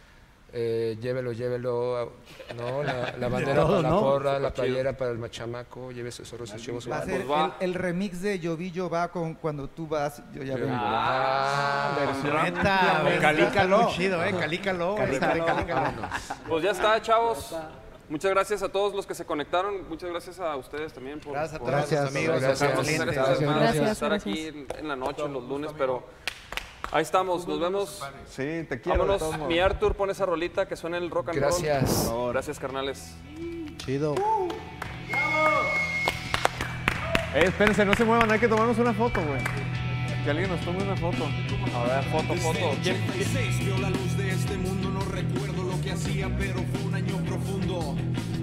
eh, llévelo, llévelo. No, la, la *laughs* bandera todo, para la ¿no? porra, la playera para el machamaco. Lleve sus oros y chivos. Va a ser Pues va. el, el remix de Llovillo va con cuando tú vas, yo ya vengo. Ah, Neta, Calícalo. chido, ¿eh? Calícalo. Calícalo. Calícalo. Pues ya está, chavos. Muchas gracias a todos los que se conectaron. Muchas gracias a ustedes también por, Gracias a por- Gracias. los amigos. Gracias. desmadre, Gracias, estar gracias. aquí en, en la noche, los lunes, pero ahí estamos. Nos vemos. Sí, te quiero. Vámonos. Mi Arthur, pon esa rolita que suena el rock and Gracias. roll. Gracias, carnales. Chido. Eh, espérense, no se muevan, hay que tomarnos una foto, güey. Que alguien nos tome una foto. A ver, foto, foto. 86 vio la luz de este mundo, no recuerdo lo pero fue un año profundo.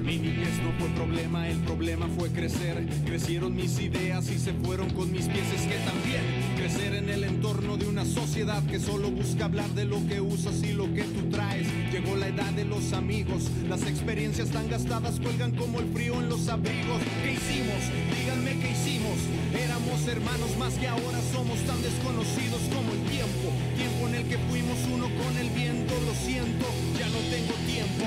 Mi niñez no fue problema, el problema fue crecer. Crecieron mis ideas y se fueron con mis pies, es que también crecer en el entorno de una sociedad que solo busca hablar de lo que usas y lo que tú traes. Llegó la edad de los amigos, las experiencias tan gastadas cuelgan como el frío en los abrigos. ¿Qué hicimos? Díganme qué hicimos. Éramos hermanos más que ahora somos tan desconocidos como el tiempo. Que fuimos uno con el viento, lo siento, ya no tengo tiempo.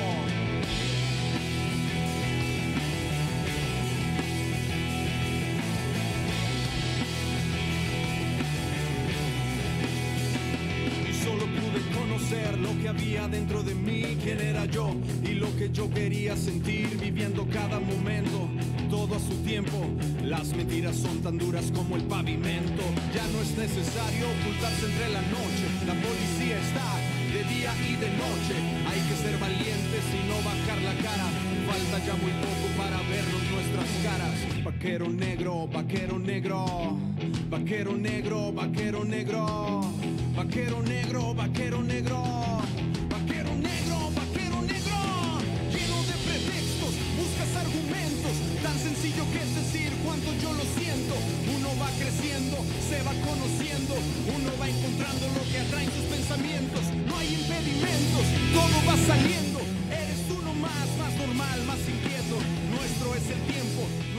y solo pude conocer lo que había dentro de mí, quién era yo y lo que yo quería sentir viviendo cada momento, todo a su tiempo. Las mentiras son tan duras como el pavimento, ya no es necesario ocultarse entre la noche, la policía está de día y de noche, hay que ser valientes y no bajar la cara. Falta ya muy poco para vernos nuestras caras. Vaquero negro, vaquero negro, vaquero negro, vaquero negro. Vaquero negro, vaquero negro, vaquero Tan sencillo que es decir cuánto yo lo siento. Uno va creciendo, se va conociendo. Uno va encontrando lo que atrae en sus pensamientos. No hay impedimentos, todo va saliendo. Eres uno más, más normal, más inquieto. Nuestro es el tiempo.